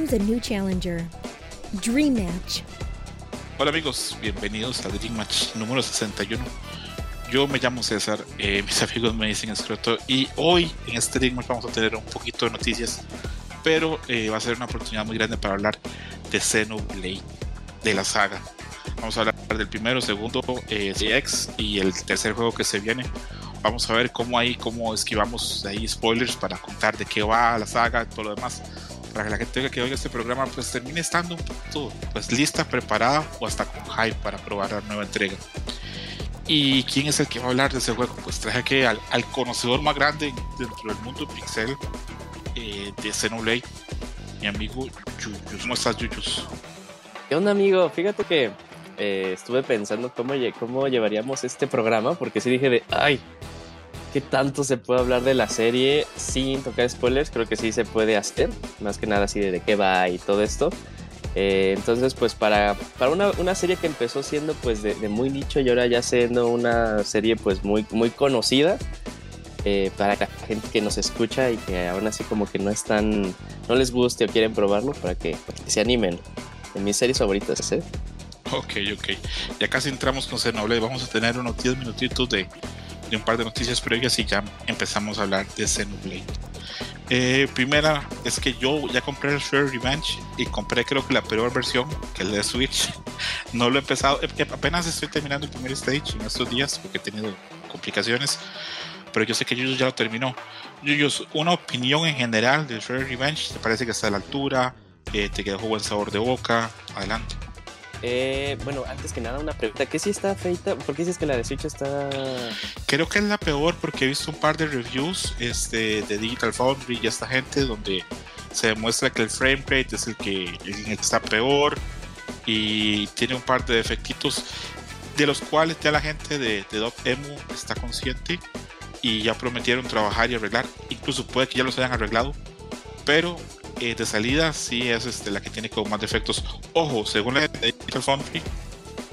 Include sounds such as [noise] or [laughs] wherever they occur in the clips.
Comes a new challenger. Dream Match. Hola amigos, bienvenidos al Dream Match número 61. Yo me llamo César, eh, mis [laughs] amigos me dicen escroto y hoy en este Dream Match vamos a tener un poquito de noticias, pero eh, va a ser una oportunidad muy grande para hablar de Xenoblade, de la saga. Vamos a hablar del primero, segundo, eh, CX y el tercer juego que se viene. Vamos a ver cómo ahí, cómo esquivamos ahí spoilers para contar de qué va la saga y todo lo demás para que la gente que oiga este programa pues termine estando un poquito pues lista, preparada o hasta con hype para probar la nueva entrega. ¿Y quién es el que va a hablar de ese juego? Pues traje aquí al, conocedor más grande dentro del mundo Pixel eh, de Xenoblade, mi amigo Yuyus. ¿Cómo estás, Yuyus? ¿Qué onda, amigo? Fíjate que eh, estuve pensando cómo, cómo llevaríamos este programa, porque sí dije de, ay, qué tanto se puede hablar de la serie sin tocar spoilers, creo que sí se puede hacer, más que nada así de, qué va y todo esto. Eh, entonces, pues para, para una, una, serie que empezó siendo pues de, muy nicho y ahora ya siendo una serie pues muy, muy conocida, eh, para la gente que nos escucha y que aún así como que no están, no les guste o quieren probarlo, para que, se animen. En mis series favoritas, ¿eh? Ok, ok. Ya casi entramos con Xenoblade. Vamos a tener unos 10 minutitos de, de un par de noticias previas y ya empezamos a hablar de Xenoblade. Eh, primera es que yo ya compré el Share Revenge y compré creo que la peor versión, que es de Switch. [laughs] No lo he empezado, eh, apenas estoy terminando el primer stage en estos días porque he tenido complicaciones, pero yo sé que Yuyos ya lo terminó. Yuyos, una opinión en general del Share Revenge, ¿te parece que está a la altura? Eh, ¿Te quedó buen sabor de boca? Adelante. Eh, bueno, antes que nada, una pregunta. ¿Qué si está feita? ¿Por qué dices que la de Switch está.? Creo que es la peor porque he visto un par de reviews este, de Digital Foundry y esta gente donde se demuestra que el frame rate es el que, está peor y tiene un par de defectitos de los cuales ya la gente de, de Emu está consciente y ya prometieron trabajar y arreglar. Incluso puede que ya los hayan arreglado, pero eh, de salida sí es este, la que tiene como más defectos. Ojo, según la de Foundry,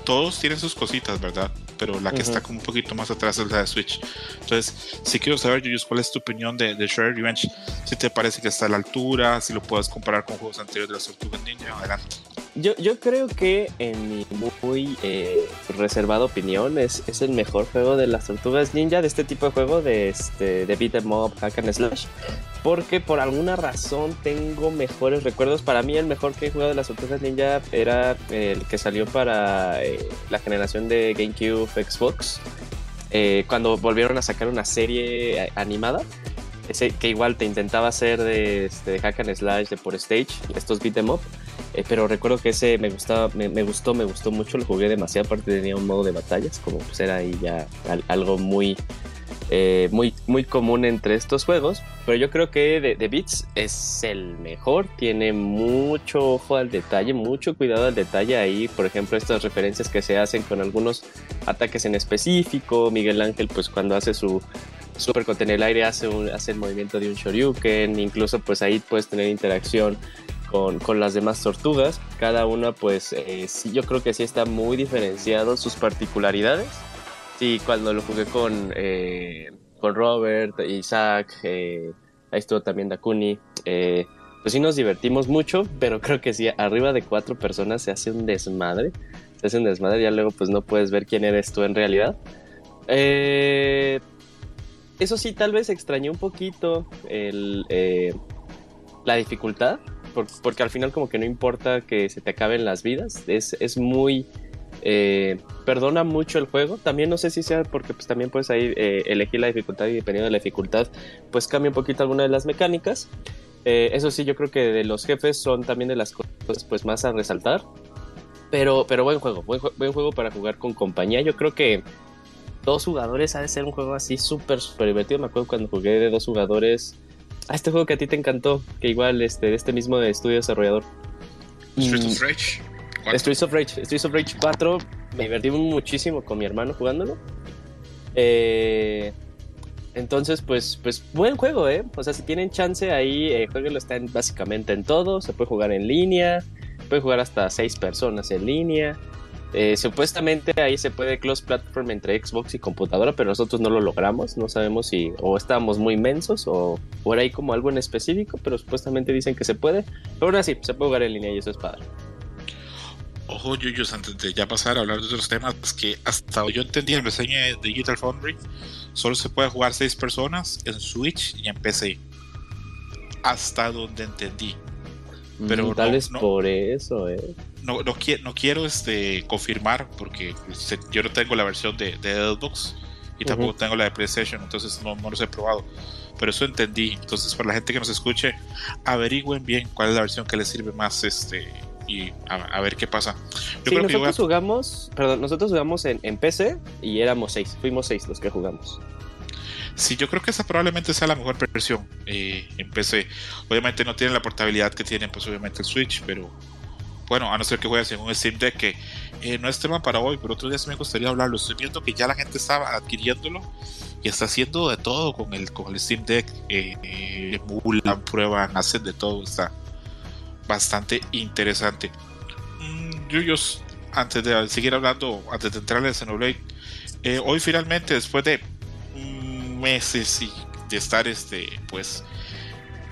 todos tienen sus cositas, ¿verdad? Pero la que está como un poquito más atrás es la de Switch. Entonces, si quiero saber, Julius, cuál es tu opinión de, de Share Revenge. Si te parece que está a la altura, si lo puedes comparar con juegos anteriores de las Tortugas Ninja, adelante. Yo, yo creo que en mi muy eh, reservada opinión es, es el mejor juego de las tortugas ninja, de este tipo de juego, de, este, de beat em up, hack and slash. Porque por alguna razón tengo mejores recuerdos. Para mí el mejor que he jugado de las tortugas ninja era el que salió para eh, la generación de GameCube Xbox. Eh, cuando volvieron a sacar una serie animada ese, que igual te intentaba hacer de, este, de hack and slash de por stage, estos beat em up, eh, pero recuerdo que ese me gustaba, me, gustó, me gustó mucho, lo jugué demasiado, aparte tenía un modo de batallas, como pues era ahí ya algo muy, eh, muy, muy común entre estos juegos, pero yo creo que de, de, Beats es el mejor, tiene mucho ojo al detalle, mucho cuidado al detalle ahí, por ejemplo, estas referencias que se hacen con algunos ataques en específico, Miguel Ángel pues cuando hace su super en el aire hace, un, hace el movimiento de un shoryuken, incluso pues ahí puedes tener interacción con, con, las demás tortugas. Cada una, pues, eh, sí, yo creo que sí está muy diferenciado sus particularidades. Sí, cuando lo jugué con, eh, con Robert, Isaac, eh, ahí estuvo también Dakuni. Eh, pues sí nos divertimos mucho, pero creo que sí, arriba de cuatro personas se hace un desmadre. Se hace un desmadre, ya luego pues no puedes ver quién eres tú en realidad. eso sí, tal vez extrañé un poquito el, la dificultad porque al final como que no importa que se te acaben las vidas, es, es muy... Eh, perdona mucho el juego. También no sé si sea porque pues también puedes ahí eh, elegir la dificultad y dependiendo de la dificultad pues cambia un poquito alguna de las mecánicas. Eh, eso sí, yo creo que de los jefes son también de las cosas pues más a resaltar. Pero, pero buen juego, buen, buen juego para jugar con compañía. Yo creo que dos jugadores ha de ser un juego así súper, súper divertido. Me acuerdo cuando jugué de dos jugadores Ah, este juego que a ti te encantó, que igual este, de este mismo estudio desarrollador. Streets of Rage. Streets of Rage. Streets of Rage 4. Me divertí muchísimo con mi hermano jugándolo. Eh, entonces, pues, pues buen juego, ¿eh? O sea, si tienen chance ahí, eh, jueguenlo, está básicamente en todo. Se puede jugar en línea, puede jugar hasta seis personas en línea. Eh, supuestamente ahí se puede close platform entre Xbox y computadora, pero nosotros no lo logramos. No sabemos si o estábamos muy mensos o por ahí como algo en específico, pero supuestamente dicen que se puede. Pero aún así, se puede jugar en línea y eso es padre. Ojo, Yuyos, antes de ya pasar a hablar de otros temas, que hasta yo entendí el reseña de Digital Foundry, solo se puede jugar seis personas en Switch y en PC. Hasta donde entendí. Pero mm, tal vez por eso, eh. No, no, no, quiero este, confirmar porque yo no tengo la versión de, de Xbox y tampoco tengo la de PlayStation, entonces no, no los he probado. Pero eso entendí. Entonces, para la gente que nos escuche, averigüen bien cuál es la versión que les sirve más este, y a, ver qué pasa. nosotros jugamos, perdón, nosotros jugamos en, PC y éramos seis, fuimos seis los que jugamos. Sí, yo creo que esa probablemente sea la mejor versión eh, en PC. Obviamente no tiene la portabilidad que tiene, pues obviamente el Switch, pero bueno, a no ser que juegues en un Steam Deck que eh, no es tema para hoy, pero otro día sí me gustaría hablarlo. Estoy viendo que ya la gente estaba adquiriéndolo y está haciendo de todo con el, con el Steam Deck. Eh, eh emulan, prueban, hacen de todo. Está, bastante interesante. Mm, Yuyos, antes de seguir hablando, antes de entrar en Xenoblade, eh, hoy finalmente, después de meses y de estar este, pues,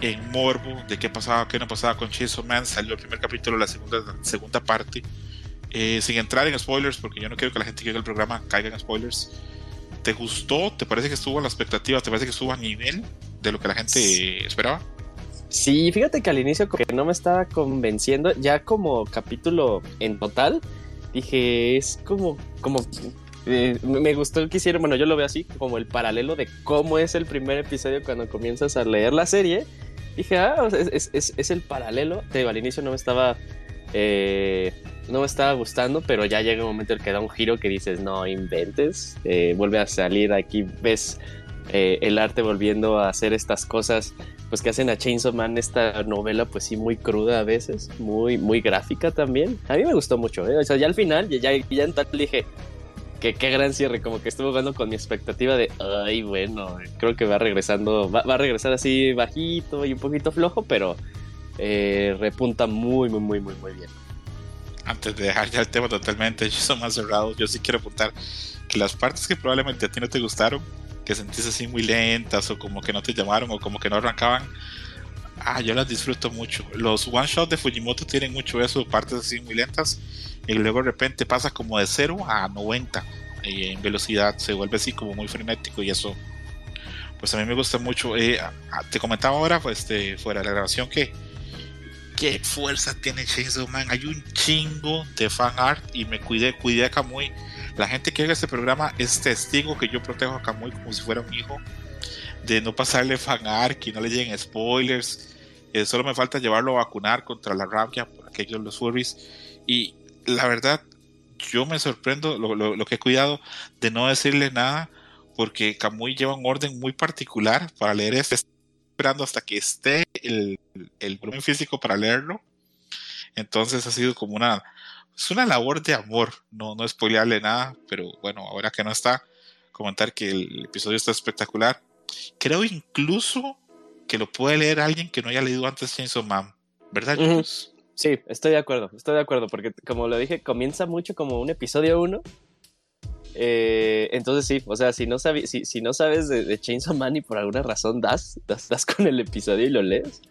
en morbo de qué pasaba, qué no pasaba con Chainsaw Man, salió el primer capítulo, la segunda, segunda parte. Eh, sin entrar en spoilers, porque yo no quiero que la gente que vea el programa caiga en spoilers. ¿Te gustó? ¿Te parece que estuvo a la expectativa? ¿Te parece que estuvo a nivel de lo que la gente esperaba? Sí, fíjate que al inicio que no me estaba convenciendo, ya como capítulo en total, dije, es como, como, eh, me gustó que hicieron, bueno, yo lo veo así, como el paralelo de cómo es el primer episodio cuando comienzas a leer la serie. Dije, ah, es, es, es, el paralelo. Te digo, al inicio no me estaba, eh, no me estaba gustando, pero ya llega un momento en que da un giro que dices, no inventes, eh, vuelve a salir aquí, ves el arte volviendo a hacer estas cosas pues que hacen a Chainsaw Man esta novela pues sí muy cruda a veces, muy muy gráfica también. A mí me gustó mucho, ¿eh? o sea, ya al final ya ya, en tal dije que qué gran cierre, como que estuve jugando con mi expectativa de, ay, bueno, creo que va regresando, va, a regresar así bajito y un poquito flojo, pero eh, repunta muy, muy, muy, muy, muy bien. Antes de dejar ya el tema totalmente, [laughs] yo soy más cerrado, yo sí quiero apuntar que las partes que probablemente a ti no te gustaron, que sentís así muy lentas o como que no te llamaron o como que no arrancaban. Ah, yo las disfruto mucho. Los one shot de Fujimoto tienen mucho eso, partes así muy lentas y luego de repente pasa como de 0 a 90 y en velocidad, se vuelve así como muy frenético y eso pues a mí me gusta mucho. Eh, te comentaba ahora pues, este, fuera de la grabación que qué fuerza tiene Chainsaw Man. Hay un chingo de fan art y me cuidé, cuidé a Kamui la gente que haga este programa es testigo que yo protejo a Kamui como si fuera un hijo, de no pasarle fanar, que no le lleguen spoilers. Eh, solo me falta llevarlo a vacunar contra la rabia por aquellos los furries. Y la verdad, yo me sorprendo lo, que he cuidado de no decirle nada, porque Kamui lleva un orden muy particular para leer este. Esperando hasta que esté el, el volumen físico para leerlo. Entonces ha sido como una es una labor de amor, no, no spoilearle nada, pero bueno, ahora que no está, comentar que el episodio está espectacular. Creo incluso que lo puede leer alguien que no haya leído antes Chainsaw Man, ¿verdad? Sí, estoy de acuerdo, estoy de acuerdo, porque como lo dije, comienza mucho como un episodio 1. Eh, entonces sí, o sea, si no, si, si no sabes de, de, Chainsaw Man y por alguna razón das, das, das con el episodio y lo lees,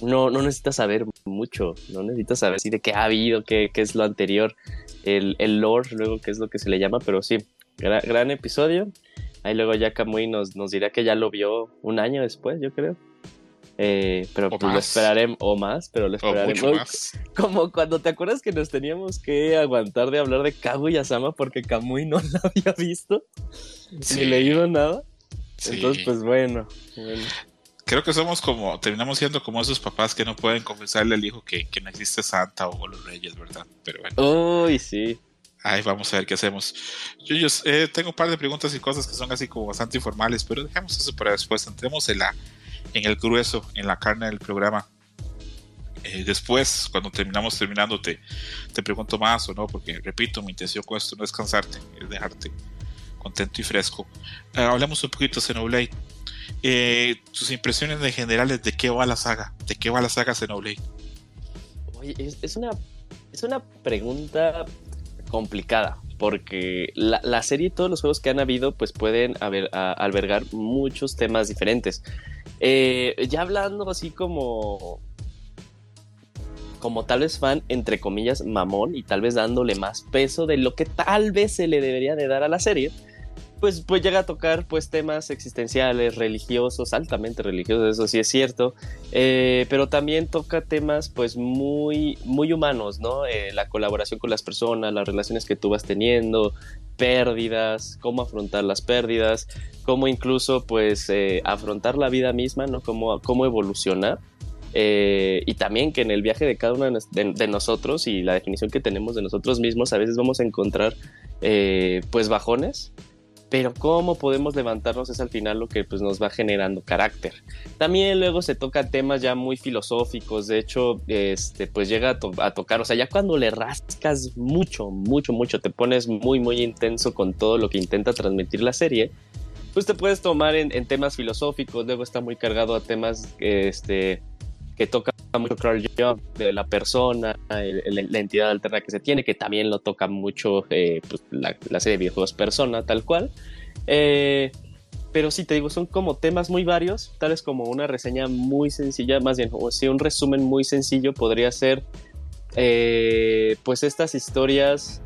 no, no necesitas saber mucho, no necesitas saber si de qué ha habido, qué, qué es lo anterior, el, el, lore, luego qué es lo que se le llama, pero sí, gran, episodio. Ahí luego ya Kamui nos, nos dirá que ya lo vio un año después, yo creo. Eh, pero pues lo esperaremos, o más, pero lo esperaremos. Como cuando te acuerdas que nos teníamos que aguantar de hablar de Kaguya-sama porque Kamui no [laughs] lo había visto, ni leído nada. Entonces, pues bueno, bueno creo que somos como, terminamos siendo como esos papás que no pueden confesarle al hijo que, no existe Santa o los Reyes, ¿verdad? Pero bueno. Uy, sí. Ahí vamos a ver qué hacemos. Yo, yo eh, tengo un par de preguntas y cosas que son así como bastante informales, pero dejemos eso para después. Entremos en, la, en el grueso, en la carne del programa. Eh, después, cuando terminamos terminando, te, pregunto más o no, porque repito, mi intención con esto no es cansarte, es dejarte contento y fresco. Eh, hablamos un poquito de Xenoblade eh, tus impresiones de generales de qué va la saga, de qué va la saga Xenoblade. Oye, es, una, es una pregunta complicada, porque la, serie y todos los juegos que han habido pues pueden albergar muchos temas diferentes. Eh, ya hablando así como como tal vez fan, entre comillas, mamón y tal vez dándole más peso de lo que tal vez se le debería de dar a la serie, pues, pues llega a tocar pues temas existenciales, religiosos, altamente religiosos, eso sí es cierto, eh, pero también toca temas pues muy, muy humanos, ¿no? Eh, la colaboración con las personas, las relaciones que tú vas teniendo, pérdidas, cómo afrontar las pérdidas, cómo incluso pues eh, afrontar la vida misma, ¿no? Cómo, cómo evolucionar. Eh, y también que en el viaje de cada uno de, nosotros y la definición que tenemos de nosotros mismos, a veces vamos a encontrar eh, pues bajones, pero cómo podemos levantarnos es al final lo que pues, nos va generando carácter. También luego se toca temas ya muy filosóficos, de hecho, este, pues llega a, tocar, o sea, ya cuando le rascas mucho, mucho, mucho, te pones muy, muy intenso con todo lo que intenta transmitir la serie, pues te puedes tomar en, en temas filosóficos, luego está muy cargado a temas este, que toca mucho Carl Jung, de la persona, la entidad alterna que se tiene, que también lo toca mucho eh, pues, la, serie de videojuegos Persona, tal cual. Eh, pero sí, te digo, son como temas muy varios, tales como una reseña muy sencilla, más bien, o si un resumen muy sencillo podría ser, eh, pues estas historias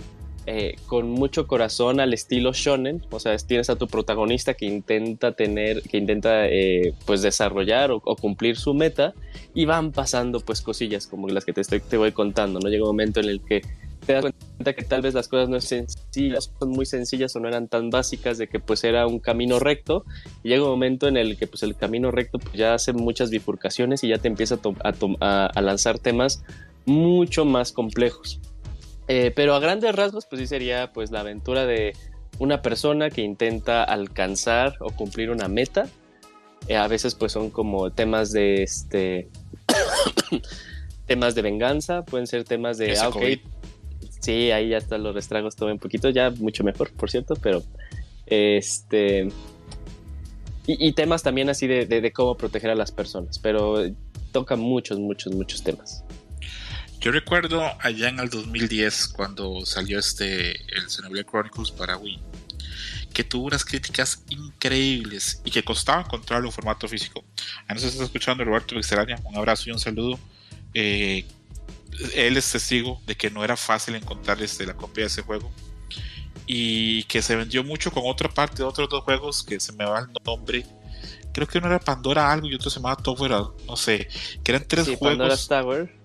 eh, con mucho corazón al estilo shonen, o sea, tienes a tu protagonista que intenta tener, que intenta eh, pues desarrollar o, cumplir su meta y van pasando pues cosillas como las que te, estoy, te voy contando, ¿no? Llega un momento en el que te das cuenta que tal vez las cosas no son sencillas, son muy sencillas o no eran tan básicas de que pues era un camino recto y llega un momento en el que pues el camino recto pues, ya hace muchas bifurcaciones y ya te empieza a, a lanzar temas mucho más complejos. Eh, pero a grandes rasgos, pues sí sería pues la aventura de una persona que intenta alcanzar o cumplir una meta. Eh, a veces pues son como temas de este [coughs] temas de venganza, pueden ser temas de ah, Sí, ahí ya están los restragos todo un poquito, ya mucho mejor, por cierto, pero este y, temas también así de cómo proteger a las personas, pero toca muchos, muchos, muchos temas. Yo recuerdo allá en el 2010 cuando salió este el Xenoblade Chronicles para Wii que tuvo unas críticas increíbles y que costaba encontrarlo en formato físico. A nos está escuchando Roberto Pixelania, un abrazo y un saludo. Eh, él es testigo de que no era fácil encontrar este, la copia de ese juego y que se vendió mucho con otra parte de otros dos juegos que se me va el nombre. Creo que uno era Pandora algo y otro se llamaba Tower, no sé, que eran tres juegos. Pandora Tower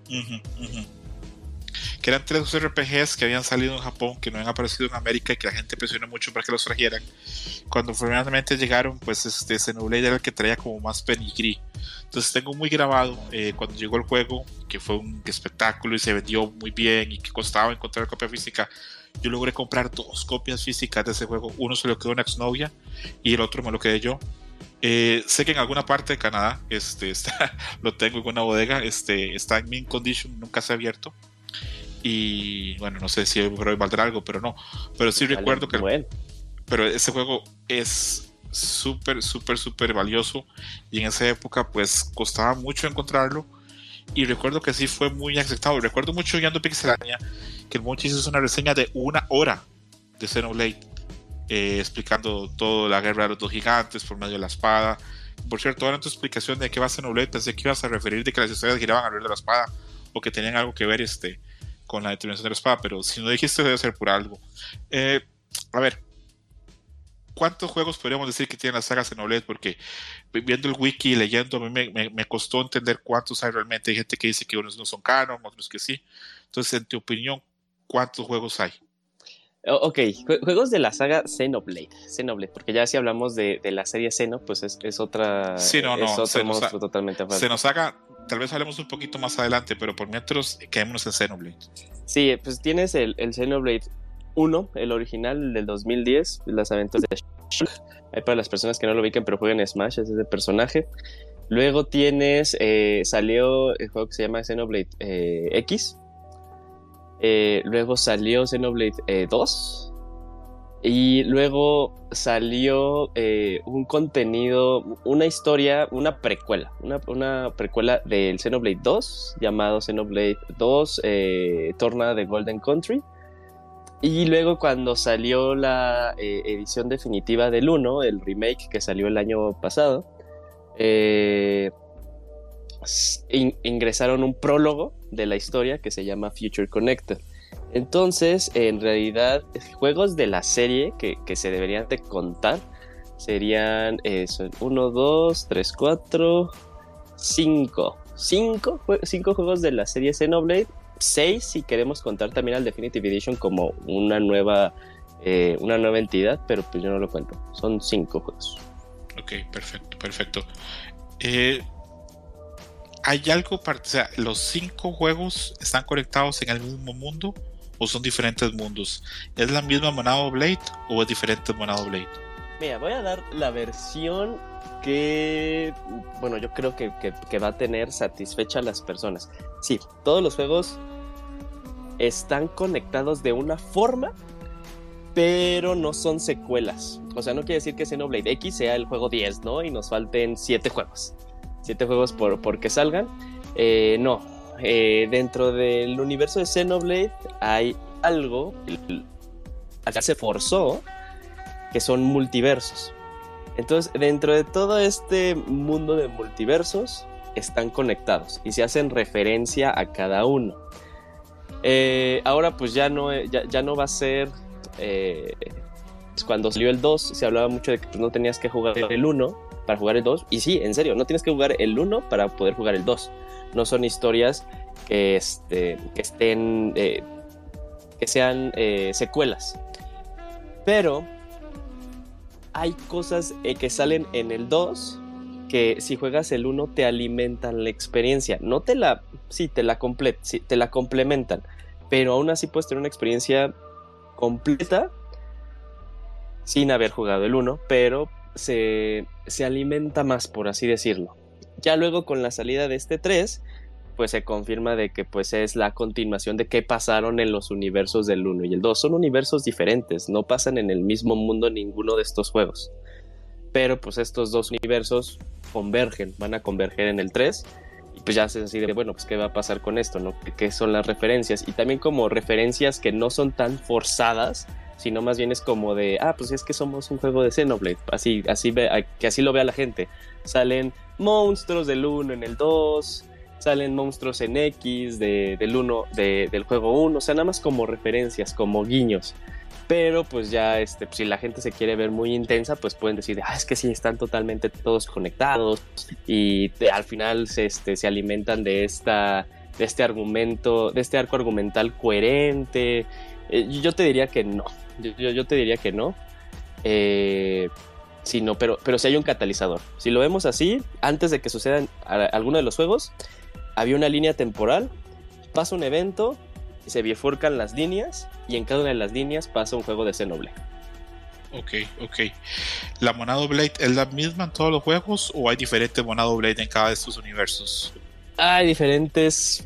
que eran tres RPGs que habían salido en Japón, que no habían aparecido en América y que la gente presionó mucho para que los trajeran. Cuando finalmente llegaron, pues este Xenoblade era el que traía como más pedigrí. Entonces tengo muy grabado eh, cuando llegó el juego, que fue un espectáculo y se vendió muy bien y que costaba encontrar copia física. Yo logré comprar dos copias físicas de ese juego. Uno se lo quedó una exnovia y el otro me lo quedé yo. Eh, sé que en alguna parte de Canadá este, [laughs] está, lo tengo en una bodega, este, está en mint condition, nunca se ha abierto. Y bueno, no sé si hoy valdrá algo, pero no. Pero sí recuerdo que. pero ese juego es súper, súper, súper valioso. Y en esa época, pues costaba mucho encontrarlo. Y recuerdo que sí fue muy aceptado. Recuerdo mucho Yando Pixelania que el Monchis hizo una reseña de una hora de Xenoblade. Eh, explicando toda la guerra de los dos gigantes por medio de la espada. Por cierto, ahora en tu explicación de qué va Xenoblade, pensé que ibas a referir de que las historias giraban alrededor de la espada o que tenían algo que ver este, con la determinación de la espada, pero si no dijiste debe ser por algo. Eh, a ver, ¿cuántos juegos podríamos decir que tiene la saga Xenoblade? Porque viendo el wiki y leyendo, a mí me, costó entender cuántos hay realmente. Hay gente que dice que unos no son canon, otros que sí. Entonces, en tu opinión, ¿cuántos juegos hay? Ok, juegos de la saga Xenoblade, Xenoblade, porque ya si hablamos de, la serie Xeno, pues es, otra. Sí, no, no, es otro monstruo totalmente aparte. Se nos haga tal vez hablemos un poquito más adelante, pero por mientras quedémonos en Xenoblade. Sí, pues tienes el, el Xenoblade 1, el original del 2010, las aventuras de Shulk. Hay para las personas que no lo ubiquen, pero jueguen Smash, es ese personaje. Luego tienes, eh, salió el juego que se llama Xenoblade eh, X. Eh, luego salió Xenoblade 2. Y luego salió eh, un contenido, una historia, una precuela, una, precuela del Xenoblade 2 llamado Xenoblade 2 eh, Torna de Golden Country. Y luego cuando salió la eh, edición definitiva del 1, el remake que salió el año pasado, eh, ingresaron un prólogo de la historia que se llama Future Connected. Entonces, en realidad, juegos de la serie que, se deberían de contar serían 1, 2, 3, 4, 5. 5 juegos de la serie Xenoblade 6 si queremos contar también al Definitive Edition como una nueva, eh, una nueva entidad, pero pues yo no lo cuento. Son 5 juegos. Ok, perfecto, perfecto. Eh, ¿Hay algo para... O sea, ¿los 5 juegos están conectados en el mismo mundo o son diferentes mundos? ¿Es la misma Monado Blade o es diferente Monado Blade? Mira, voy a dar la versión que, bueno, yo creo que, que, va a tener satisfecha a las personas. Sí, todos los juegos están conectados de una forma, pero no son secuelas. O sea, no quiere decir que Xenoblade X sea el juego 10, ¿no? Y nos falten 7 juegos. 7 juegos por, por que salgan. Eh, no. Eh, dentro del universo de Xenoblade hay algo que se forzó, que son multiversos. Entonces, dentro de todo este mundo de multiversos, están conectados y se hacen referencia a cada uno. Eh, ahora pues ya no, ya, no va a ser... Eh, cuando salió el 2 se hablaba mucho de que pues, no tenías que jugar el 1 para jugar el 2. Y sí, en serio, no tienes que jugar el 1 para poder jugar el 2. No son historias que, este, que estén... Eh, que sean secuelas. Pero hay cosas que salen en el 2 que si juegas el 1 te alimentan la experiencia. No te la, sí, te la, te la complementan, pero aún así puedes tener una experiencia completa sin haber jugado el 1, pero se, se alimenta más, por así decirlo. Ya luego con la salida de este 3, pues se confirma de que pues es la continuación de qué pasaron en los universos del 1 y el 2. Son universos diferentes, no pasan en el mismo mundo ninguno de estos juegos. Pero pues estos dos universos convergen, van a converger en el 3. Y pues ya se decide, bueno, pues qué va a pasar con esto, ¿no? ¿Qué son las referencias? Y también como referencias que no son tan forzadas, sino más bien es como de, ah, pues es que somos un juego de Xenoblade, así, así ve, que así lo vea la gente. Salen monstruos del 1 en el 2, salen monstruos en X del 1, del juego 1, o sea, nada más como referencias, como guiños. Pero pues ya, este, si la gente se quiere ver muy intensa, pues pueden decir, ah, es que sí, están totalmente todos conectados y al final se, este, se alimentan de, esta, de este argumento, de este arco argumental coherente. Eh, yo te diría que no, yo, yo te diría que no. Eh, no, pero, pero si hay un catalizador. Si lo vemos así, antes de que sucedan alguno de los juegos, había una línea temporal, pasa un evento se bifurcan las líneas y en cada una de las líneas pasa un juego de Xenoblade. Ok, ok. ¿La Monado Blade es la misma en todos los juegos o hay diferentes Monado Blade en cada de estos universos? Hay diferentes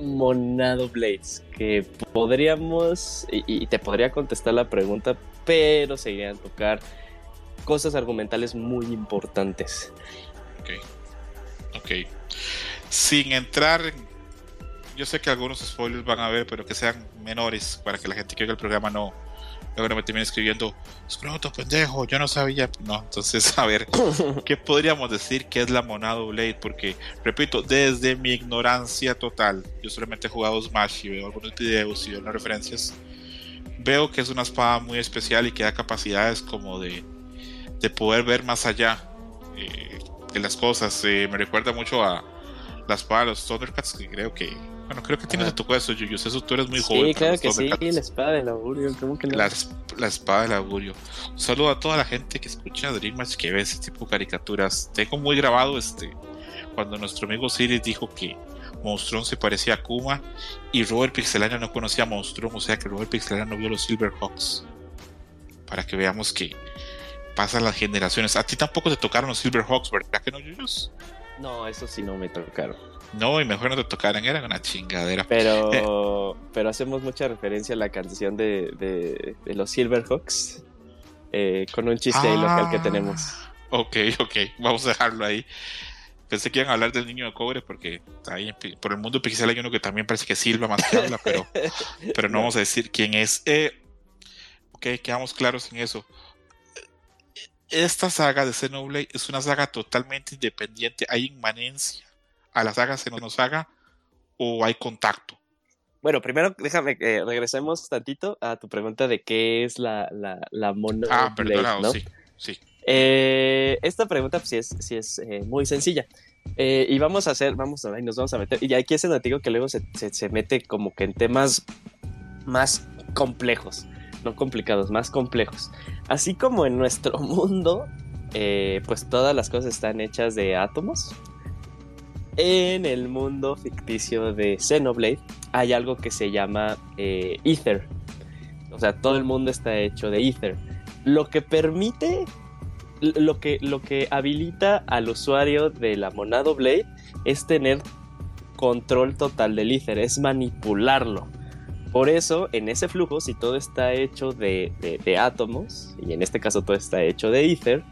Monado Blades que podríamos, y, te podría contestar la pregunta, pero se irían a tocar cosas argumentales muy importantes. Ok, ok. Sin entrar en yo sé que algunos spoilers van a ver, pero que sean menores para que la gente que oiga el programa no, luego me termine escribiendo, escroto, pendejo, yo no sabía. No, entonces, [laughs] a ver, [laughs] ¿qué podríamos decir que es la Monado Blade? Porque, repito, desde mi ignorancia total, yo solamente he jugado Smash y veo algunos videos y veo las referencias. Veo que es una espada muy especial y que da capacidades como de, de poder ver más allá eh, de las cosas. Eh, me recuerda mucho a la espada de los Thundercats, que creo que bueno, creo que tienes tu eso, Yuyus. Eso tú eres muy joven. Sí, claro que sí, la espada del augurio. ¿Cómo que no? la, la, espada del augurio. Un saludo a toda la gente que escucha Dream Match, que ve ese tipo de caricaturas. Tengo muy grabado este cuando nuestro amigo Siri dijo que Monstrón se parecía a Kuma y Robert Pixelania no conocía a Monstrón, o sea que Robert Pixelania no vio los Silverhawks. Para que veamos que pasan las generaciones. A ti tampoco te tocaron los Silverhawks, ¿verdad que no, Yuyus? No, eso sí no me tocaron. No, y mejor no te tocaran, era una chingadera. Pero, [laughs] eh, pero hacemos mucha referencia a la canción de, de, los Silverhawks eh, con un chiste local que tenemos. Ok, ok, vamos a dejarlo ahí. Pensé que iban a hablar del niño de cobre porque ahí por el mundo pixel hay uno que también parece que silba más que habla, pero, [laughs] pero no vamos a decir quién es. Eh, ok, quedamos claros en eso. Esta saga de Xenoblade es una saga totalmente independiente. ¿Hay inmanencia a la saga Xenosaga o hay contacto? Bueno, primero déjame que regresemos tantito a tu pregunta de qué es la, la, la mono. Ah, perdonado, sí, sí. Eh, esta pregunta pues, sí es, sí es eh, muy sencilla. Eh, y vamos a hacer, vamos a ver, nos vamos a meter. Y aquí es el digo que luego se, se, mete como que en temas más complejos, no complicados, más complejos. Así como en nuestro [laughs] mundo, pues todas las cosas están hechas de átomos. En el mundo ficticio de Xenoblade hay algo que se llama Ether. O sea, todo el mundo está hecho de Ether. Lo que permite lo que, lo que habilita al usuario de la Monado Blade es tener control total del Ether, es manipularlo. Por eso, en ese flujo, si todo está hecho de, de, átomos, y en este caso todo está hecho de Ether,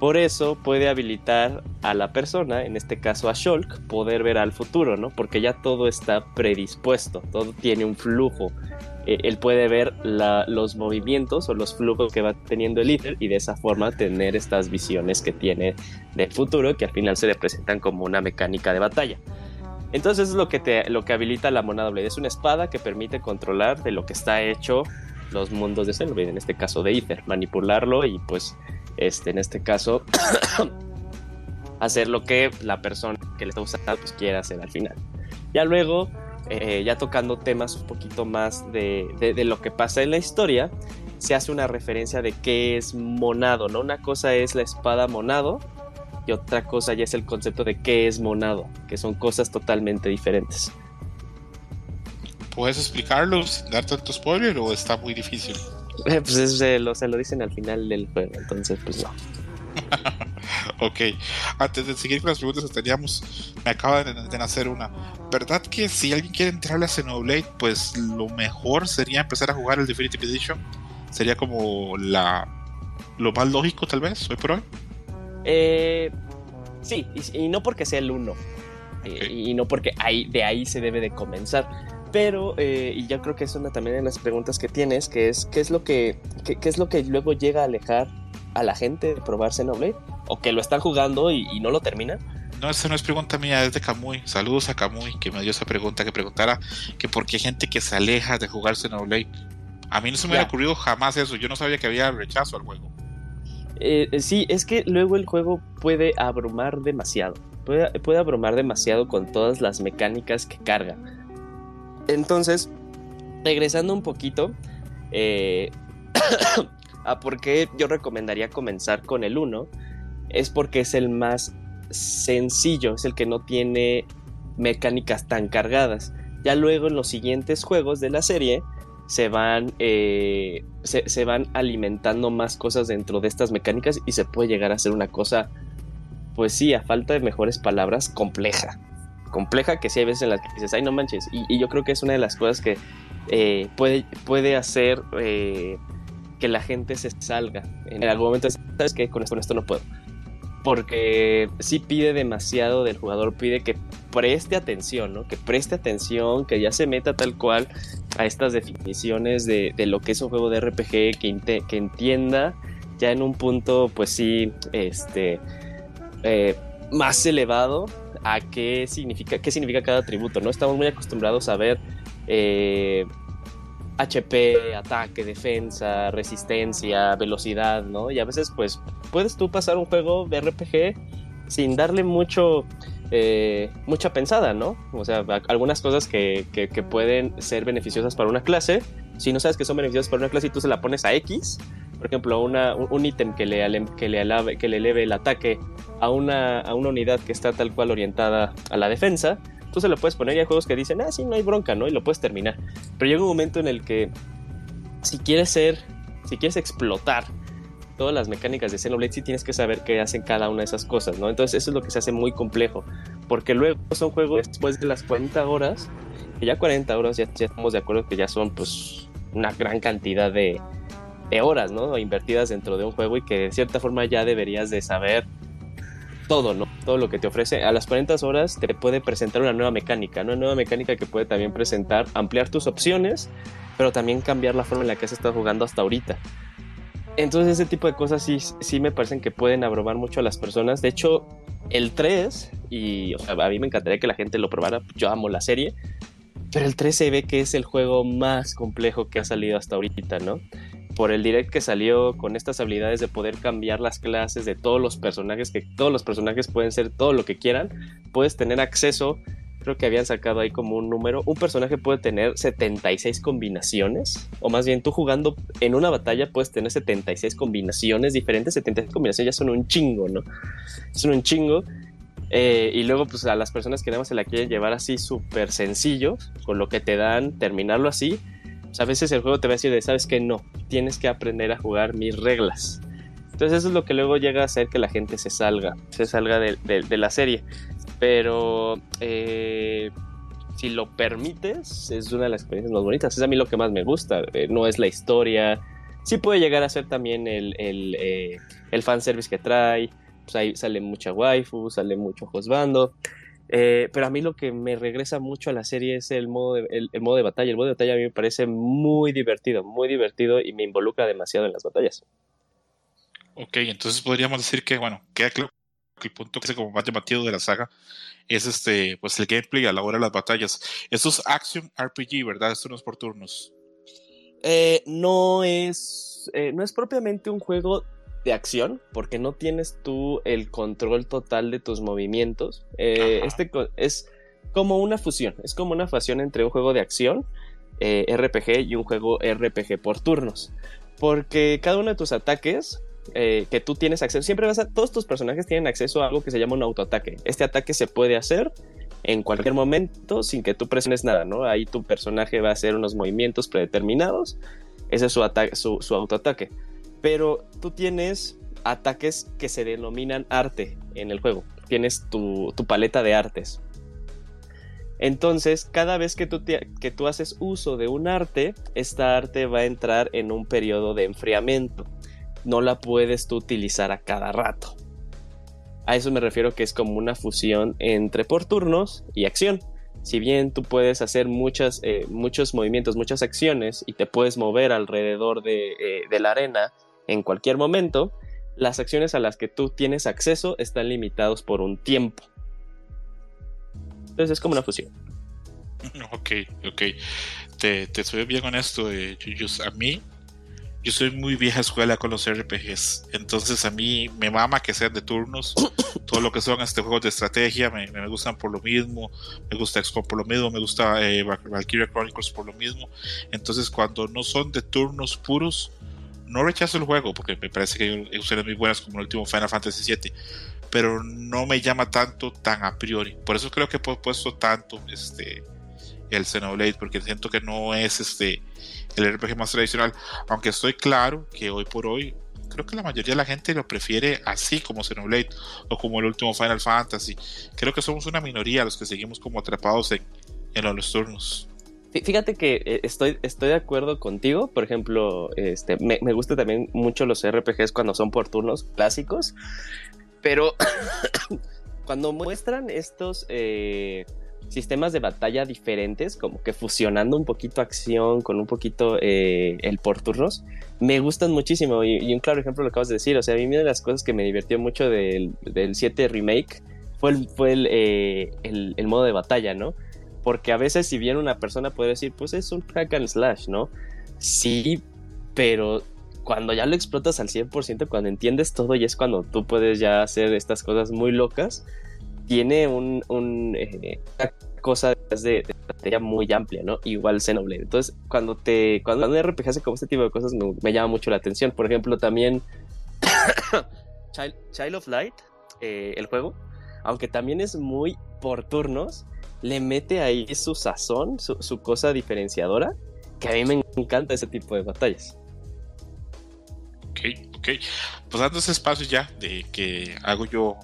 por eso puede habilitar a la persona, en este caso a Shulk, poder ver al futuro, ¿no? Porque ya todo está predispuesto, todo tiene un flujo eh, él puede ver los movimientos o los flujos que va teniendo el líder y de esa forma tener estas visiones que tiene del futuro que al final se le presentan como una mecánica de batalla. Entonces es lo que, te, lo que habilita la monada Blade. Es una espada que permite controlar de lo que está hecho los mundos de Xenoblade, en este caso de Ether, manipularlo y pues este, en este caso [coughs] hacer lo que la persona que le está usando pues quiera hacer al final. Ya luego eh, ya tocando temas un poquito más de, lo que pasa en la historia, se hace una referencia de qué es monado, ¿no? Una cosa es la espada monado y otra cosa ya es el concepto de qué es monado, que son cosas totalmente diferentes. ¿Puedes explicarlo sin dar tanto spoiler o está muy difícil? Eh, [laughs] pues se lo, se lo dicen al final del juego, entonces pues no. [laughs] ok, antes de seguir con las preguntas que teníamos, me acaba de, nacer una. ¿Verdad que si alguien quiere entrarle a Xenoblade, pues lo mejor sería empezar a jugar el Definitive Edition? Sería como la lo más lógico, tal vez, hoy por hoy. Eh, sí, y, no porque sea el uno, eh, y no porque ahí, de ahí se debe de comenzar. Pero, eh, y yo creo que es una también de las preguntas que tienes, que es qué es lo que, qué es lo que luego llega a alejar a la gente de probar Xenoblade? ¿O que lo están jugando y, no lo terminan? No, esa no es pregunta mía, es de Kamui. Saludos a Kamui, que me dio esa pregunta, que preguntara que por qué hay gente que se aleja de jugar Xenoblade. A mí no se me hubiera ocurrido jamás eso, yo no sabía que había rechazo al juego. Eh, eh, sí, es que luego el juego puede abrumar demasiado. Puede, puede abrumar demasiado con todas las mecánicas que carga. Entonces, regresando un poquito, eh, [coughs] a por qué yo recomendaría comenzar con el 1 es porque es el más sencillo, es el que no tiene mecánicas tan cargadas. Ya luego en los siguientes juegos de la serie se van, eh, se, van alimentando más cosas dentro de estas mecánicas y se puede llegar a ser una cosa, pues sí, a falta de mejores palabras, compleja. Compleja que sí hay veces en las que dices, ay no manches. Y, yo creo que es una de las cosas que eh, puede, puede hacer... Eh, que la gente se salga. En algún momento, ¿sabes qué? Con esto, esto no puedo. Porque sí pide demasiado del jugador, pide que preste atención, ¿no? Que preste atención, que ya se meta tal cual a estas definiciones de, lo que es un juego de RPG, que, que entienda ya en un punto, pues sí, este, eh, más elevado a qué significa, qué significa cada atributo, ¿no? Estamos muy acostumbrados a ver eh, HP, ataque, defensa, resistencia, velocidad, ¿no? Y a veces, pues, puedes tú pasar un juego de RPG sin darle mucho, eh, mucha pensada, ¿no? O sea, algunas cosas que, pueden ser beneficiosas para una clase, si no sabes que son beneficiosas para una clase y tú se la pones a X, por ejemplo, un ítem que le, que, le que le eleve el ataque a una, a una unidad que está tal cual orientada a la defensa, tú se lo puedes poner y hay juegos que dicen, ah, sí, no hay bronca, ¿no? Y lo puedes terminar. Pero llega un momento en el que si quieres ser, si quieres explotar todas las mecánicas de Xenoblade, sí tienes que saber qué hacen cada una de esas cosas, ¿no? Entonces eso es lo que se hace muy complejo, porque luego son juegos después de las 40 horas, que ya 40 horas ya, estamos de acuerdo que ya son pues una gran cantidad de, de horas, ¿no? Invertidas dentro de un juego y que de cierta forma ya deberías de saber todo, ¿no? Todo lo que te ofrece. A las 40 horas te puede presentar una nueva mecánica, ¿no? Una nueva mecánica que puede también presentar, ampliar tus opciones, pero también cambiar la forma en la que has estado jugando hasta ahorita. Entonces ese tipo de cosas sí, sí me parecen que pueden abrumar mucho a las personas. De hecho, el 3, y o sea, a mí me encantaría que la gente lo probara, yo amo la serie, pero el 3 se ve que es el juego más complejo que ha salido hasta ahorita, ¿no? Por el direct que salió con estas habilidades de poder cambiar las clases de todos los personajes, que todos los personajes pueden ser todo lo que quieran, puedes tener acceso creo que habían sacado ahí como un número. Un personaje puede tener 76 combinaciones, o más bien tú jugando en una batalla puedes tener 76 combinaciones diferentes. 76 combinaciones ya son un chingo, ¿no? Son un chingo. Eh, y luego, pues a las personas que nada más se la quieren llevar así súper sencillo, con lo que te dan, terminarlo así. Pues a veces el juego te va a decir de, sabes que no, tienes que aprender a jugar mis reglas. Entonces eso es lo que luego llega a hacer que la gente se salga, se salga de, de la serie. Pero eh, si lo permites, es una de las experiencias más bonitas. Es a mí lo que más me gusta. Eh, no es la historia. Sí puede llegar a ser también el, el, eh, el fanservice que trae. Pues ahí sale mucha waifu, sale mucho josbando. Pero a mí lo que me regresa mucho a la serie es el modo, de, el, modo de batalla. El modo de batalla a mí me parece muy divertido, muy divertido y me involucra demasiado en las batallas. Ok, entonces podríamos decir que, bueno, queda claro el punto que es como más llamativo de la saga es este, pues el gameplay a la hora de las batallas. Esto es Action RPG, ¿verdad? Esto no es por turnos. Eh, no es. Eh, no es propiamente un juego de acción, porque no tienes tú el control total de tus movimientos. Eh, este es como una fusión. Es como una fusión entre un juego de acción, RPG, y un juego RPG por turnos. Porque cada uno de tus ataques eh, que tú tienes acceso, siempre vas a, todos tus personajes tienen acceso a algo que se llama un autoataque. Este ataque se puede hacer en cualquier momento sin que tú presiones nada, ¿no? Ahí tu personaje va a hacer unos movimientos predeterminados, ese es su, su, autoataque. Pero tú tienes ataques que se denominan arte en el juego, tienes tu, paleta de artes. Entonces, cada vez que tú, haces uso de un arte, esta arte va a entrar en un periodo de enfriamiento no la puedes tú utilizar a cada rato. A eso me refiero que es como una fusión entre por turnos y acción. Si bien tú puedes hacer muchas, eh, muchos movimientos, muchas acciones y te puedes mover alrededor de, eh, de la arena en cualquier momento, las acciones a las que tú tienes acceso están limitados por un tiempo. Entonces es como una fusión. [laughs] Ok, ok. Te, te estoy bien con esto, eh, A mí, yo soy muy vieja escuela con los RPGs, entonces a mí me mama que sean de turnos, [coughs] todo lo que son este juegos de estrategia me, me gustan por lo mismo, me gusta XCOM por lo mismo, me gusta eh, Valkyria Chronicles por lo mismo, entonces cuando no son de turnos puros, no rechazo el juego porque me parece que hay opciones muy buenas como el último Final Fantasy VII, pero no me llama tanto tan a priori, por eso creo que he puesto tanto este el Xenoblade porque siento que no es este el RPG más tradicional, aunque estoy claro que hoy por hoy creo que la mayoría de la gente lo prefiere así como Xenoblade o como el último Final Fantasy. Creo que somos una minoría los que seguimos como atrapados en, en los turnos. Fíjate que eh, estoy, estoy de acuerdo contigo. Por ejemplo, este, me, me gustan también mucho los RPGs cuando son por turnos clásicos. Pero [coughs] cuando muestran estos eh, sistemas de batalla diferentes, como que fusionando un poquito acción con un poquito eh, el por turnos, me gustan muchísimo. Y, un claro ejemplo lo acabas de decir, o sea, a mí una de las cosas que me divirtió mucho del, del 7 Remake fue, el, fue eh, el, el, modo de batalla, ¿no? Porque a veces si bien una persona puede decir, pues es un hack and slash, ¿no? Sí, pero cuando ya lo explotas al 100%, cuando entiendes todo y es cuando tú puedes ya hacer estas cosas muy locas, tiene un, un eh, una cosa de, de muy amplia, ¿no? Igual Xenoblade. Entonces, cuando te cuando un RPG hace como este tipo de cosas me, llama mucho la atención. Por ejemplo, también [coughs] Child, of Light, eh, el juego, aunque también es muy por turnos, le mete ahí su sazón, su, su cosa diferenciadora, que a mí me encanta ese tipo de batallas. Ok, ok. Pues dando ese espacio ya de que hago yo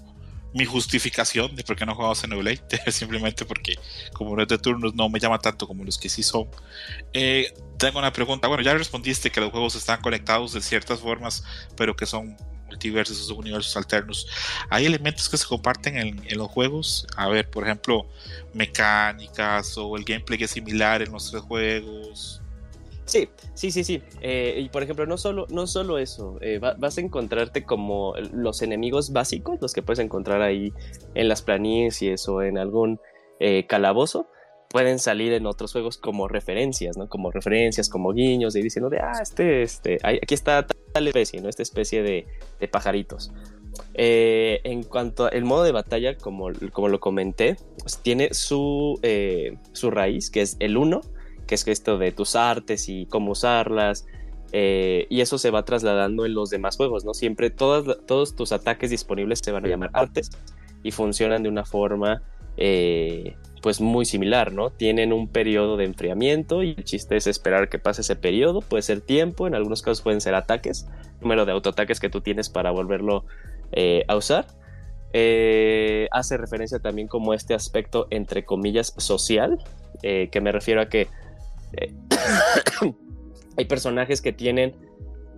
mi justificación de por qué no jugaba Xenoblade, [laughs] simplemente porque como no es de turnos no me llama tanto como los que sí son. Eh, tengo una pregunta, bueno, ya respondiste que los juegos están conectados de ciertas formas, pero que son multiversos, universos alternos. Hay elementos que se comparten en, los juegos. A ver, por ejemplo, mecánicas o el gameplay que es similar en los tres juegos. Sí, sí, sí, sí. Eh, y por ejemplo, no solo, no solo eso, eh, va, vas a encontrarte como los enemigos básicos, los que puedes encontrar ahí en las planicies o en algún eh, calabozo, pueden salir en otros juegos como referencias, ¿no? Como referencias, como guiños, y diciendo de, ah, este, este, aquí está tal especie, ¿no? Esta especie de, de pajaritos. en cuanto al modo de batalla, como, como lo comenté, pues tiene su, su raíz, que es el 1, que es esto de tus artes y cómo usarlas. Eh, y eso se va trasladando en los demás juegos, ¿no? Siempre todas, todos tus ataques disponibles se van a llamar artes y funcionan de una forma eh, pues muy similar, ¿no? Tienen un periodo de enfriamiento y el chiste es esperar que pase ese periodo, puede ser tiempo, en algunos casos pueden ser ataques, número de autoataques que tú tienes para volverlo eh, a usar. hace referencia también como este aspecto entre comillas social, que me refiero a que [coughs] hay personajes que tienen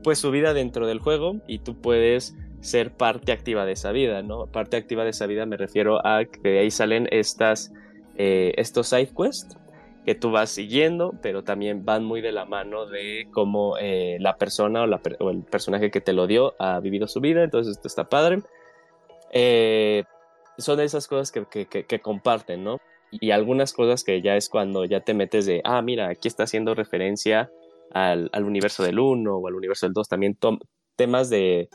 pues su vida dentro del juego y tú puedes ser parte activa de esa vida, ¿no? Parte activa de esa vida me refiero a que de ahí salen estas, eh, estos side quests que tú vas siguiendo, pero también van muy de la mano de cómo eh, la persona o, el personaje que te lo dio ha vivido su vida, entonces esto está padre. Eh, son esas cosas que comparten, ¿no? y algunas cosas que ya es cuando ya te metes de, ah, mira, aquí está haciendo referencia al, universo del 1 o al universo del 2, también temas de,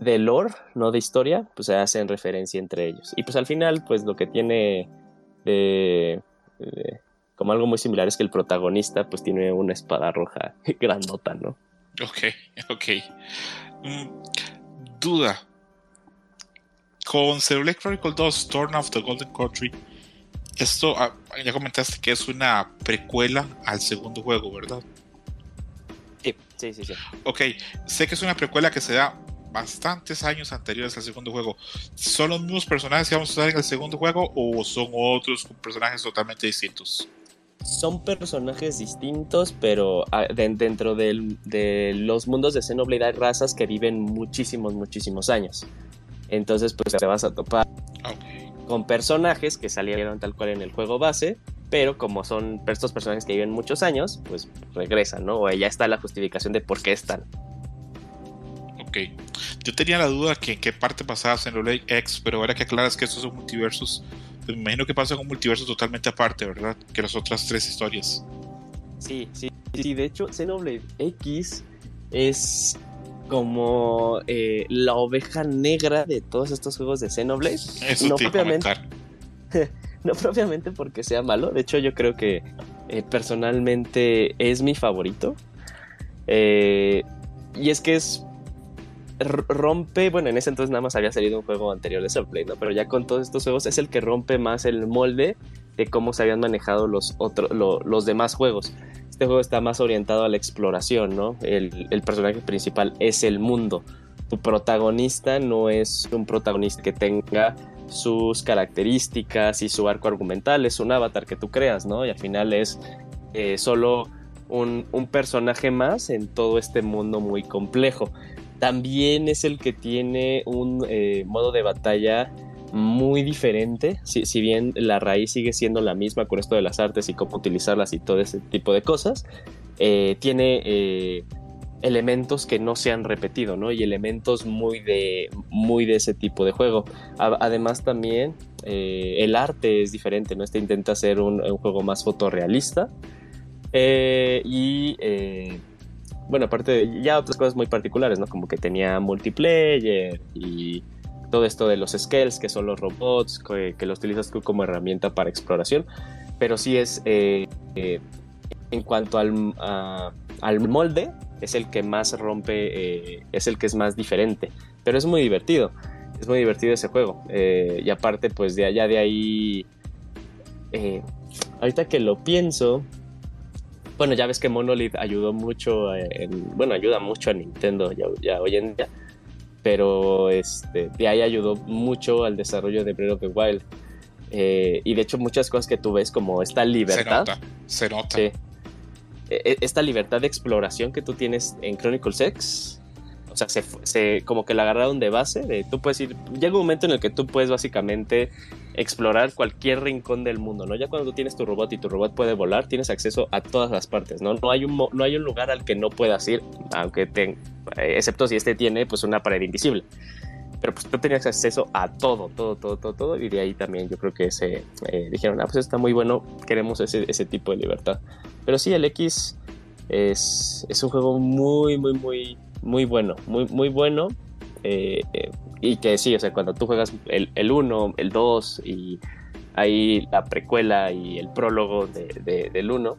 de lore, no de historia, pues se hacen referencia entre ellos. Y pues al final, pues lo que tiene de, como algo muy similar es que el protagonista pues tiene una espada roja [laughs] grandota, ¿no? Ok, ok. Mm, duda, con Cellular Chronicle 2, Turn of the Golden Country, esto ah, ya comentaste que es una precuela al segundo juego, ¿verdad? Sí, sí, sí, sí. Ok, sé que es una precuela que se da bastantes años anteriores al segundo juego. ¿Son los mismos personajes que vamos a usar en el segundo juego o son otros personajes totalmente distintos? Son personajes distintos, pero ah, dentro de los mundos de Xenoblade hay razas que viven muchísimos, muchísimos años. Entonces, pues te vas a topar con personajes que salieron tal cual en el juego base, pero como son estos personajes que viven muchos años, pues regresan, ¿no? O ya está la justificación de por qué están. Ok. Yo tenía la duda que en qué parte pasabas en Xenoblade X, pero ahora que aclaras que estos son multiversos, pues me imagino que pasa en un multiverso totalmente aparte, ¿verdad? Que las otras tres historias. Sí, sí, sí. De hecho, Xenoblade X es como eh, la oveja negra de todos estos juegos de Xenoblade. Eso no propiamente, [laughs] no propiamente porque sea malo. De hecho, yo creo que eh, personalmente es mi favorito. Eh, y es que es rompe, bueno, en ese entonces nada más había salido un juego anterior de Xenoblade, ¿no? Pero ya con todos estos juegos es el que rompe más el molde de cómo se habían manejado los, otros los demás juegos este juego está más orientado a la exploración, ¿no? El, personaje principal es el mundo. Tu protagonista no es un protagonista que tenga sus características y su arco argumental, es un avatar que tú creas, ¿no? Y al final es eh, solo un, personaje más en todo este mundo muy complejo. También es el que tiene un eh, modo de batalla muy diferente, si, bien la raíz sigue siendo la misma con esto de las artes y cómo utilizarlas y todo ese tipo de cosas, eh, tiene eh, elementos que no se han repetido, ¿no? Y elementos muy de, muy de ese tipo de juego. además también el arte es diferente, ¿no? Este intenta ser un, un juego más fotorrealista y... bueno, aparte de ya otras cosas muy particulares, ¿no? Como que tenía multiplayer y todo esto de los scales, que son los robots, que, los utilizas tú como herramienta para exploración, pero sí es, eh, eh, en cuanto al, al, molde, es el que más rompe, eh, es el que es más diferente, pero es muy divertido, es muy divertido ese juego, y aparte pues de allá de ahí, ahorita que lo pienso, bueno, ya ves que Monolith ayudó mucho, bueno, ayuda mucho a Nintendo ya hoy en día pero este, de ahí ayudó mucho al desarrollo de Breath of the Wild. Eh, y de hecho muchas cosas que tú ves como esta libertad. Se nota, se e, e, esta libertad de exploración que tú tienes en Chronicles X o sea, se, se, como que la agarraron de base, de tú puedes ir, llega un momento en el que tú puedes básicamente explorar cualquier rincón del mundo, ¿no? Ya cuando tú tienes tu robot y tu robot puede volar, tienes acceso a todas las partes, ¿no? No hay un, no hay un lugar al que no puedas ir, aunque te, excepto si este tiene pues una pared invisible. Pero pues tú tenías acceso a todo, todo, todo, todo, todo, y de ahí también yo creo que se eh, dijeron, ah, pues está muy bueno, queremos ese, ese tipo de libertad. Pero sí, el X es, es un juego muy, muy, muy, muy bueno, muy, muy bueno. Eh, eh, y que sí, o sea, cuando tú juegas el 1, el 2 y hay la precuela y el prólogo de, del 1,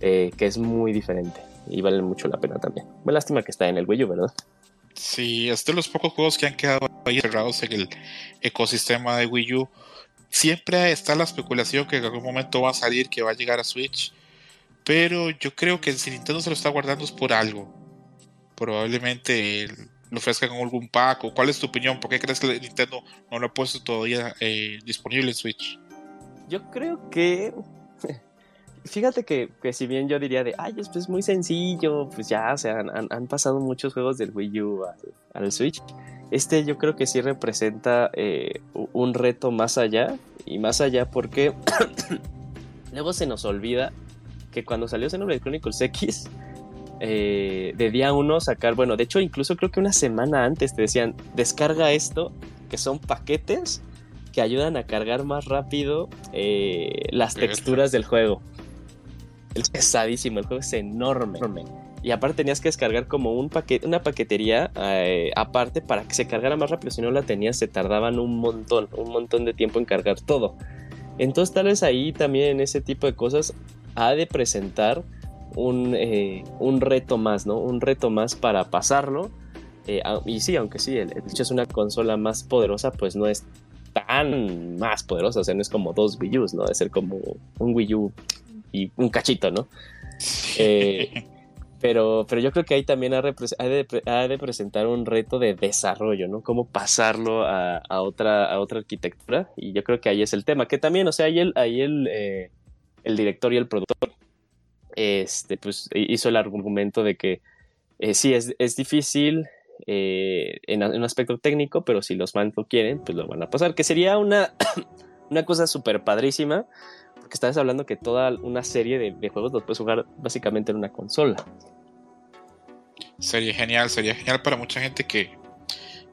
eh, que es muy diferente y vale mucho la pena también. Me lástima que está en el Wii U, ¿verdad? Sí, es de los pocos juegos que han quedado ahí cerrados en el ecosistema de Wii U. Siempre está la especulación que en algún momento va a salir, que va a llegar a Switch. Pero yo creo que si Nintendo se lo está guardando es por algo. Probablemente lo ofrezcan con algún pack. ¿O ¿Cuál es tu opinión? ¿Por qué crees que Nintendo no lo ha puesto todavía eh, disponible en Switch? Yo creo que. [laughs] Fíjate que, si bien yo diría de, ay, es pues muy sencillo, pues ya, o sea, han, pasado muchos juegos del Wii U al, Switch. Este yo creo que sí representa eh, un reto más allá, y más allá porque [coughs] luego se nos olvida que cuando salió Xenoblade Chronicles X, eh, de día uno sacar, bueno, de hecho incluso creo que una semana antes te decían, descarga esto, que son paquetes que ayudan a cargar más rápido eh, las texturas del juego. Es pesadísimo, el juego es enorme. Y aparte tenías que descargar como un paquete, una paquetería eh, aparte para que se cargara más rápido. Si no la tenías, se tardaban un montón, un montón de tiempo en cargar todo. Entonces tal vez ahí también en ese tipo de cosas ha de presentar un, eh, un reto más, ¿no? Un reto más para pasarlo. Eh, y sí, aunque sí, el, hecho es una consola más poderosa, pues no es tan más poderosa, o sea, no es como dos Wii U's, ¿no? Debe ser como un Wii U y un cachito, ¿no? Eh, [laughs] pero, pero yo creo que ahí también ha, de, presentar un reto de desarrollo, ¿no? Cómo pasarlo a, otra, a otra arquitectura. Y yo creo que ahí es el tema. Que también, o sea, ahí el, ahí el, el director y el productor este, pues hizo el argumento de que eh, sí, es, difícil eh, en, un aspecto técnico, pero si los fans lo quieren, pues lo van a pasar. Que sería una, [coughs] una cosa súper padrísima, porque estás hablando que toda una serie de, juegos los puedes jugar básicamente en una consola. Sería genial, sería genial para mucha gente que,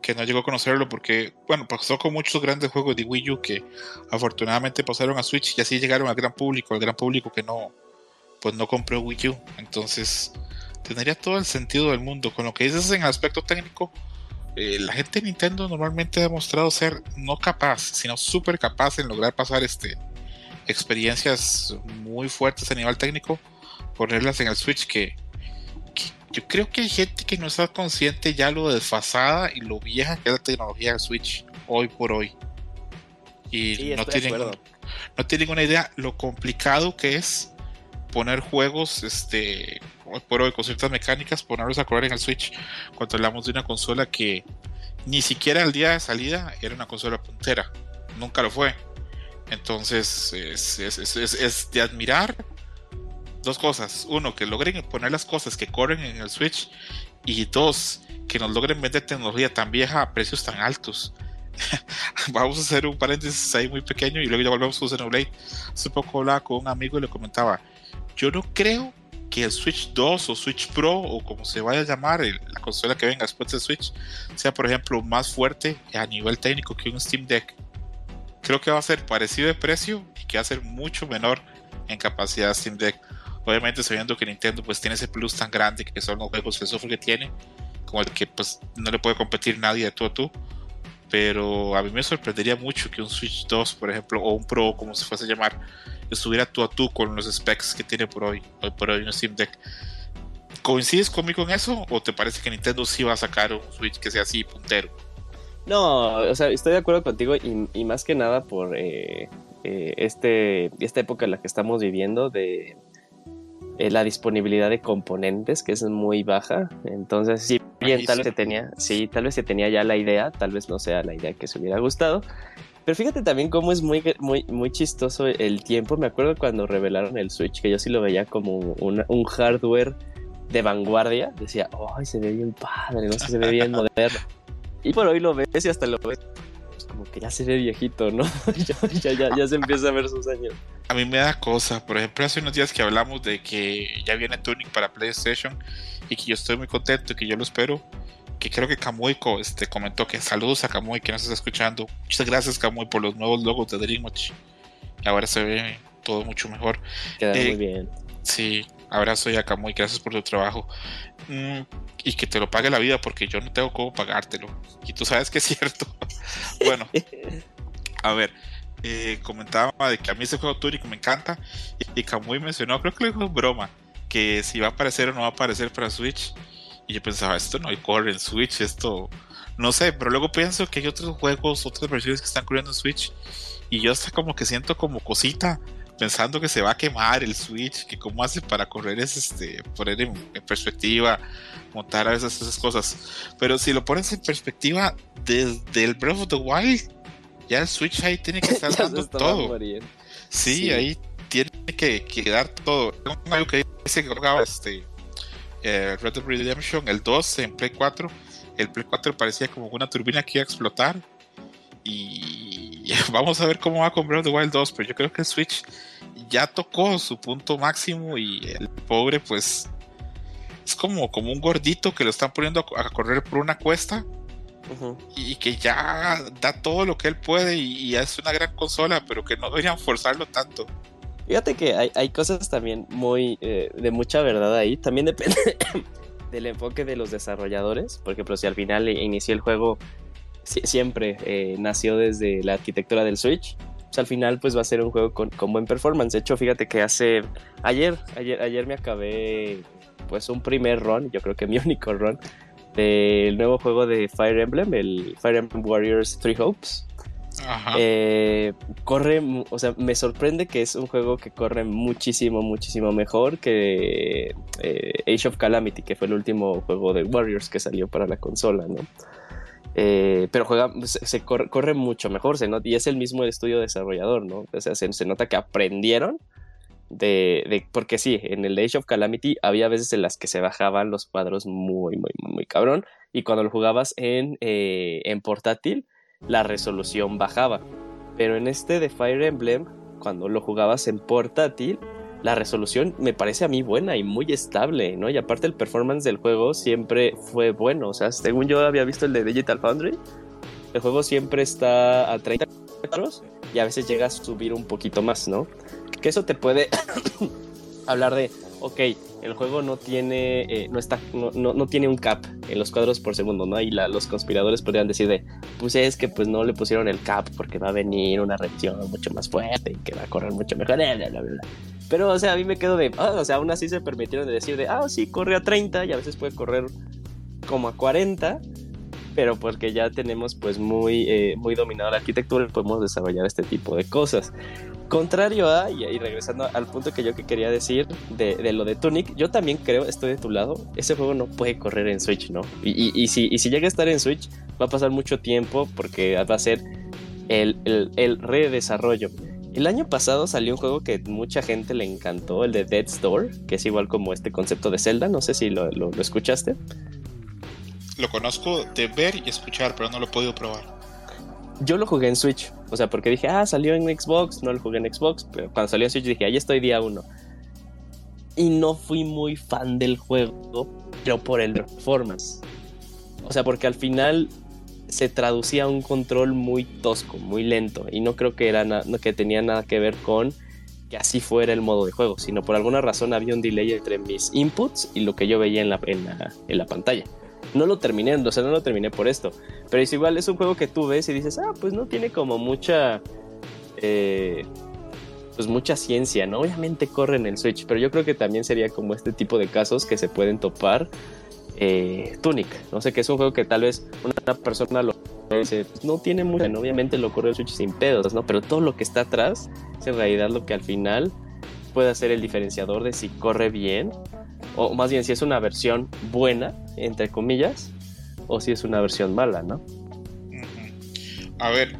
que no llegó a conocerlo porque, bueno, pasó con muchos grandes juegos de Wii U que afortunadamente pasaron a Switch y así llegaron al gran público, al gran público que no, pues no compró Wii U. Entonces, tendría todo el sentido del mundo. Con lo que dices en el aspecto técnico, eh, la gente de Nintendo normalmente ha demostrado ser no capaz, sino súper capaz en lograr pasar este experiencias muy fuertes a nivel técnico, ponerlas en el Switch que, yo creo que hay gente que no está consciente ya lo desfasada y lo vieja que es la tecnología del Switch hoy por hoy. Y no, tienen, no tienen una idea lo complicado que es poner juegos, este, por hoy con ciertas mecánicas, ponerlos a correr en el Switch cuando hablamos de una consola que ni siquiera el día de salida era una consola puntera, nunca lo fue. Entonces es, es, de admirar dos cosas. Uno, que logren poner las cosas que corren en el Switch. Y dos, que nos logren vender tecnología tan vieja a precios tan altos. [laughs] Vamos a hacer un paréntesis ahí muy pequeño y luego ya volvemos a Xenoblade. Hace poco hablaba con un amigo y le comentaba, yo no creo que el Switch 2 o Switch Pro o como se vaya a llamar la consola que venga después del Switch sea por ejemplo más fuerte a nivel técnico que un Steam Deck. Creo que va a ser parecido de precio y que va a ser mucho menor en capacidad de Steam Deck. Obviamente sabiendo que Nintendo pues tiene ese plus tan grande que son los juegos el software que tiene, como el que pues no le puede competir nadie de tú a tú. Pero a mí me sorprendería mucho que un Switch 2, por ejemplo, o un Pro, como se fuese a llamar, estuviera tú a tú con los specs que tiene por hoy, hoy por hoy un Steam Deck. ¿Coincides conmigo en eso o te parece que Nintendo sí va a sacar un Switch que sea así puntero? No, o sea, estoy de acuerdo contigo y, más que nada por eh, eh, este, esta época en la que estamos viviendo de eh, la disponibilidad de componentes que es muy baja. Entonces, sí, bien, tal vez se tenía, sí, tal vez se tenía ya la idea, tal vez no sea la idea que se hubiera gustado, pero fíjate también cómo es muy, muy, muy chistoso el tiempo. Me acuerdo cuando revelaron el Switch, que yo sí lo veía como un hardware de vanguardia, decía, ay, se ve bien padre, no sé, se ve bien [laughs] moderno. Y por hoy lo ves y hasta lo ves pues, como que ya se ve viejito, ¿no? [laughs] ya, ya, ya, se empieza a ver sus años. A mí me da cosa, por ejemplo, hace unos días que hablamos de que ya viene Tunic para PlayStation y que yo estoy muy contento, que yo lo espero, que creo que Kamui este, comentó que saludos a Kamui que nos está escuchando. Muchas gracias Kamui por los nuevos logos de Dreamwatch. Ahora se ve todo mucho mejor. Queda muy eh, bien. Sí, abrazo ya Kamui, gracias por tu trabajo. Mm, y que te lo pague la vida porque yo no tengo cómo pagártelo. Y tú sabes que es [laughs] cierto. bueno, a ver, eh, comentaba de que a mí ese juego Tunic me encanta. Y, y Kamui mencionó, creo que lo dijo broma, que si va a aparecer o no va a aparecer para Switch. Y yo pensaba, esto no hay corre en Switch, esto no sé, pero luego pienso que hay otros juegos, otras versiones que están corriendo en Switch. Y yo hasta como que siento como cosita, pensando que se va a quemar el Switch, que cómo hace para correr es este, poner en, perspectiva, montar a veces esas cosas. Pero si lo pones en perspectiva desde el Breath of the Wild, ya el Switch ahí tiene que [laughs] estar dando todo. Sí, ahí tiene que, que dar todo. Algo que dice que este eh, Red Dead Redemption, el 2 en Play 4. El Play 4 parecía como una turbina que iba a explotar. Y [laughs] vamos a ver cómo va con Breath of the Wild 2. Pero yo creo que el Switch ya tocó su punto máximo y el pobre pues es como, como un gordito que lo están poniendo a, correr por una cuesta. Y que ya da todo lo que él puede y, y es una gran consola, pero que no deberían forzarlo tanto. Fíjate que hay, hay cosas también muy eh, de mucha verdad ahí. También depende [coughs] del enfoque de los desarrolladores. Porque ejemplo, si al final inició el juego, siempre eh, nació desde la arquitectura del Switch. Pues al final pues va a ser un juego con, con, buen performance. De hecho, fíjate que hace ayer, ayer, ayer me acabé pues un primer run, yo creo que mi [laughs] único run, del nuevo juego de Fire Emblem, el Fire Emblem Warriors Three Hopes. Eh, corre, o sea, me sorprende que es un juego que corre muchísimo, muchísimo mejor que eh, Age of Calamity, que fue el último juego de Warriors que salió para la consola, ¿no? Eh, pero juega, se, corre, mucho mejor, se y es el mismo estudio desarrollador, ¿no? O sea, se, nota que aprendieron de, de, porque sí, en el Age of Calamity había veces en las que se bajaban los cuadros muy, muy, muy, cabrón, y cuando lo jugabas en, en portátil, la resolución bajaba. Pero en este de Fire Emblem, cuando lo jugabas en portátil, la resolución me parece a mí buena y muy estable, ¿no? Y aparte el performance del juego siempre fue bueno. O sea, según yo había visto el de Digital Foundry, el juego siempre está a 30 metros y a veces llega a subir un poquito más, ¿no? Que eso te puede [coughs] hablar de, ok, el juego no tiene, eh, no, está, no, no, tiene un cap en los cuadros por segundo, ¿no? Y los conspiradores podrían decir de, pues es que pues no le pusieron el cap porque va a venir una reacción mucho más fuerte y que va a correr mucho mejor, bla, bla, bla, Pero, o sea, a mí me quedo de, ah, o sea, aún así se permitieron de decir de, ah, sí, corre a 30 y a veces puede correr como a 40 pero porque ya tenemos pues muy, eh, muy dominado la arquitectura, podemos desarrollar este tipo de cosas. Contrario a, y, regresando al punto que yo que quería decir de, lo de Tunic, yo también creo, estoy de tu lado, ese juego no puede correr en Switch, ¿no? Y, y, si, y si llega a estar en Switch, va a pasar mucho tiempo porque va a ser el, el, redesarrollo. El año pasado salió un juego que mucha gente le encantó, el de Dead's Door, que es igual como este concepto de Zelda, no sé si lo, lo escuchaste. Lo conozco de ver y escuchar, pero no lo he podido probar yo lo jugué en Switch. O sea, porque dije, ah, salió en Xbox, no lo jugué en Xbox. Pero cuando salió en Switch dije, ahí estoy día uno. Y no fui muy fan del juego, pero por el performance. O sea, porque al final se traducía a un control muy tosco, muy lento. Y no creo que, era que tenía nada que ver con que así fuera el modo de juego, sino por alguna razón había un delay entre mis inputs y lo que yo veía en la, en la pantalla. No lo terminé, o sea, no lo terminé por esto. Pero es igual, es un juego que tú ves y dices, ah, pues no tiene como mucha. Eh, pues mucha ciencia, ¿no? Obviamente corre en el Switch, pero yo creo que también sería como este tipo de casos que se pueden topar. Eh, Tunic, no sé, que es un juego que tal vez una persona lo dice, pues no tiene mucha, obviamente lo corre el Switch sin pedos, ¿no? Pero todo lo que está atrás es en realidad lo que al final puede ser el diferenciador de si corre bien o más bien si es una versión buena, entre comillas, o si es una versión mala, ¿no? A ver,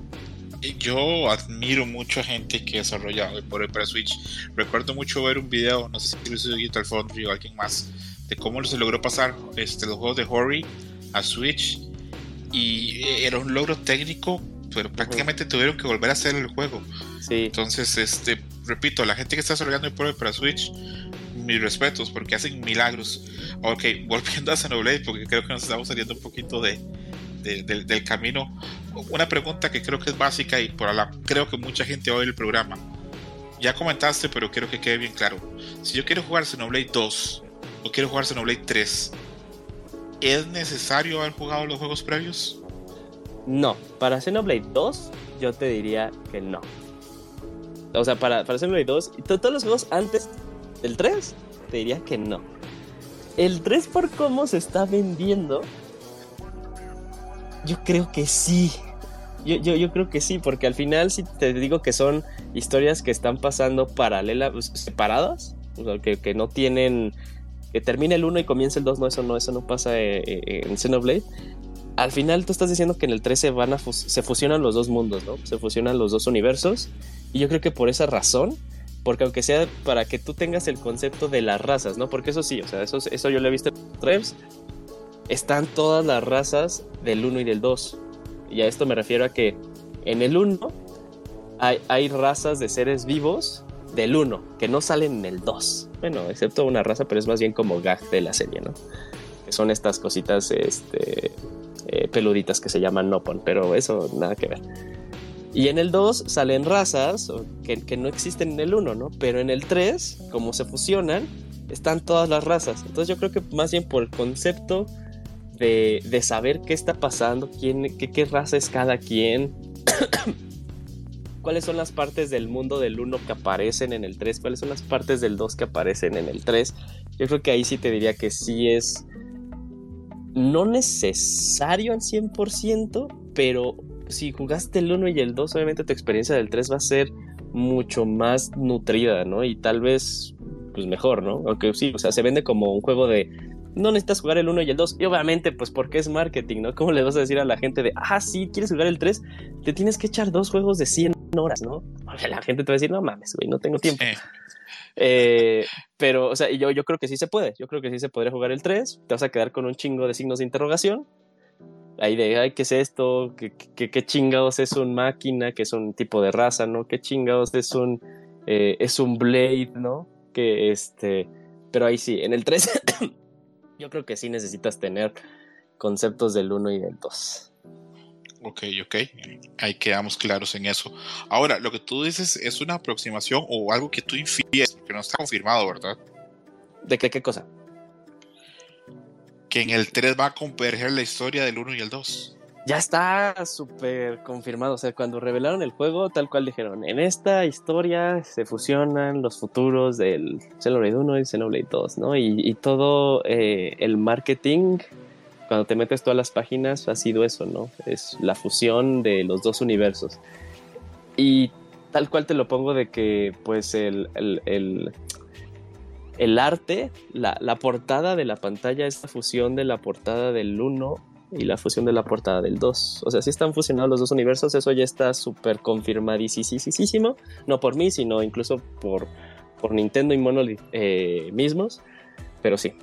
yo admiro mucho a gente que desarrolla por el para Switch. Recuerdo mucho ver un video, no sé si lo hizo Digital Foundry o alguien más, de cómo se logró pasar este, los juegos de Hori a Switch. Y era un logro técnico, pero prácticamente tuvieron que volver a hacer el juego. Sí. Entonces, este, repito, la gente que está desarrollando el para Switch, mis respetos, porque hacen milagros. Ok, [laughs] volviendo a Xenoblade, porque creo que nos estamos saliendo un poquito de, del camino. Una pregunta que creo que es básica y por la creo que mucha gente oye el programa. Ya comentaste, pero quiero que quede bien claro. Si yo quiero jugar Xenoblade 2 o quiero jugar Xenoblade 3, ¿es necesario haber jugado los juegos previos? No, para Xenoblade 2 yo te diría que no. O sea, para, para Xenoblade 2 y todos los juegos antes del 3, te diría que no. El 3 por cómo se está vendiendo, yo creo que sí. Yo, yo, creo que sí, porque al final si te digo que son historias que están pasando paralelas, pues, separadas, que, no tienen, que termine el 1 y comience el 2, no, eso no, eso no pasa eh, eh, en Xenoblade. Al final tú estás diciendo que en el 13 van a se fusionan los dos mundos, ¿no? Se fusionan los dos universos. Y yo creo que por esa razón, porque aunque sea para que tú tengas el concepto de las razas, ¿no? Porque eso sí, o sea, eso, eso yo lo he visto en Treves, están todas las razas del 1 y del 2. Y a esto me refiero a que en el 1 hay, hay razas de seres vivos del 1 que no salen en el 2. Bueno, excepto una raza, pero es más bien como gag de la serie, ¿no? Que son estas cositas este, eh, peluditas que se llaman Nopon, pero eso nada que ver. Y en el 2 salen razas que, que, no existen en el 1, ¿no? Pero en el 3, como se fusionan, están todas las razas. Entonces yo creo que más bien por el concepto de, saber qué está pasando, quién, qué, raza es cada quien, [coughs] cuáles son las partes del mundo del 1 que aparecen en el 3, cuáles son las partes del 2 que aparecen en el 3. Yo creo que ahí sí te diría que sí es no necesario al 100%, pero si jugaste el 1 y el 2, obviamente tu experiencia del 3 va a ser mucho más nutrida, ¿no? Y tal vez, pues mejor, ¿no? Aunque sí, o sea, se vende como un juego de no necesitas jugar el 1 y el 2. Y obviamente, pues porque es marketing, ¿no? ¿Cómo le vas a decir a la gente de, ah, sí, quieres jugar el 3? Te tienes que echar dos juegos de 100 horas, ¿no? La gente te va a decir, no mames, güey, no tengo tiempo. Eh, pero, o sea, yo, yo creo que sí se puede. Yo creo que sí se podría jugar el 3. Te vas a quedar con un chingo de signos de interrogación. Ahí de, ay, ¿qué es esto? ¿Qué, qué, chingados es un máquina? ¿Qué es un tipo de raza, no? ¿Qué chingados es un, eh, es un blade, no? Que este. Pero ahí sí, en el 3 [coughs] yo creo que sí necesitas tener conceptos del 1 y del 2. Ok, ok. Ahí quedamos claros en eso. Ahora, lo que tú dices es una aproximación o algo que tú infieres, que no está confirmado, ¿verdad? ¿De qué, qué cosa? Que en el 3 va a converger la historia del 1 y el 2 ya está súper confirmado. O sea, cuando revelaron el juego, tal cual dijeron, en esta historia se fusionan los futuros del Xenoblade 1 y Xenoblade 2, ¿no? Y, todo eh, el marketing, cuando te metes todas las páginas, ha sido eso, ¿no? Es la fusión de los dos universos. Y tal cual te lo pongo de que, pues, el, el, el, arte, la, la portada de la pantalla es la fusión de la portada del 1 y la fusión de la portada del 2. O sea, si están fusionados los dos universos, eso ya está súper confirmadísimo. No por mí, sino incluso por, por Nintendo y Monolith eh, mismos. Pero sí.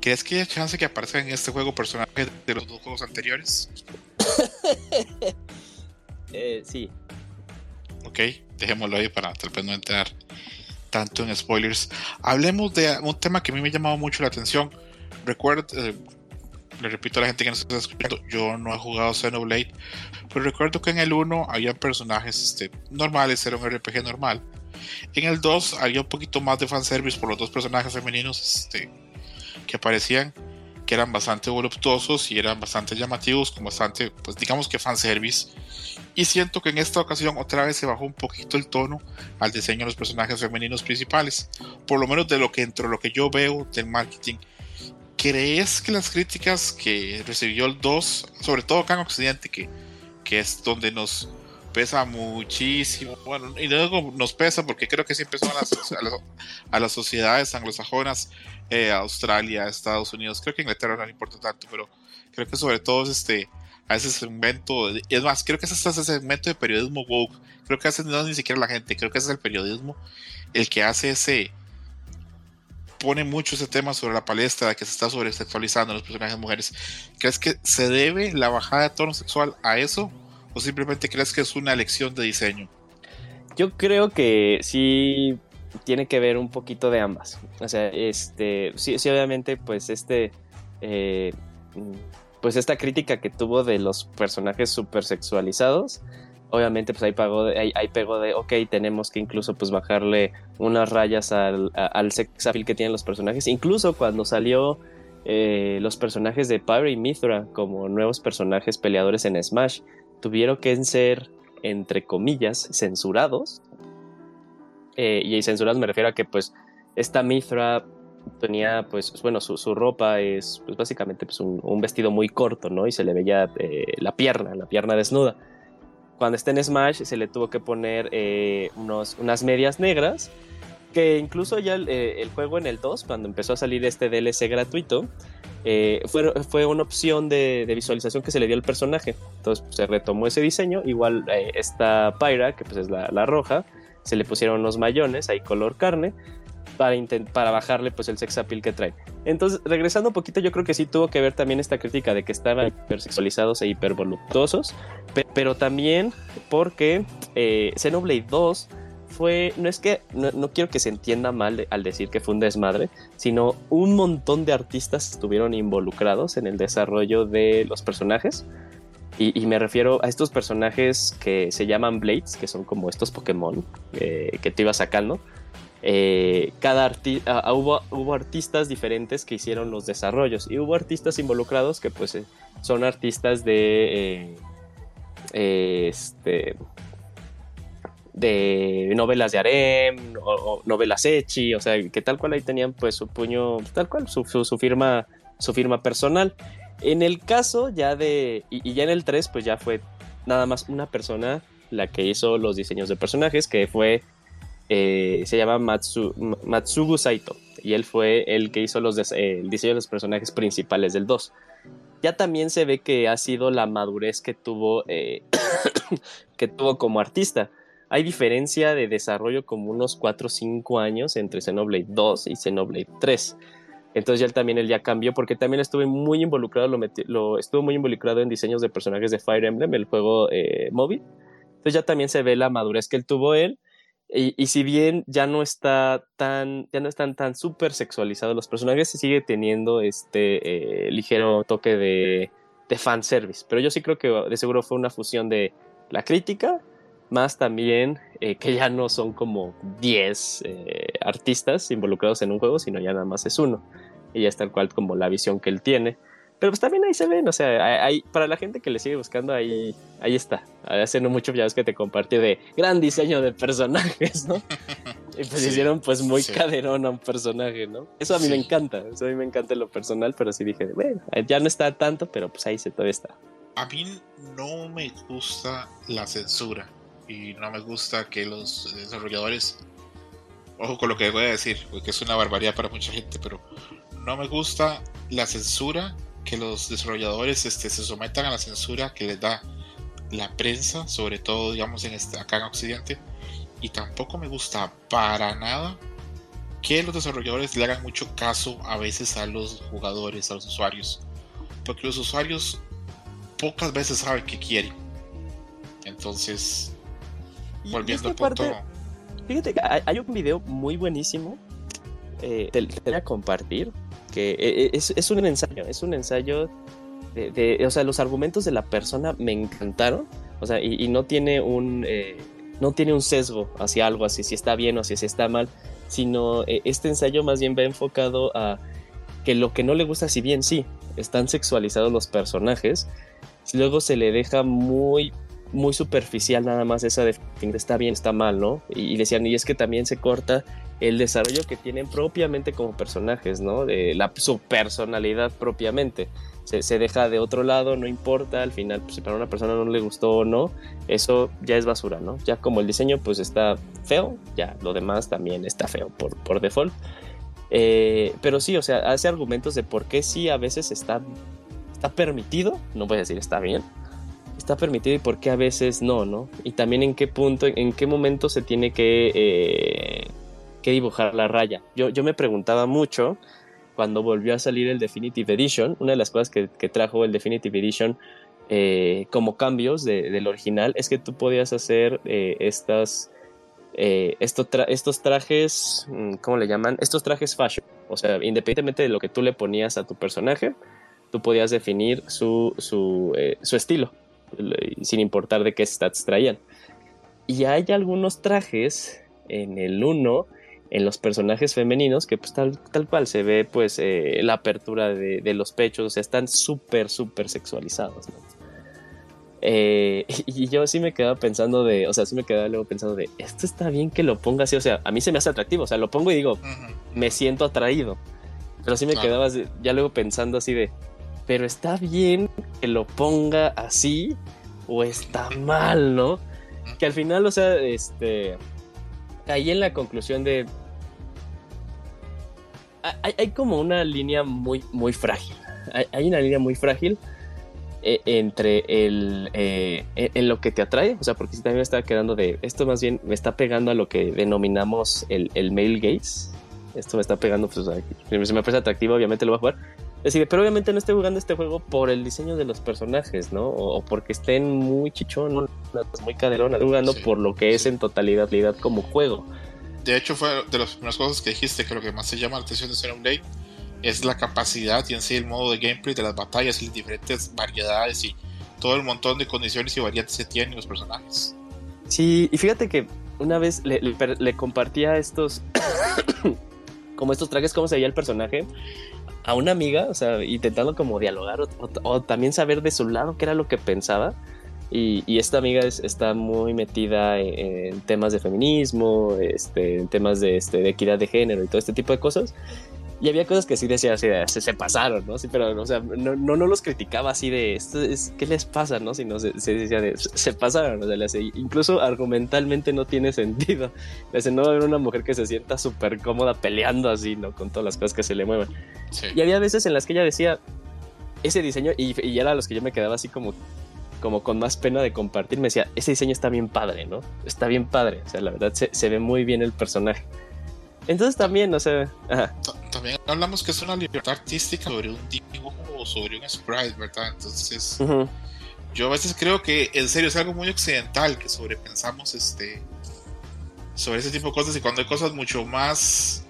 ¿Crees que hay chance que aparezcan en este juego personajes de los dos juegos anteriores? [laughs] eh, sí. Ok, dejémoslo ahí para tal vez no entrar tanto en spoilers. Hablemos de un tema que a mí me ha llamado mucho la atención. Recuerdo, eh, le repito a la gente que nos está escuchando, yo no he jugado Xenoblade, pero recuerdo que en el 1 había personajes este, normales, era un RPG normal. En el 2 había un poquito más de fanservice por los dos personajes femeninos este, que aparecían, que eran bastante voluptuosos y eran bastante llamativos, con bastante, pues digamos que fanservice. Y siento que en esta ocasión otra vez se bajó un poquito el tono al diseño de los personajes femeninos principales, por lo menos de lo que entre lo que yo veo del marketing. ¿Crees que las críticas que recibió el 2, sobre todo acá en Occidente, que, que es donde nos pesa muchísimo, bueno, y luego nos pesa porque creo que siempre son a las, a las, sociedades anglosajonas, eh, Australia, Estados Unidos, creo que Inglaterra no le importa tanto, pero creo que sobre todo este, a ese segmento, es más, creo que es hasta ese segmento de periodismo woke, creo que hace no ni siquiera la gente, creo que ese es el periodismo el que hace ese pone mucho ese tema sobre la palestra, que se está sobresexualizando los personajes mujeres. ¿Crees que se debe la bajada de tono sexual a eso? ¿O simplemente crees que es una elección de diseño? Yo creo que sí tiene que ver un poquito de ambas. O sea, este, sí, sí obviamente, pues este, eh, pues esta crítica que tuvo de los personajes super sexualizados, obviamente pues ahí, pagó, ahí, pegó de, ok, tenemos que incluso pues bajarle unas rayas al, al sex appeal que tienen los personajes. Incluso cuando salió eh, los personajes de Pyre y Mithra como nuevos personajes peleadores en Smash, tuvieron que ser, entre comillas, censurados. Eh, y censurados me refiero a que pues esta Mithra tenía pues bueno su, ropa es pues básicamente pues un, vestido muy corto no y se le veía eh, la pierna la pierna desnuda cuando está en Smash se le tuvo que poner eh, unos, unas medias negras, que incluso ya eh, el, juego en el 2, cuando empezó a salir este DLC gratuito, eh, fue, fue, una opción de, visualización que se le dio al personaje. Entonces pues, se retomó ese diseño. Igual esta Pyra, que pues es la, la, roja, se le pusieron unos mayones, ahí color carne para, para bajarle pues el sex appeal que trae. Entonces, regresando un poquito, yo creo que sí tuvo que ver también esta crítica de que estaban hipersexualizados e hipervoluptuosos, pero también porque eh, Xenoblade 2 fue, no es que, no, quiero que se entienda mal al decir que fue un desmadre, sino un montón de artistas estuvieron involucrados en el desarrollo de los personajes. Y, me refiero a estos personajes que se llaman Blades, que son como estos Pokémon eh, que te iba sacando. Eh, cada artista ah, hubo, hubo, artistas diferentes que hicieron los desarrollos y hubo artistas involucrados que pues eh, son artistas de eh, este de novelas de harem o, novelas echi o sea que tal cual ahí tenían pues su puño tal cual su, su, firma su firma personal. En el caso ya de y, ya en el 3 pues ya fue nada más una persona la que hizo los diseños de personajes que fue eh, se llama Matsugu Saito y él fue el que hizo los el diseño de los personajes principales del 2. Ya también se ve que ha sido la madurez que tuvo, eh, [coughs] que tuvo como artista. Hay diferencia de desarrollo como unos 4 o 5 años entre Xenoblade 2 y Xenoblade 3. Entonces ya también él ya cambió porque también estuve muy involucrado, lo, estuvo muy involucrado en diseños de personajes de Fire Emblem, el juego eh, móvil. Entonces ya también se ve la madurez que él tuvo él y, si bien ya no está tan, ya no están tan súper sexualizados los personajes, se sigue teniendo este eh, ligero toque de, de fanservice. Pero yo sí creo que de seguro fue una fusión de la crítica, más también eh, que ya no son como 10 eh, artistas involucrados en un juego, sino ya nada más es uno. Y ya es tal cual como la visión que él tiene. Pero pues también ahí se ven, o sea, hay, para la gente que le sigue buscando, ahí, ahí está. Hace no mucho ya ves que te compartí de gran diseño de personajes, ¿no? [laughs] Y pues hicieron pues muy caderón a un personaje, ¿no? Eso a mí me encanta, eso a mí me encanta en lo personal, pero sí dije, bueno, ya no está tanto, pero pues ahí se todavía está. A mí no me gusta la censura y no me gusta que los desarrolladores, ojo con lo que voy a decir, porque es una barbaridad para mucha gente, pero no me gusta la censura que los desarrolladores este, se sometan a la censura que les da la prensa, sobre todo digamos en este, acá en Occidente, y tampoco me gusta para nada que los desarrolladores le hagan mucho caso a veces a los jugadores, a los usuarios, porque los usuarios pocas veces saben qué quieren. Entonces, volviendo al punto. fíjate, hay un video muy buenísimo. Eh, te, te voy a compartir e, e, es, un ensayo, es un ensayo de, o sea, los argumentos de la persona me encantaron, o sea, y, no tiene un, eh, no tiene un sesgo hacia algo, así si está bien o si está mal, sino eh, este ensayo más bien va enfocado a que lo que no le gusta, si bien sí, están sexualizados los personajes, luego se le deja muy muy superficial nada más esa de está bien, está mal, ¿no? Y, decían, y es que también se corta el desarrollo que tienen propiamente como personajes, ¿no? De la, su personalidad propiamente. Se, deja de otro lado, no importa, al final, pues, si para una persona no le gustó o no, eso ya es basura, ¿no? Ya como el diseño pues está feo, ya lo demás también está feo por, por default. Eh, pero sí, o sea, hace argumentos de por qué sí a veces está, está permitido, no voy decir está bien, está permitido y por qué a veces no, ¿no? Y también en qué punto, en qué momento se tiene que, eh, que dibujar la raya. Yo, yo me preguntaba mucho cuando volvió a salir el Definitive Edition, una de las cosas que, que trajo el Definitive Edition eh, como cambios de, del original es que tú podías hacer eh, estas, eh, estos, tra estos trajes, mm, ¿cómo le llaman? Estos trajes fashion. O sea, independientemente de lo que tú le ponías a tu personaje, tú podías definir su, su, su estilo, sin importar de qué stats traían. Y hay algunos trajes en el 1 en los personajes femeninos que pues tal, tal cual se ve pues eh, la apertura de, de, los pechos, o sea, están súper, súper sexualizados, ¿no? eh, [laughs] y yo sí me quedaba pensando de, o sea, sí me quedaba luego pensando de, esto está bien que lo ponga así, o sea, a mí se me hace atractivo, o sea, lo pongo y digo, uh -huh. me siento atraído, pero sí me claro. quedaba ya luego pensando así de, pero está bien que lo ponga así o está mal, ¿no? Que al final, o sea, este, caí en la conclusión de, hay, hay como una línea muy, muy frágil. Hay, hay, una línea muy frágil eh, entre el eh, en lo que te atrae, o sea, porque si también me está quedando de esto más bien me está pegando a lo que denominamos el, el male gaze. Esto me está pegando, pues, o sea, si me parece atractivo, obviamente lo voy a jugar. Es decir, pero obviamente no estoy jugando este juego por el diseño de los personajes, ¿no? O, o porque estén muy chichón, muy caderón, estoy jugando sí, por lo que sí. es en totalidad como juego de hecho fue de las primeras cosas que dijiste que lo que más se llama la atención de Xenoblade es la capacidad y en sí el modo de gameplay de las batallas y las diferentes variedades y todo el montón de condiciones y variantes que tienen los personajes. Sí, y fíjate que una vez le, le, le compartía estos [coughs] como estos trajes, cómo se veía el personaje a una amiga, o sea, intentando como dialogar o, también saber de su lado qué era lo que pensaba. Y, y, esta amiga es, está muy metida en, en, temas de feminismo, este, en temas de, este, de, equidad de género y todo este tipo de cosas. Y había cosas que sí decía así de, se, se, pasaron, ¿no? Sí, pero, o sea, no, no, no, los criticaba así de, esto es, ¿qué les pasa, no? Sino se, se decía de, se pasaron, o sea, le hace, incluso argumentalmente no tiene sentido. Le hace, no haber una mujer que se sienta súper cómoda peleando así, ¿no? Con todas las cosas que se le mueven. Sí. Y había veces en las que ella decía, ese diseño, y, y era los que yo me quedaba así como como con más pena de compartir, me decía, ese diseño está bien padre, ¿no? Está bien padre, o sea, la verdad se, se ve muy bien el personaje. Entonces también, o sea... Ajá. También hablamos que es una libertad artística sobre un dibujo o sobre un sprite, ¿verdad? Entonces, uh -huh. yo a veces creo que en serio es algo muy occidental que sobrepensamos este sobre ese tipo de cosas y cuando hay cosas mucho más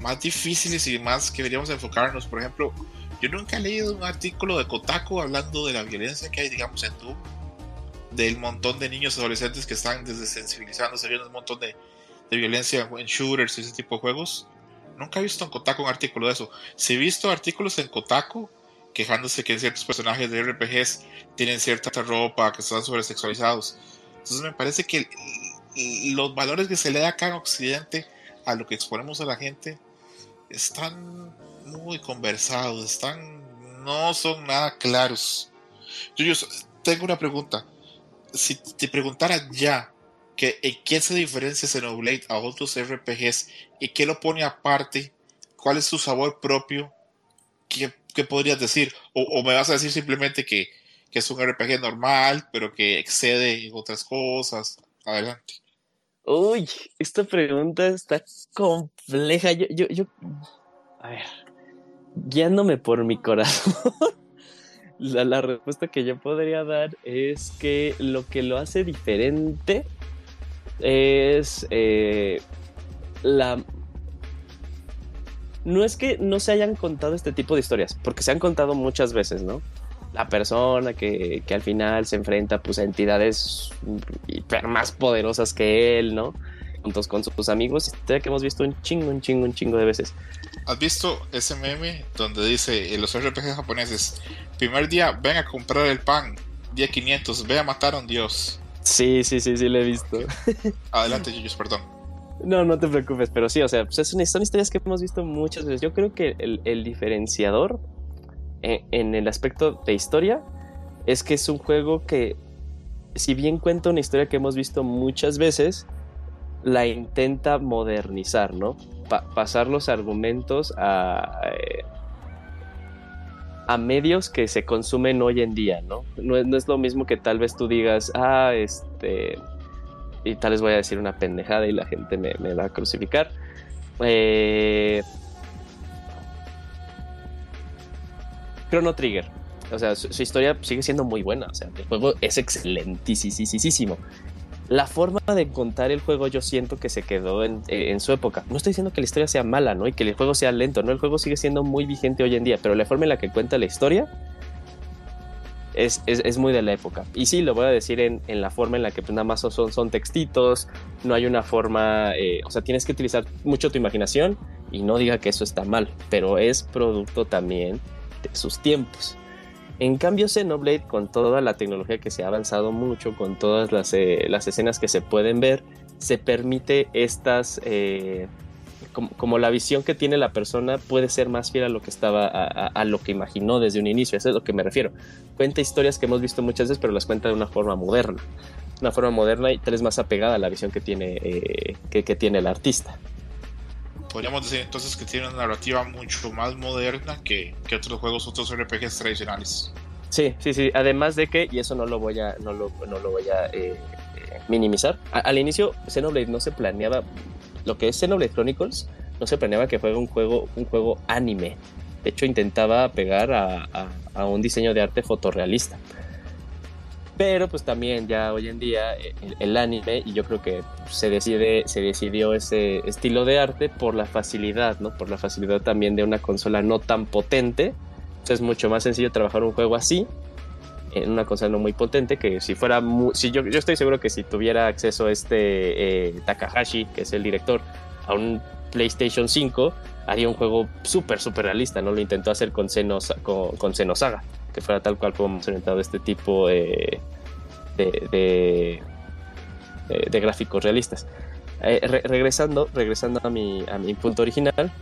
más difíciles y más que deberíamos enfocarnos, por ejemplo, yo nunca he leído un artículo de Kotaku hablando de la violencia que hay, digamos, en Doom, del montón de niños adolescentes que están desensibilizándose, hay un montón de, de, violencia en shooters y ese tipo de juegos. Nunca he visto en Kotaku un artículo de eso. Si he visto artículos en Kotaku quejándose que ciertos personajes de RPGs tienen cierta ropa, que están sobresexualizados. Entonces me parece que los valores que se le da acá en Occidente a lo que exponemos a la gente están muy conversados, están no son nada claros. Yo, yo tengo una pregunta. Si te preguntara ya que en qué se diferencia Xenoblade a otros RPGs y qué lo pone aparte, cuál es su sabor propio, ¿qué, podrías decir? O, o, me vas a decir simplemente que, que, es un RPG normal, pero que excede en otras cosas. Adelante. Uy, esta pregunta está compleja. Yo, yo, yo, a ver, guiándome por mi corazón, [laughs] la, respuesta que yo podría dar es que lo que lo hace diferente es eh, la... No es que no se hayan contado este tipo de historias, porque se han contado muchas veces, ¿no? La persona que, que al final se enfrenta pues, a entidades hiper más poderosas que él, ¿no? Juntos con sus amigos, historia que hemos visto un chingo, un chingo, un chingo de veces. ¿Has visto ese meme donde dice en los RPG japoneses, primer día ven a comprar el pan, día 500, ve a matar a un dios? Sí, sí, sí, sí, lo he visto. Okay. [laughs] Adelante, Yuyus, perdón. No, no te preocupes, pero sí, o sea, pues son, son historias que hemos visto muchas veces. Yo creo que el, el diferenciador en, en el aspecto de historia es que es un juego que, si bien cuenta una historia que hemos visto muchas veces, la intenta modernizar, ¿no? Pa pasar los argumentos a, eh, a medios que se consumen hoy en día, ¿no? ¿no? Es lo mismo que tal vez tú digas, ah, este, y tal vez voy a decir una pendejada y la gente me, me va a crucificar. Eh, Chrono Trigger. O sea, su, su historia sigue siendo muy buena. O sea, el juego es excelentísimo. La forma de contar el juego yo siento que se quedó en, eh, en su época. No estoy diciendo que la historia sea mala, ¿no? Y que el juego sea lento, ¿no? El juego sigue siendo muy vigente hoy en día, pero la forma en la que cuenta la historia es, muy de la época. Y sí, lo voy a decir en, en la forma en la que pues, nada más son, son textitos, no hay una forma, eh, o sea, tienes que utilizar mucho tu imaginación y no diga que eso está mal, pero es producto también de sus tiempos. En cambio, Xenoblade, con toda la tecnología que se ha avanzado mucho, con todas las, eh, las escenas que se pueden ver, se permite estas... Eh, como, como, la visión que tiene la persona puede ser más fiel a lo que estaba, a, lo que imaginó desde un inicio, eso es lo que me refiero. Cuenta historias que hemos visto muchas veces, pero las cuenta de una forma moderna. Una forma moderna y tal vez más apegada a la visión que tiene, eh, que, que tiene el artista podríamos decir entonces que tiene una narrativa mucho más moderna que, que, otros juegos, otros RPGs tradicionales. Sí, sí, sí. Además de que, y eso no lo voy a, no lo, no lo voy a eh, minimizar, a, al inicio Xenoblade no se planeaba, lo que es Xenoblade Chronicles, no se planeaba que fuera un juego, un juego anime. De hecho, intentaba pegar a, a, a un diseño de arte fotorrealista pero pues también ya hoy en día el, el, anime y yo creo que se decide se decidió ese estilo de arte por la facilidad no por la facilidad también de una consola no tan potente. Entonces es mucho más sencillo trabajar un juego así en una consola no muy potente que si fuera muy, si yo, yo estoy seguro que si tuviera acceso a este eh, Takahashi que es el director a un PlayStation 5 haría un juego súper súper realista no lo intentó hacer con Xenos, con, con Xenosaga que fuera tal cual como hemos orientado este tipo de, de, gráficos realistas. Eh, re regresando, regresando a mi, a mi punto original,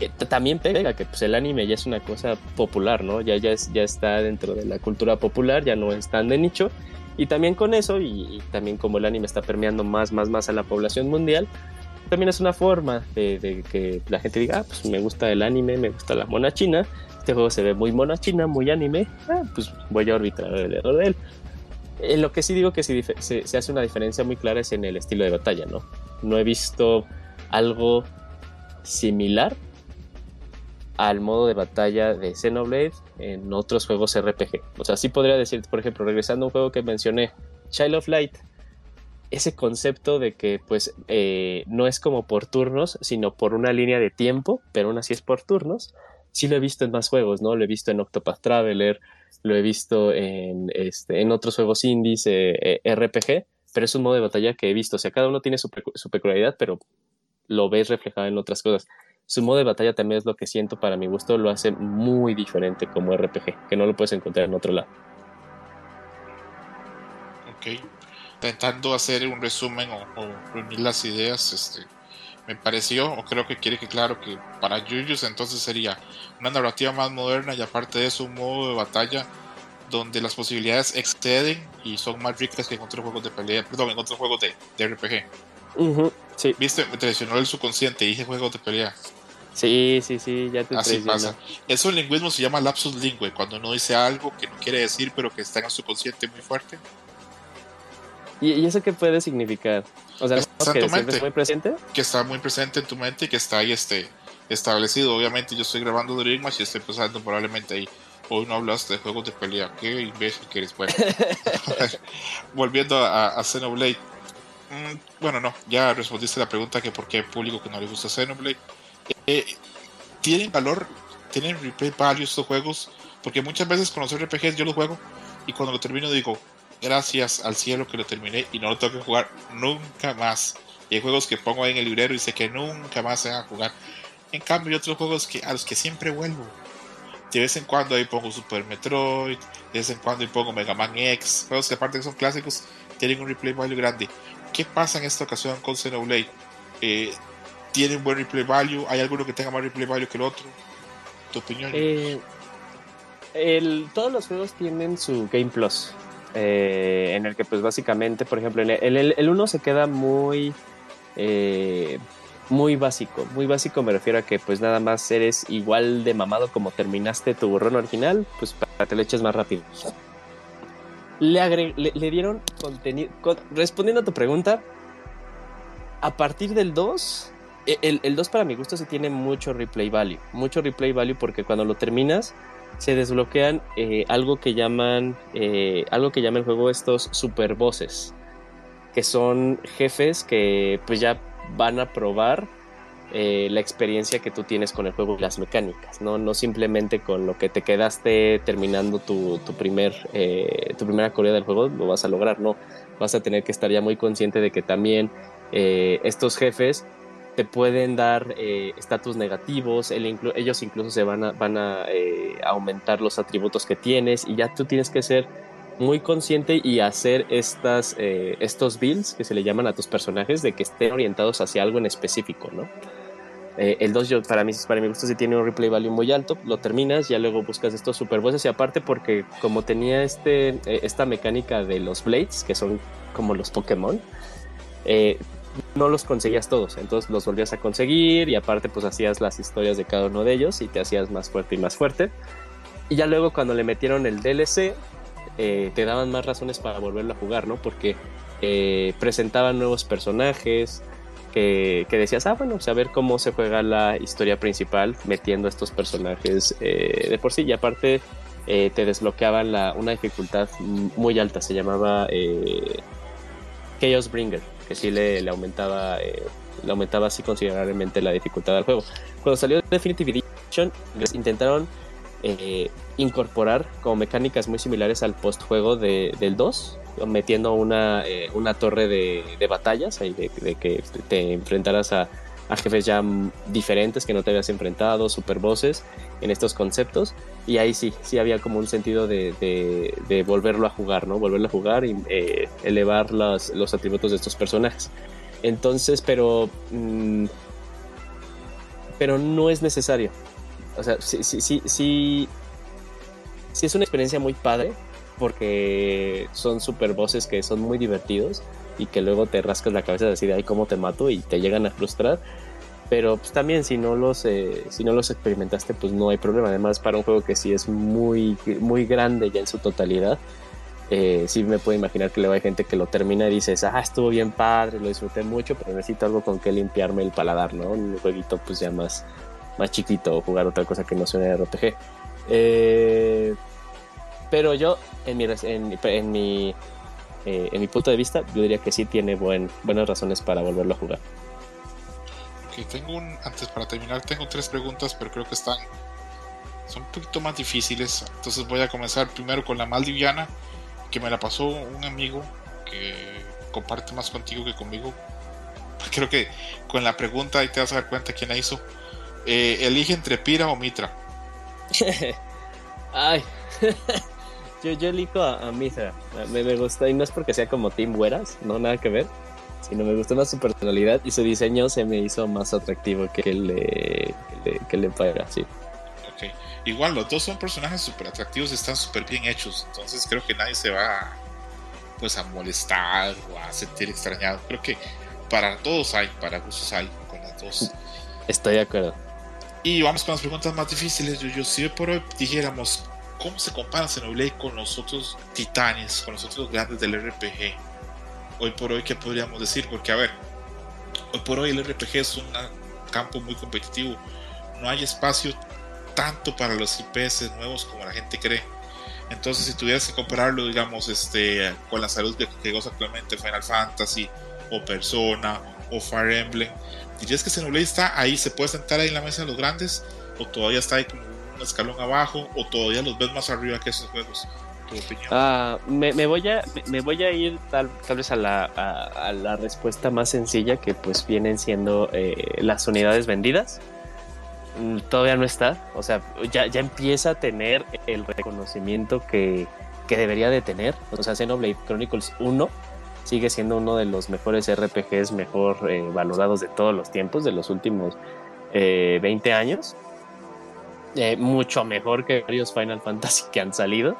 eh, también pega que pues, el anime ya es una cosa popular, ¿no? Ya, ya, es, ya está dentro de la cultura popular, ya no es tan de nicho. Y también con eso, y, también como el anime está permeando más, más, más a la población mundial, también es una forma de, de, que la gente diga, ah, pues me gusta el anime, me gusta la mona china, este juego se ve muy mona china, muy anime, ah, pues voy a arbitrar alrededor de él. En lo que sí digo que se, hace una diferencia muy clara es en el estilo de batalla, ¿no? No he visto algo similar al modo de batalla de Xenoblade en otros juegos RPG. O sea, sí podría decir, por ejemplo, regresando a un juego que mencioné, Child of Light, ese concepto de que pues eh, no es como por turnos, sino por una línea de tiempo, pero aún así es por turnos sí lo he visto en más juegos, ¿no? Lo he visto en Octopath Traveler, lo he visto en, este, en otros juegos indies, eh, eh, RPG, pero es un modo de batalla que he visto. O sea, cada uno tiene su, peculiaridad, pero lo ves reflejado en otras cosas. Su modo de batalla también es lo que siento para mi gusto, lo hace muy diferente como RPG, que no lo puedes encontrar en otro lado. Ok. Intentando hacer un resumen o, o reunir las ideas, este, me pareció, o creo que quiere que claro que para Yuyus entonces sería una narrativa más moderna y aparte de eso un modo de batalla donde las posibilidades exceden y son más ricas que en otros juegos de pelea, perdón, en otros juegos de, de RPG. Uh -huh, sí. Viste, me traicionó el subconsciente, dije juegos de pelea. Sí, sí, sí, ya te Así pasa. Eso en lingüismo se llama lapsus lingüe, cuando uno dice algo que no quiere decir pero que está en el subconsciente muy fuerte. ¿Y, ¿Y, eso qué puede significar? O sea, está que tu mente, muy presente. Que está muy presente en tu mente y que está ahí este, establecido. Obviamente yo estoy grabando Dream Match y estoy pensando probablemente ahí. Hoy no hablaste de juegos de pelea. Qué imbécil que eres. Bueno, [laughs] volviendo a, a Xenoblade. Mm, bueno, no, ya respondiste la pregunta que por qué público que no le gusta Xenoblade. Eh, ¿Tienen valor? ¿Tienen replay value estos juegos? Porque muchas veces con los RPGs yo los juego y cuando lo termino digo, gracias al cielo que lo terminé y no lo tengo que jugar nunca más. Y hay juegos que pongo ahí en el librero y sé que nunca más se van a jugar. En cambio, hay otros juegos que, a los que siempre vuelvo. De vez en cuando ahí pongo Super Metroid, de vez en cuando ahí pongo Mega Man X, juegos que aparte que son clásicos, tienen un replay value grande. ¿Qué pasa en esta ocasión con Xenoblade? Eh, ¿Tiene un buen replay value? ¿Hay alguno que tenga más replay value que el otro? ¿Tu opinión? Eh, el, todos los juegos tienen su Game Plus. Eh, en el que pues básicamente, por ejemplo, el, el, el uno se queda muy, eh, muy básico, muy básico me refiero a que pues nada más eres igual de mamado como terminaste tu burrón original, pues para que te le eches más rápido. le, dieron contenido. respondiendo a tu pregunta, a partir del 2, e, el, el 2 para mi gusto sí tiene mucho replay value. Mucho replay value porque cuando lo terminas se desbloquean eh, algo que llaman eh, algo que llama el juego estos super bosses que son jefes que pues ya van a probar eh, la experiencia que tú tienes con el juego y las mecánicas, ¿no? No simplemente con lo que te quedaste terminando tu, tu primer, tu primera corrida del juego lo vas a lograr, no. Vas a tener que estar ya muy consciente de que también estos jefes te pueden dar eh, estatus negativos, ellos incluso se van a, eh, aumentar los atributos que tienes y ya tú tienes que ser muy consciente y hacer eh, estos builds que se le llaman a tus personajes de que estén orientados hacia algo en específico, ¿no? el 2 yo, para mí, para mi gusto sí tiene un replay value muy alto, lo terminas, ya luego buscas estos super bosses y aparte porque como tenía este, esta mecánica de los blades, que son como los Pokémon, no los conseguías todos, entonces los volvías a conseguir y aparte pues hacías las historias de cada uno de ellos y te hacías más fuerte y más fuerte. Y ya luego cuando le metieron el DLC, eh, te daban más razones para volverlo a jugar, ¿no? Porque eh, presentaban nuevos personajes, que, decías, ah, bueno, saber cómo se juega la historia principal metiendo estos personajes eh, de por sí. Y aparte te desbloqueaban una dificultad muy alta, se llamaba Chaos Bringer que sí le, aumentaba eh, le aumentaba así considerablemente la dificultad del juego. Cuando salió Definitive Edition, intentaron eh, incorporar como mecánicas muy similares al postjuego de, del 2, metiendo una, eh, una torre de, batallas, de, de, que te enfrentaras a, a, jefes ya diferentes que no te habías enfrentado, super bosses en estos conceptos. Y ahí sí, sí había como un sentido de, de, volverlo a jugar, ¿no? Volverlo a jugar y eh, elevar los, los, atributos de estos personajes. Entonces, pero. Mm, pero no es necesario. O sea, sí, sí, sí, sí. Sí es una experiencia muy padre. Porque son super bosses que son muy divertidos. Y que luego te rascas la cabeza de decir, ay, cómo te mato. Y te llegan a frustrar pero pues también si no los eh, si no los experimentaste pues no hay problema. Además para un juego que sí es muy muy grande ya en su totalidad eh, sí me puedo imaginar que va a gente que lo termina y dices ah estuvo bien padre lo disfruté mucho pero necesito algo con que limpiarme el paladar no un jueguito pues ya más más chiquito o jugar otra cosa que no sea un RPG eh, pero yo en mi en mi eh, en mi punto de vista yo diría que sí tiene buen, buenas razones para volverlo a jugar tengo un, antes para terminar, tengo tres preguntas, pero creo que están, son un poquito más difíciles. Entonces voy a comenzar primero con la maldiviana, que me la pasó un amigo que comparte más contigo que conmigo. [laughs] Creo que con la pregunta ahí te vas a dar cuenta quién la hizo. Eh, elige entre Pira o Mitra. [laughs] Ay, [laughs] yo, yo elijo a, Mitra. Me, me, gusta y no es porque sea como Team Bueras, no nada que ver sino me gustó más su personalidad y su diseño se me hizo más atractivo que el de, que el de, sí. Ok, igual los dos son personajes súper atractivos y están súper bien hechos, entonces creo que nadie se va pues a molestar o a sentir extrañado. Creo que para todos hay, para gustos hay con los dos. Estoy de acuerdo. Y vamos con las preguntas más difíciles. Yo, yo si por hoy dijéramos, ¿cómo se compara Xenoblade con los otros titanes, con los otros grandes del RPG? Hoy por hoy, ¿qué podríamos decir? Porque, a ver, hoy por hoy el RPG es un campo muy competitivo. No hay espacio tanto para los IPS nuevos como la gente cree. Entonces, si tuvieras que compararlo, digamos, este, con la salud que, que goza actualmente Final Fantasy, o Persona, o Fire Emblem, ¿dirías que Xenoblade está ahí, se puede sentar ahí en la mesa de los grandes? ¿O todavía está ahí como un escalón abajo? ¿O todavía los ves más arriba que esos juegos? Ah, me, voy a, ir tal, vez a la, respuesta más sencilla que pues vienen siendo eh, las unidades vendidas. Mm, todavía no está, o sea, ya, empieza a tener el reconocimiento que, debería de tener. O sea, Xenoblade Chronicles 1 sigue siendo uno de los mejores RPGs mejor eh, valorados de todos los tiempos, de los últimos 20 eh, años. mucho mejor que varios Final Fantasy que han salido.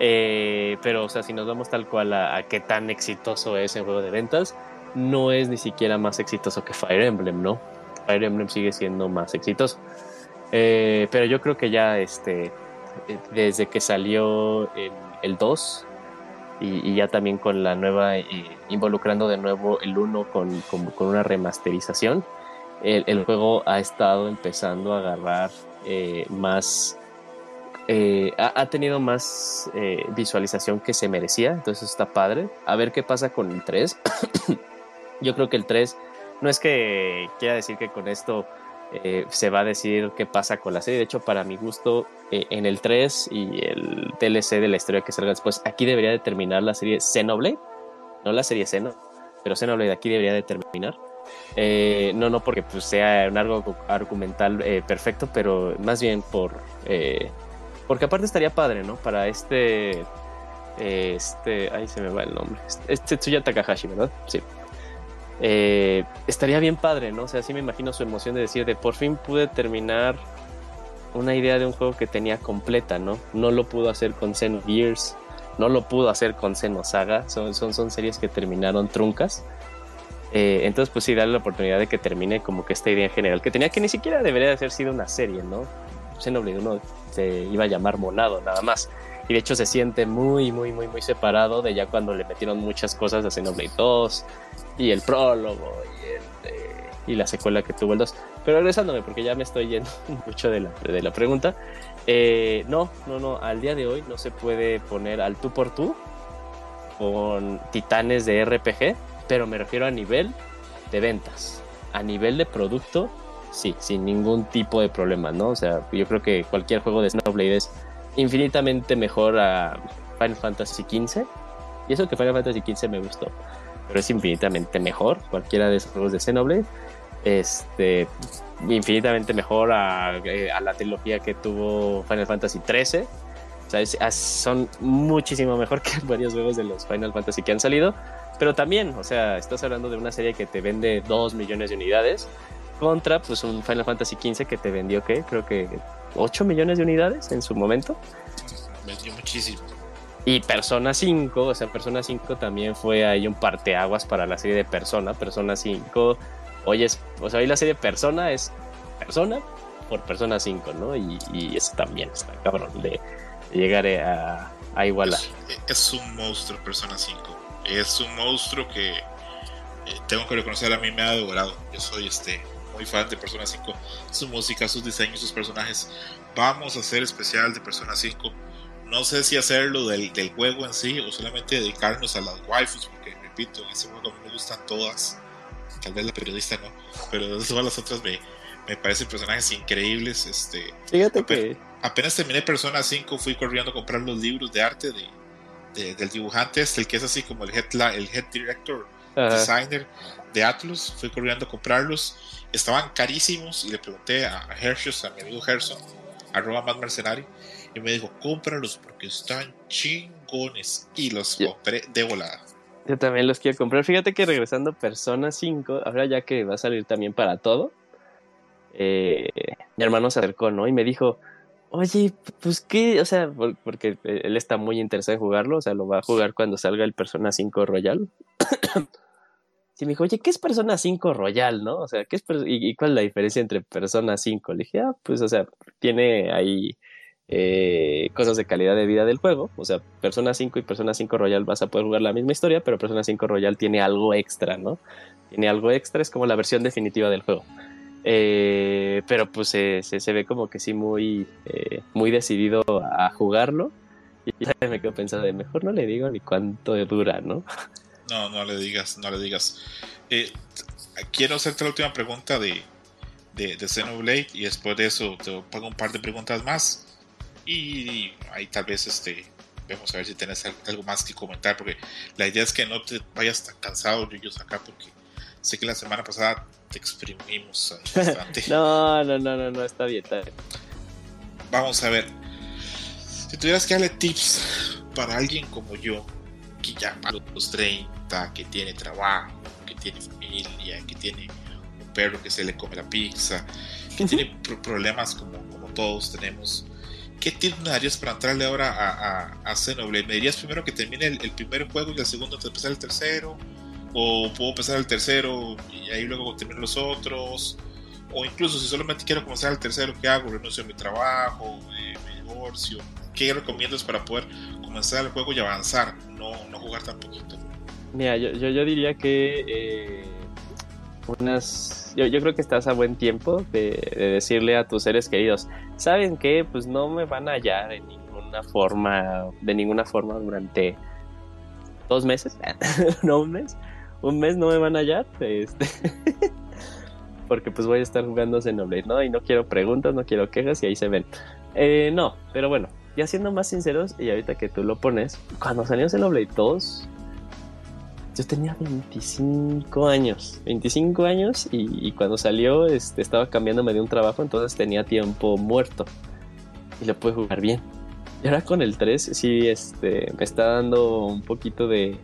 Eh, pero, o sea, si nos vamos tal cual a, qué tan exitoso es el juego de ventas, no es ni siquiera más exitoso que Fire Emblem, ¿no? Fire Emblem sigue siendo más exitoso. Eh, pero yo creo que ya este, desde que salió el, el 2, y, ya también con la nueva, eh, involucrando de nuevo el 1 con, con, una remasterización, el, el, juego ha estado empezando a agarrar eh, más, eh, ha, tenido más visualización que se merecía, entonces está padre. A ver qué pasa con el 3. [coughs] Yo creo que el 3 no es que quiera decir que con esto eh, se va a decir qué pasa con la serie. De hecho, para mi gusto, eh, en el 3 y el DLC de la historia que salga después, aquí debería de terminar la serie Xenoblade. No la serie Xeno, pero Xenoblade aquí debería de terminar. Eh, no, no porque pues, sea un algo argumental perfecto, pero más bien por... porque aparte estaría padre, ¿no? Para este... Este... Ahí se me va el nombre. Este Tsuya Takahashi, ¿verdad? Sí. Eh, estaría bien padre, ¿no? O sea, sí me imagino su emoción de decir, de por fin pude terminar una idea de un juego que tenía completa, ¿no? No lo pudo hacer con Xenogears, no lo pudo hacer con Xenosaga, son, son, son series que terminaron truncas. Eh, entonces, pues sí, darle la oportunidad de que termine como que esta idea en general, que tenía que ni siquiera debería de haber sido una serie, ¿no? Xenoblade 1 se iba a llamar Monado, nada más. Y de hecho se siente muy, muy, muy, muy separado de ya cuando le metieron muchas cosas a Xenoblade 2 y el prólogo y, y la secuela que tuvo el 2. Pero regresándome, porque ya me estoy yendo [laughs] mucho de la, de la pregunta. Eh, no, no, no, al día de hoy no se puede poner al tú por tú con titanes de RPG, pero me refiero a nivel de ventas. A nivel de producto, sí, sin ningún tipo de problema, ¿no? O sea, yo creo que cualquier juego de Snowblade es infinitamente mejor a Final Fantasy XV. Y eso que Final Fantasy XV me gustó. Pero es infinitamente mejor. Cualquiera de esos juegos de Xenoblade. Este, infinitamente mejor a, eh, la trilogía que tuvo Final Fantasy XIII. O sea, son muchísimo mejor [laughs] que varios juegos de los Final Fantasy que han salido. Pero también, o sea, estás hablando de una serie que te vende 2 millones de unidades. Contra, pues, un Final Fantasy XV que te vendió, ¿qué? Creo que 8 millones de unidades en su momento. Vendió muchísimo. Y Persona 5, o sea, Persona 5 también fue ahí un parteaguas para la serie de Persona. Persona 5, hoy es, o sea, hoy la serie Persona es Persona por Persona 5, ¿no? Y, eso también está cabrón de, llegar a, a igualar. Es, un monstruo Persona 5. Es un monstruo que eh, tengo que reconocer a mí me ha adorado. Yo soy este muy fan de Persona 5, su música, sus diseños, sus personajes. Vamos a hacer especial de Persona 5. No sé si hacerlo del, del juego en sí o solamente dedicarnos a las waifus, porque repito, en ese juego a mí me gustan todas. Tal vez la periodista no, pero [laughs] todas las otras me, me parecen personajes increíbles. Este, Fíjate que. Apenas terminé Persona 5, fui corriendo a comprar los libros de arte de, del dibujante, este, el que es así como el head, el head director, designer de Atlus. Fui corriendo a comprarlos estaban carísimos y le pregunté a Hershey, a mi amigo Gerson, arroba más mercenario, y me dijo, cómpralos porque están chingones. Y los compré de volada. Yo también los quiero comprar. Fíjate que regresando Persona 5, ahora ya que va a salir también para todo, eh, mi hermano se acercó, ¿no? Y me dijo, oye, pues qué, o sea, porque él está muy interesado en jugarlo, o sea, lo va a jugar cuando salga el Persona 5 Royal. Y me dijo, oye, ¿qué es Persona 5 Royal, no? O sea, ¿qué es y, cuál es la diferencia entre Persona 5? Le dije, ah, pues, o sea, tiene ahí eh, cosas de calidad de vida del juego. O sea, Persona 5 y Persona 5 Royal vas a poder jugar la misma historia, pero Persona 5 Royal tiene algo extra, ¿no? Tiene algo extra, es como la versión definitiva del juego. Eh, pero pues se, ve como que sí muy, eh, muy decidido a jugarlo. Y [laughs] me quedo pensando mejor no le digo ni cuánto dura, ¿no? No, no le digas, no le digas. Eh, quiero hacerte la última pregunta de, de, de, Xenoblade y después de eso te pongo un par de preguntas más. Y, ahí tal vez este, vemos a ver si tienes algo más que comentar, porque la idea es que no te vayas tan cansado, yo acá, porque sé que la semana pasada te exprimimos bastante. [laughs] no, no, no, no, no, está bien, está bien. Vamos a ver. Si tuvieras que darle tips para alguien como yo, que ya a los 30, que tiene trabajo, que tiene familia, que tiene un perro que se le come la pizza, que tiene problemas como, como todos tenemos. ¿Qué tips me darías para entrarle ahora a, a, a Xenoblade? ¿Me dirías primero que termine el, primer juego y el segundo te empezar el tercero? ¿O puedo empezar el tercero y ahí luego terminar los otros? O incluso si solamente quiero comenzar el tercero, ¿qué hago? ¿Renuncio a mi trabajo? ¿Me, me divorcio? ¿Qué recomiendas para poder comenzar el juego y avanzar? No, no jugar tan poquito? Mira, yo, yo, yo diría que eh, unas... Yo, yo, creo que estás a buen tiempo de, de, decirle a tus seres queridos, ¿saben qué? Pues no me van a hallar en ninguna forma, de ninguna forma durante dos meses, [laughs] no un mes, un mes no me van a hallar, este... [laughs] porque pues voy a estar jugando Xenoblade, ¿no? Y no quiero preguntas, no quiero quejas y ahí se ven. Eh, no, pero bueno, ya siendo más sinceros, y ahorita que tú lo pones, cuando salió Xenoblade 2, yo tenía 25 años, 25 años y, y cuando salió este, estaba cambiándome de un trabajo, entonces tenía tiempo muerto y lo pude jugar bien. Y ahora con el 3 sí este, me está dando un poquito de,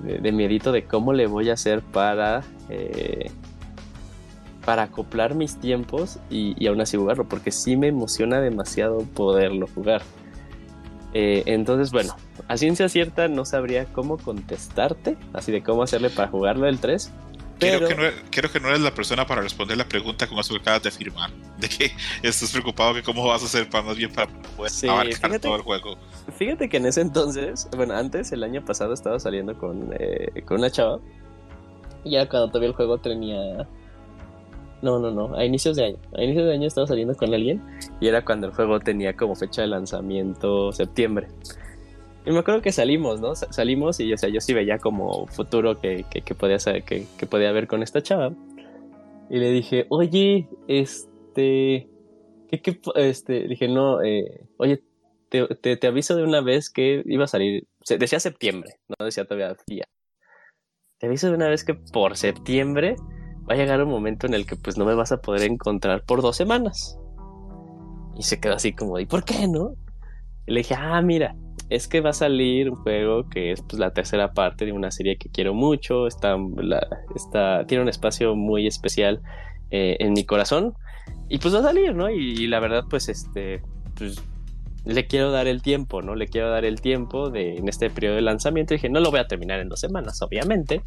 de, de miedito de cómo le voy a hacer para... Eh, para acoplar mis tiempos y, y, aún así jugarlo, porque sí me emociona demasiado poderlo jugar. Eh, entonces, bueno, a ciencia cierta no sabría cómo contestarte, así de cómo hacerle para jugarlo el 3. Pero... Creo, que no, creo que no eres la persona para responder la pregunta con eso que acabas de afirmar. De que estás preocupado que cómo vas a hacer para más bien para poder sí, abarcar fíjate, todo el juego. Fíjate que en ese entonces, bueno, antes, el año pasado estaba saliendo con, eh, con una chava. Y ya cuando todavía el juego tenía no, no, no. A inicios de año. A inicios de año estaba saliendo con alguien y era cuando el juego tenía como fecha de lanzamiento septiembre. Y me acuerdo que salimos, ¿no? Salimos y o sea, yo sí veía como futuro que, que, podía saber, que, que, podía ver con esta chava. Y le dije, oye, este. ¿Qué, qué, este? Dije, no, eh, oye, te, te, te, aviso de una vez que iba a salir. Decía septiembre, no decía todavía día. Te aviso de una vez que por septiembre va a llegar un momento en el que pues no me vas a poder encontrar por dos semanas. Y se quedó así como, ¿y por qué no? Y le dije, ah, mira, es que va a salir un juego que es pues la tercera parte de una serie que quiero mucho, está, la, está tiene un espacio muy especial eh, en mi corazón y pues va a salir, ¿no? Y, y, la verdad pues este, pues le quiero dar el tiempo, ¿no? Le quiero dar el tiempo de en este periodo de lanzamiento. Y dije, no lo voy a terminar en dos semanas, obviamente,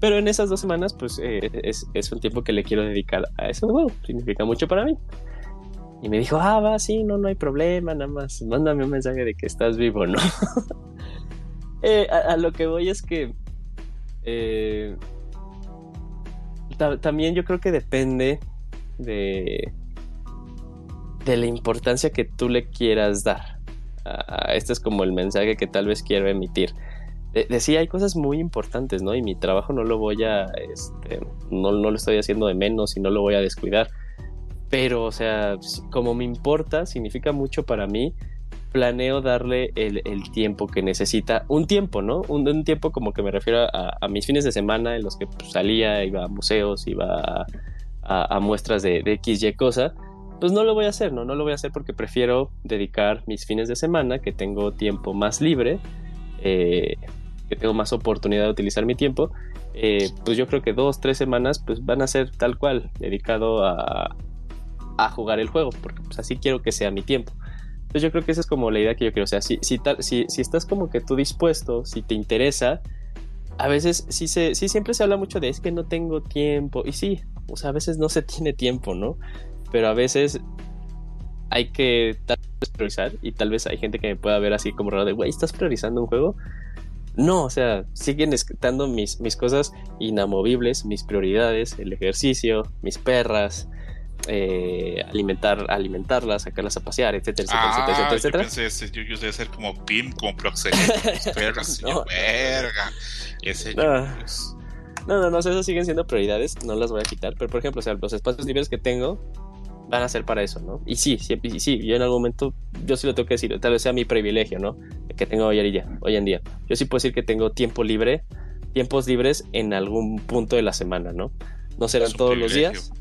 pero en esas dos semanas, pues eh, es, es, un tiempo que le quiero dedicar a ese juego. Significa mucho para mí. Y me dijo, ah, va, sí, no, no hay problema, nada más mándame un mensaje de que estás vivo, ¿no? [laughs] eh, a, lo que voy es que eh, ta también yo creo que depende de, de la importancia que tú le quieras dar. Este es como el mensaje que tal vez quiero emitir de, de, sí hay cosas muy importantes, ¿no? Y mi trabajo no lo voy a, este, no, no lo estoy haciendo de menos y no lo voy a descuidar. Pero, o sea, como me importa, significa mucho para mí, planeo darle el, el tiempo que necesita. Un tiempo, ¿no? Un, un tiempo como que me refiero a, a, mis fines de semana en los que pues, salía, iba a museos, iba a, a muestras de, de X, Y cosa pues no lo voy a hacer, ¿no? No lo voy a hacer porque prefiero dedicar mis fines de semana, que tengo tiempo más libre, eh, que tengo más oportunidad de utilizar mi tiempo, eh, pues yo creo que dos, tres semanas pues van a ser tal cual, dedicado a, a jugar el juego, porque pues así quiero que sea mi tiempo. Entonces yo creo que esa es como la idea que yo quiero. O sea, si, si, tal, si, si estás como que tú dispuesto, si te interesa, a veces sí, se, sí siempre se habla mucho de es que no tengo tiempo. Y sí, o sea, a veces no se [laughs] tiene tiempo, ¿no? Pero a veces hay que tal vez priorizar y tal vez hay gente que me pueda ver así como raro de, güey, ¿estás priorizando un juego? No, o sea, siguen estando mis, mis cosas inamovibles, mis prioridades, el ejercicio, mis perras, eh, alimentar, alimentarlas, sacarlas a pasear, etcétera, etcétera, ah, etcétera, etcétera. Yo pensé, yo, yo debe ser como PIM, como proxeneta, [laughs] no. verga. Ese no. no, no, no, eso siguen siendo prioridades, no las voy a quitar, pero por ejemplo, o sea, los espacios libres que tengo van a ser para eso, ¿no? Y sí, sí, sí, yo en algún momento, yo sí lo tengo que decir, tal vez sea mi privilegio, ¿no? Que tengo hoy en día, hoy en día. Yo sí puedo decir que tengo tiempo libre, tiempos libres en algún punto de la semana, ¿no? No serán todos los días,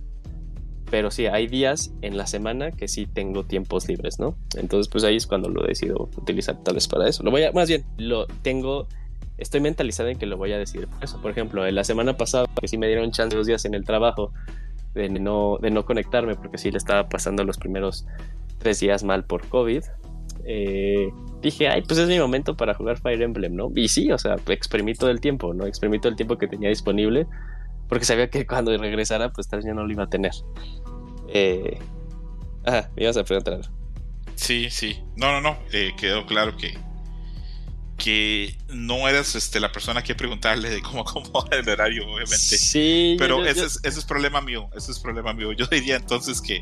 pero sí, hay días en la semana que sí tengo tiempos libres, ¿no? Entonces, pues ahí es cuando lo decido utilizar tal vez para eso. Lo voy a, más bien, lo tengo, estoy mentalizado en que lo voy a decidir por eso. Por ejemplo, en la semana pasada, que sí me dieron chance dos días en el trabajo de no, de no conectarme porque sí le estaba pasando los primeros tres días mal por COVID. Eh, dije, ay, pues es mi momento para jugar Fire Emblem, ¿no? Y sí, o sea, exprimí todo el tiempo, ¿no? Exprimí todo el tiempo que tenía disponible porque sabía que cuando regresara, pues tal vez ya no lo iba a tener. Eh... Ah, me ibas a preguntar. Sí, sí. No, no, no. Eh, quedó claro que, que no eres este, la persona que preguntarle de cómo [laughs] acomoda el horario, obviamente. Sí, Pero yo- ese, yo- Es, ese es problema mío, ese es problema mío. Yo diría entonces que,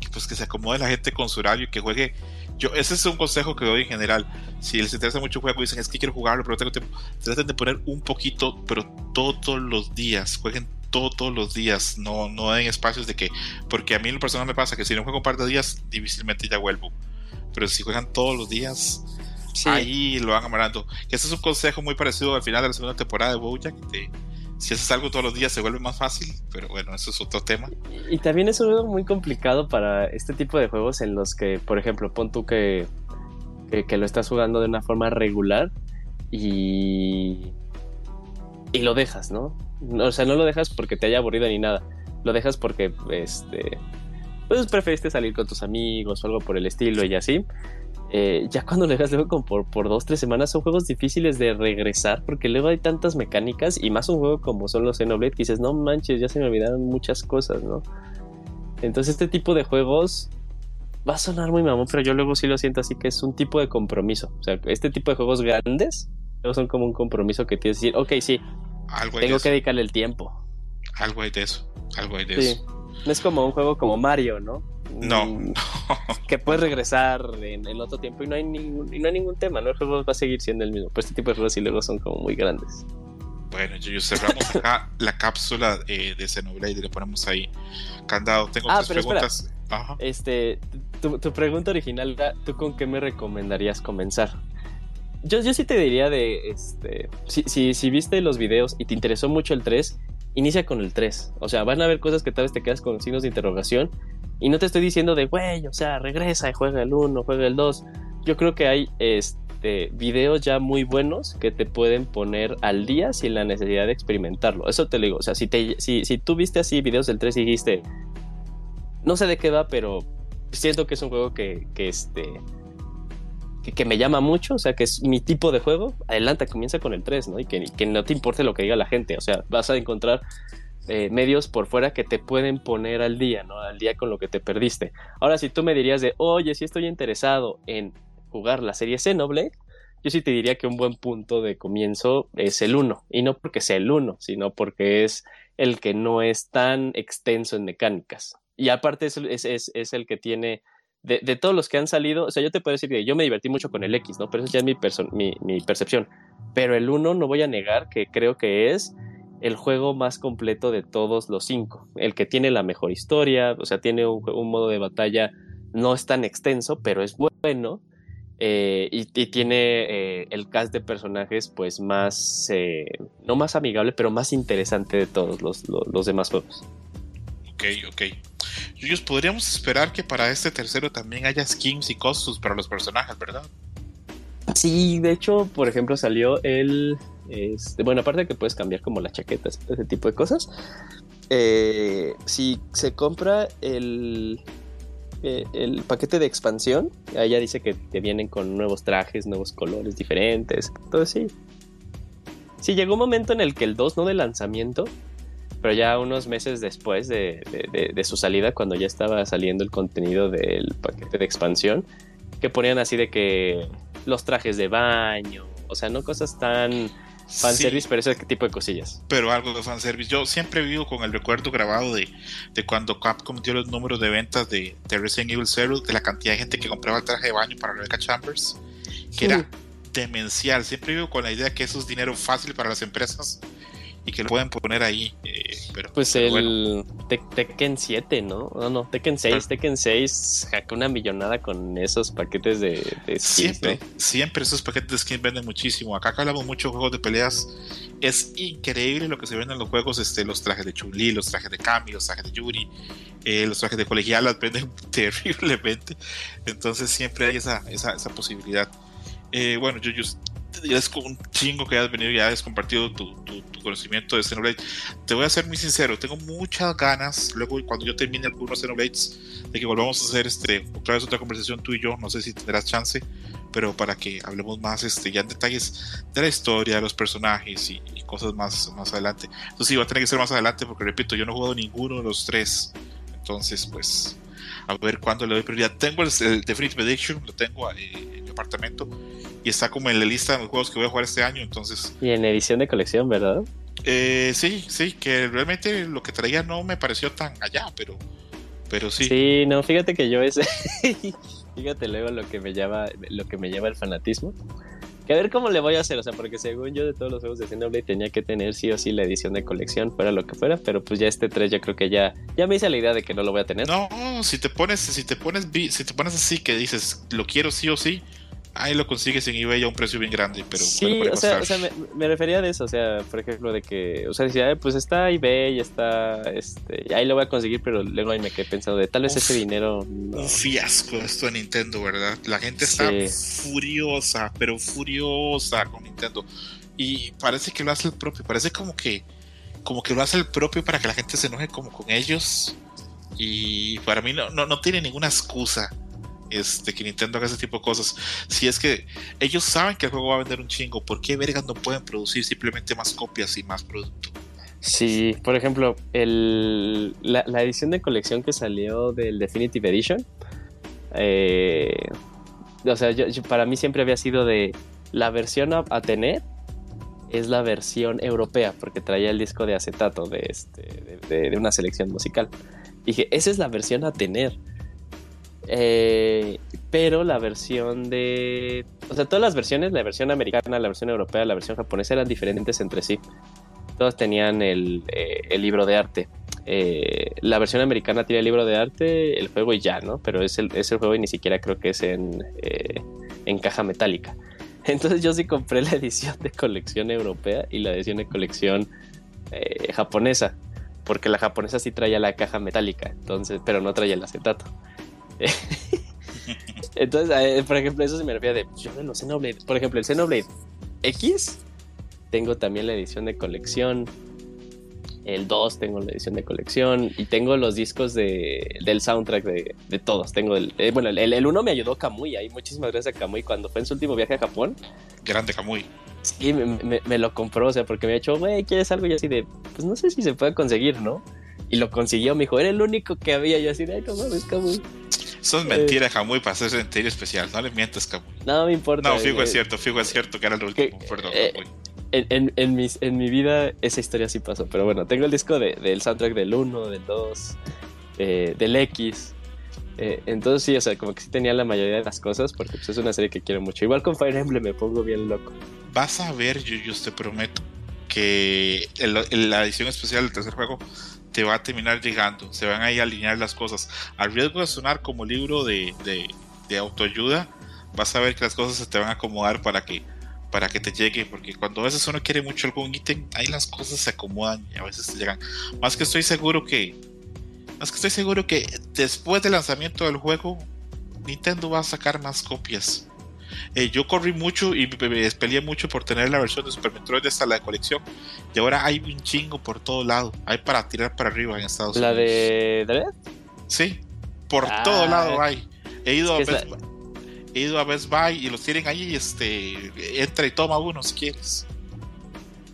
que, pues que se acomode la gente con su horario y que juegue. Yo, ese es un consejo que doy en general. Si les interesa mucho el juego y dicen es que quiero jugarlo, pero tengo tiempo, traten de poner un poquito, pero todos los días. Jueguen todos los días. No, no den espacios de que. Porque a mí en lo personal me pasa que si no juego un par de días, difícilmente ya vuelvo. Pero si juegan todos los días, sí. ahí lo van amarrando. Ese es un consejo muy parecido al final de la segunda temporada de Bojack. de, si haces algo todos los días se vuelve más fácil, pero bueno, eso es otro tema. Y también es un juego muy complicado para este tipo de juegos en los que, por ejemplo, pon tú que, que, que lo estás jugando de una forma regular y, y lo dejas. No, O sea, no lo dejas porque te haya aburrido ni nada. Lo dejas porque, este, pues preferiste salir con tus amigos o algo por el estilo y así. Eh, ya cuando lo dejas luego por, por dos, tres semanas son juegos difíciles de regresar porque luego hay tantas mecánicas y más un juego como son los Xenoblade que dices, no manches, ya se me olvidaron muchas cosas, ¿no? Entonces este tipo de juegos va a sonar muy mamón, pero yo luego sí lo siento así que es un tipo de compromiso. O sea, este tipo de juegos grandes son como un compromiso que tienes que decir, ok, sí, Algo hay tengo de que dedicarle el tiempo. Algo hay de eso. Algo hay de Sí. eso. No es como un juego como Mario, ¿no? No, Mm, que puedes regresar en el otro tiempo y no hay ningún, y no hay ningún tema, ¿no? El juego va a seguir siendo el mismo. Pero este tipo de juegos sí luego son como muy grandes. Bueno, yo cerramos [laughs] acá la cápsula eh, de Xenoblade y le ponemos ahí candado. Tengo Ah, tres preguntas. Ajá. Este, tu, tu pregunta original era, ¿tú con qué me recomendarías comenzar? Yo, yo sí te diría de, este, si, si, si viste los videos y te interesó mucho el 3, inicia con el 3. O sea, van a haber cosas que tal vez te quedas con signos de interrogación. Y no te estoy diciendo de, güey, o sea, regresa y juega el 1, juega el 2. Yo creo que hay este, videos ya muy buenos que te pueden poner al día sin la necesidad de experimentarlo. Eso te lo digo. O sea, si, te, si, si tú viste así videos del 3 y dijiste, no sé de qué va, pero siento que es un juego que, que este que, me llama mucho, o sea, que es mi tipo de juego, adelanta, comienza con el 3, ¿no? Y que, que no te importe lo que diga la gente, o sea, vas a encontrar eh, medios por fuera que te pueden poner al día, ¿no? Al día con lo que te perdiste. Ahora, si tú me dirías de, oye, si estoy interesado en jugar la serie Xenoblade, yo sí te diría que un buen punto de comienzo es el 1, y no porque sea el 1, sino porque es el que no es tan extenso en mecánicas. Y aparte es, es, es el que tiene, de, de, todos los que han salido, o sea, yo te puedo decir que yo me divertí mucho con el X, ¿no? Pero eso ya es mi, mi, mi percepción. Pero el 1 no voy a negar que creo que es el juego más completo de todos los cinco. El que tiene la mejor historia, o sea, tiene un, un modo de batalla, no es tan extenso, pero es bueno. Eh, y, y, tiene eh, el cast de personajes pues más, eh, no más amigable, pero más interesante de todos los, los, los demás juegos. Ok, ok. Yuyos, podríamos esperar que para este tercero también haya skins y costos para los personajes, ¿verdad? Sí, de hecho, por ejemplo, salió el... Este, bueno, aparte de que puedes cambiar como las chaquetas, ese tipo de cosas. Eh, si se compra el, eh, el paquete de expansión, allá dice que te vienen con nuevos trajes, nuevos colores diferentes. Entonces sí. Sí, llegó un momento en el que el 2 no de lanzamiento, pero ya unos meses después de, de, de, de, su salida, cuando ya estaba saliendo el contenido del paquete de expansión, que ponían así de que los trajes de baño, o sea, no cosas tan fanservice, sí, pero ese tipo de cosillas. Pero algo de fanservice. Yo siempre vivo con el recuerdo grabado de, de cuando Capcom dio los números de ventas de, de, Resident Evil Zero, de la cantidad de gente que compraba el traje de baño para Rebecca Chambers, que sí. era demencial. Siempre vivo con la idea que eso es dinero fácil para las empresas y que lo pueden poner ahí. Eh, pero, pues pero el bueno. Te Tekken 7, ¿no? No, no, Tekken 6. Pero, Tekken 6 sacó una millonada con esos paquetes de, de skins. Siempre, ¿no? siempre esos paquetes de skins venden muchísimo. Acá que hablamos mucho de juegos de peleas. Es increíble lo que se venden en los juegos, este, los trajes de Chun-Li, los trajes de Kami, los trajes de Yuri, eh, los trajes de colegialas venden [laughs] terriblemente. Entonces siempre hay esa, esa, esa posibilidad. Eh, bueno, yo, yo te agradezco un chingo que hayas venido y hayas compartido tu, tu, tu conocimiento de Xenoblade. Te voy a ser muy sincero, tengo muchas ganas, luego cuando yo termine algunos Xenoblades, de que volvamos a hacer este, otra vez otra conversación tú y yo, no sé si tendrás chance, pero para que hablemos más este, ya en detalles de la historia, de los personajes y, y cosas más, más adelante. Entonces sí, va a tener que ser más adelante porque repito, yo no he jugado ninguno de los tres, entonces pues a ver cuándo le doy prioridad. Tengo el, el Definitive Addiction, lo tengo eh, en mi apartamento y está como en la lista de los juegos que voy a jugar este año, entonces... Y en edición de colección, ¿verdad? Eh, sí, sí, que realmente lo que traía no me pareció tan allá, pero, pero sí. Sí, no, fíjate que yo ese... [laughs] fíjate luego lo que me llama, lo que me lleva el fanatismo. Que a ver cómo le voy a hacer, o sea, porque según yo de todos los juegos de Xenoblade tenía que tener sí o sí la edición de colección, fuera lo que fuera, pero pues ya este 3 yo creo que ya, ya me hice la idea de que no lo voy a tener. No, si te pones, si te pones, si te pones así que dices, lo quiero sí o sí, ahí lo consigues en eBay a un precio bien grande, pero sí, o sea, o sea me, refería a eso, o sea, por ejemplo, de que, o sea, decía, pues está eBay, está, este, ahí lo voy a conseguir, pero luego ahí me quedé pensando de tal vez ese dinero. Un fiasco esto de Nintendo, ¿verdad? La gente está furiosa, pero furiosa con Nintendo. Y parece que lo hace el propio, parece como que, como que lo hace el propio para que la gente se enoje como con ellos. Y para mí no, no, no tiene ninguna excusa este, que Nintendo haga ese tipo de cosas. Si es que ellos saben que el juego va a vender un chingo, ¿por qué vergas no pueden producir simplemente más copias y más producto? Sí, por ejemplo, el, la, edición de colección que salió del Definitive Edition, eh, o sea, para mí siempre había sido de la versión a, tener es la versión europea, porque traía el disco de acetato de, este, de una selección musical. Dije, esa es la versión a tener eh, pero la versión de. O sea, todas las versiones, la versión americana, la versión europea, la versión japonesa, eran diferentes entre sí. Todas tenían el, eh, libro de arte. Eh, la versión americana tiene el libro de arte, el juego y ya, ¿no? Pero es el, es el juego y ni siquiera creo que es en, en caja metálica. [laughs] Entonces yo sí compré la edición de colección europea y la edición de colección japonesa. Porque la japonesa sí traía la caja metálica, entonces, pero no traía el acetato. [laughs] Entonces, eh, por ejemplo, eso se me refiere de yo de los Xenoblade. Por ejemplo, el Xenoblade X, tengo también la edición de colección. El 2 tengo la edición de colección. Y tengo los discos de, del soundtrack de, todos. Tengo el. Eh, bueno, el, el 1 me ayudó Kamui. Ahí muchísimas gracias a Kamui cuando fue en su último viaje a Japón. Grande Kamui. Sí, me, me, lo compró, o sea, porque me ha dicho, güey, ¿quieres algo? Y así de, pues no sé si se puede conseguir, ¿no? Y lo consiguió, me dijo, era el único que había. Yo así de, ay, no mames, Kamui. Es mentira, eh, Jamuy, para hacer sentir especial. No le mientes, Camuy. No me importa. No, fijo es eh, cierto, fijo es cierto que era el último. Perdón, eh, en, en, mis, en mi vida esa historia sí pasó. Pero bueno, tengo el disco de, del soundtrack del 1, del 2, del X. entonces sí, o sea, como que sí tenía la mayoría de las cosas porque pues, es una serie que quiero mucho. Igual con Fire Emblem me pongo bien loco. Vas a ver, yo, yo te prometo, que en la edición especial del tercer juego te va a terminar llegando, se van a ir a alinear las cosas. Al riesgo de sonar como libro de, de, autoayuda, vas a ver que las cosas se te van a acomodar para que, para que te llegue, porque cuando a veces uno quiere mucho algún ítem, ahí las cosas se acomodan y a veces te llegan. Más que estoy seguro que, más que estoy seguro que después del lanzamiento del juego, Nintendo va a sacar más copias. Eh, yo corrí mucho y me peleé mucho por tener la versión de Super Metroid de esta, la de colección. Y ahora hay un chingo por todo lado. Hay para tirar para arriba en Estados Unidos. ¿La de Dread? Sí, por ah, todo lado hay. He ido, a Best, he ido a Best Buy y los tienen ahí. Este, entra y toma uno si quieres. [laughs]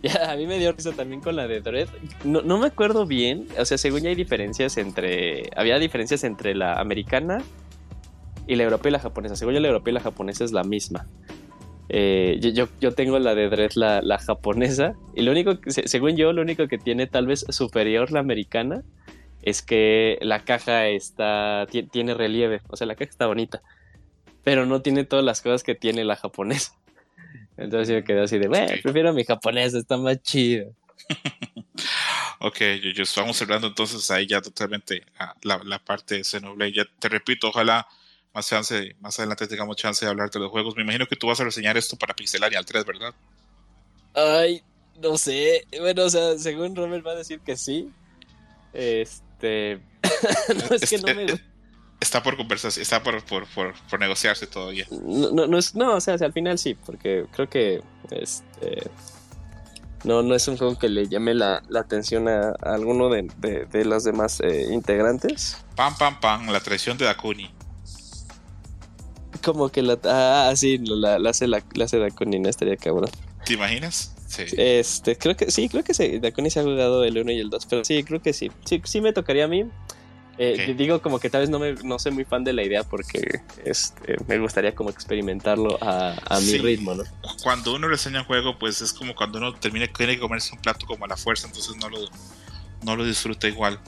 Ya, a mí me dio risa también con la de Dread. No, no me acuerdo bien. O sea, según ya hay diferencias entre. Había diferencias entre la americana y la europea y la japonesa. Según yo, la europea y la japonesa es la misma. Eh, yo, yo, tengo la de Dredd, la, la, japonesa, y lo único, que, según yo, lo único que tiene tal vez superior la americana es que la caja está, tiene relieve, o sea, la caja está bonita, pero no tiene todas las cosas que tiene la japonesa. Entonces yo quedé así de, bueno, prefiero mi japonesa, está más chido. [laughs] ok, yo, estamos cerrando entonces ahí ya totalmente la, la parte de Xenoblade. Ya te repito, ojalá más chance, más adelante tengamos chance de hablar de los juegos. Me imagino que tú vas a reseñar esto para Pixelania 3, ¿verdad? Ay, no sé. Bueno, o sea, según Robert va a decir que sí. Este. [laughs] no, es que no me. Está por conversación, está por, por, por, negociarse todavía. No, no, no, es, no, o sea, al final sí, porque creo que este, no, no es un juego que le llame la, atención a, alguno de, de, los demás eh, integrantes. Pam, pam, pam, la traición de Dakuni como que la. Ah, sí, la, la hace la, la hace Daconina, estaría cabrón. ¿Te imaginas? Sí. Este, creo que sí, creo que sí. Dakuni se ha jugado el 1 y el 2, pero sí, creo que sí. Sí, sí me tocaría a mí. Eh. Digo como que tal vez no, me, no soy muy fan de la idea porque este, me gustaría como experimentarlo a, a mi Sí. ritmo, ¿no? Cuando uno reseña un juego, pues es como cuando uno termina, tiene que comerse un plato como a la fuerza, entonces no lo, no lo disfruta igual.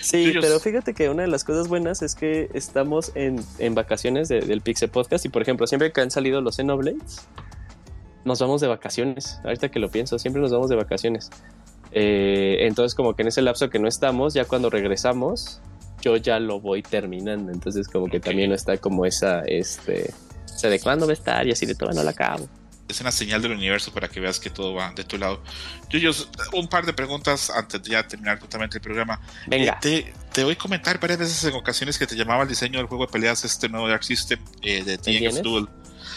Sí, Ellos- pero fíjate que una de las cosas buenas es que estamos en, en vacaciones de- del Pixel Podcast y por ejemplo, siempre que han salido los Xenoblades, nos vamos de vacaciones. Ahorita que lo pienso, siempre nos vamos de vacaciones. Eh, entonces como que en ese lapso que no estamos, ya cuando regresamos, yo ya lo voy terminando. Entonces como que también no está como esa, este, o sea, de cuándo va a estar y así de todo no la acabo. Es una señal del universo para que veas que todo va de tu lado. Yuyos, un par de preguntas antes de ya terminar totalmente el programa. Venga. Eh, te, te voy a comentar varias veces en ocasiones que te llamaba el diseño del juego de peleas este nuevo Dark System eh, de ¿Entiendes? Duel.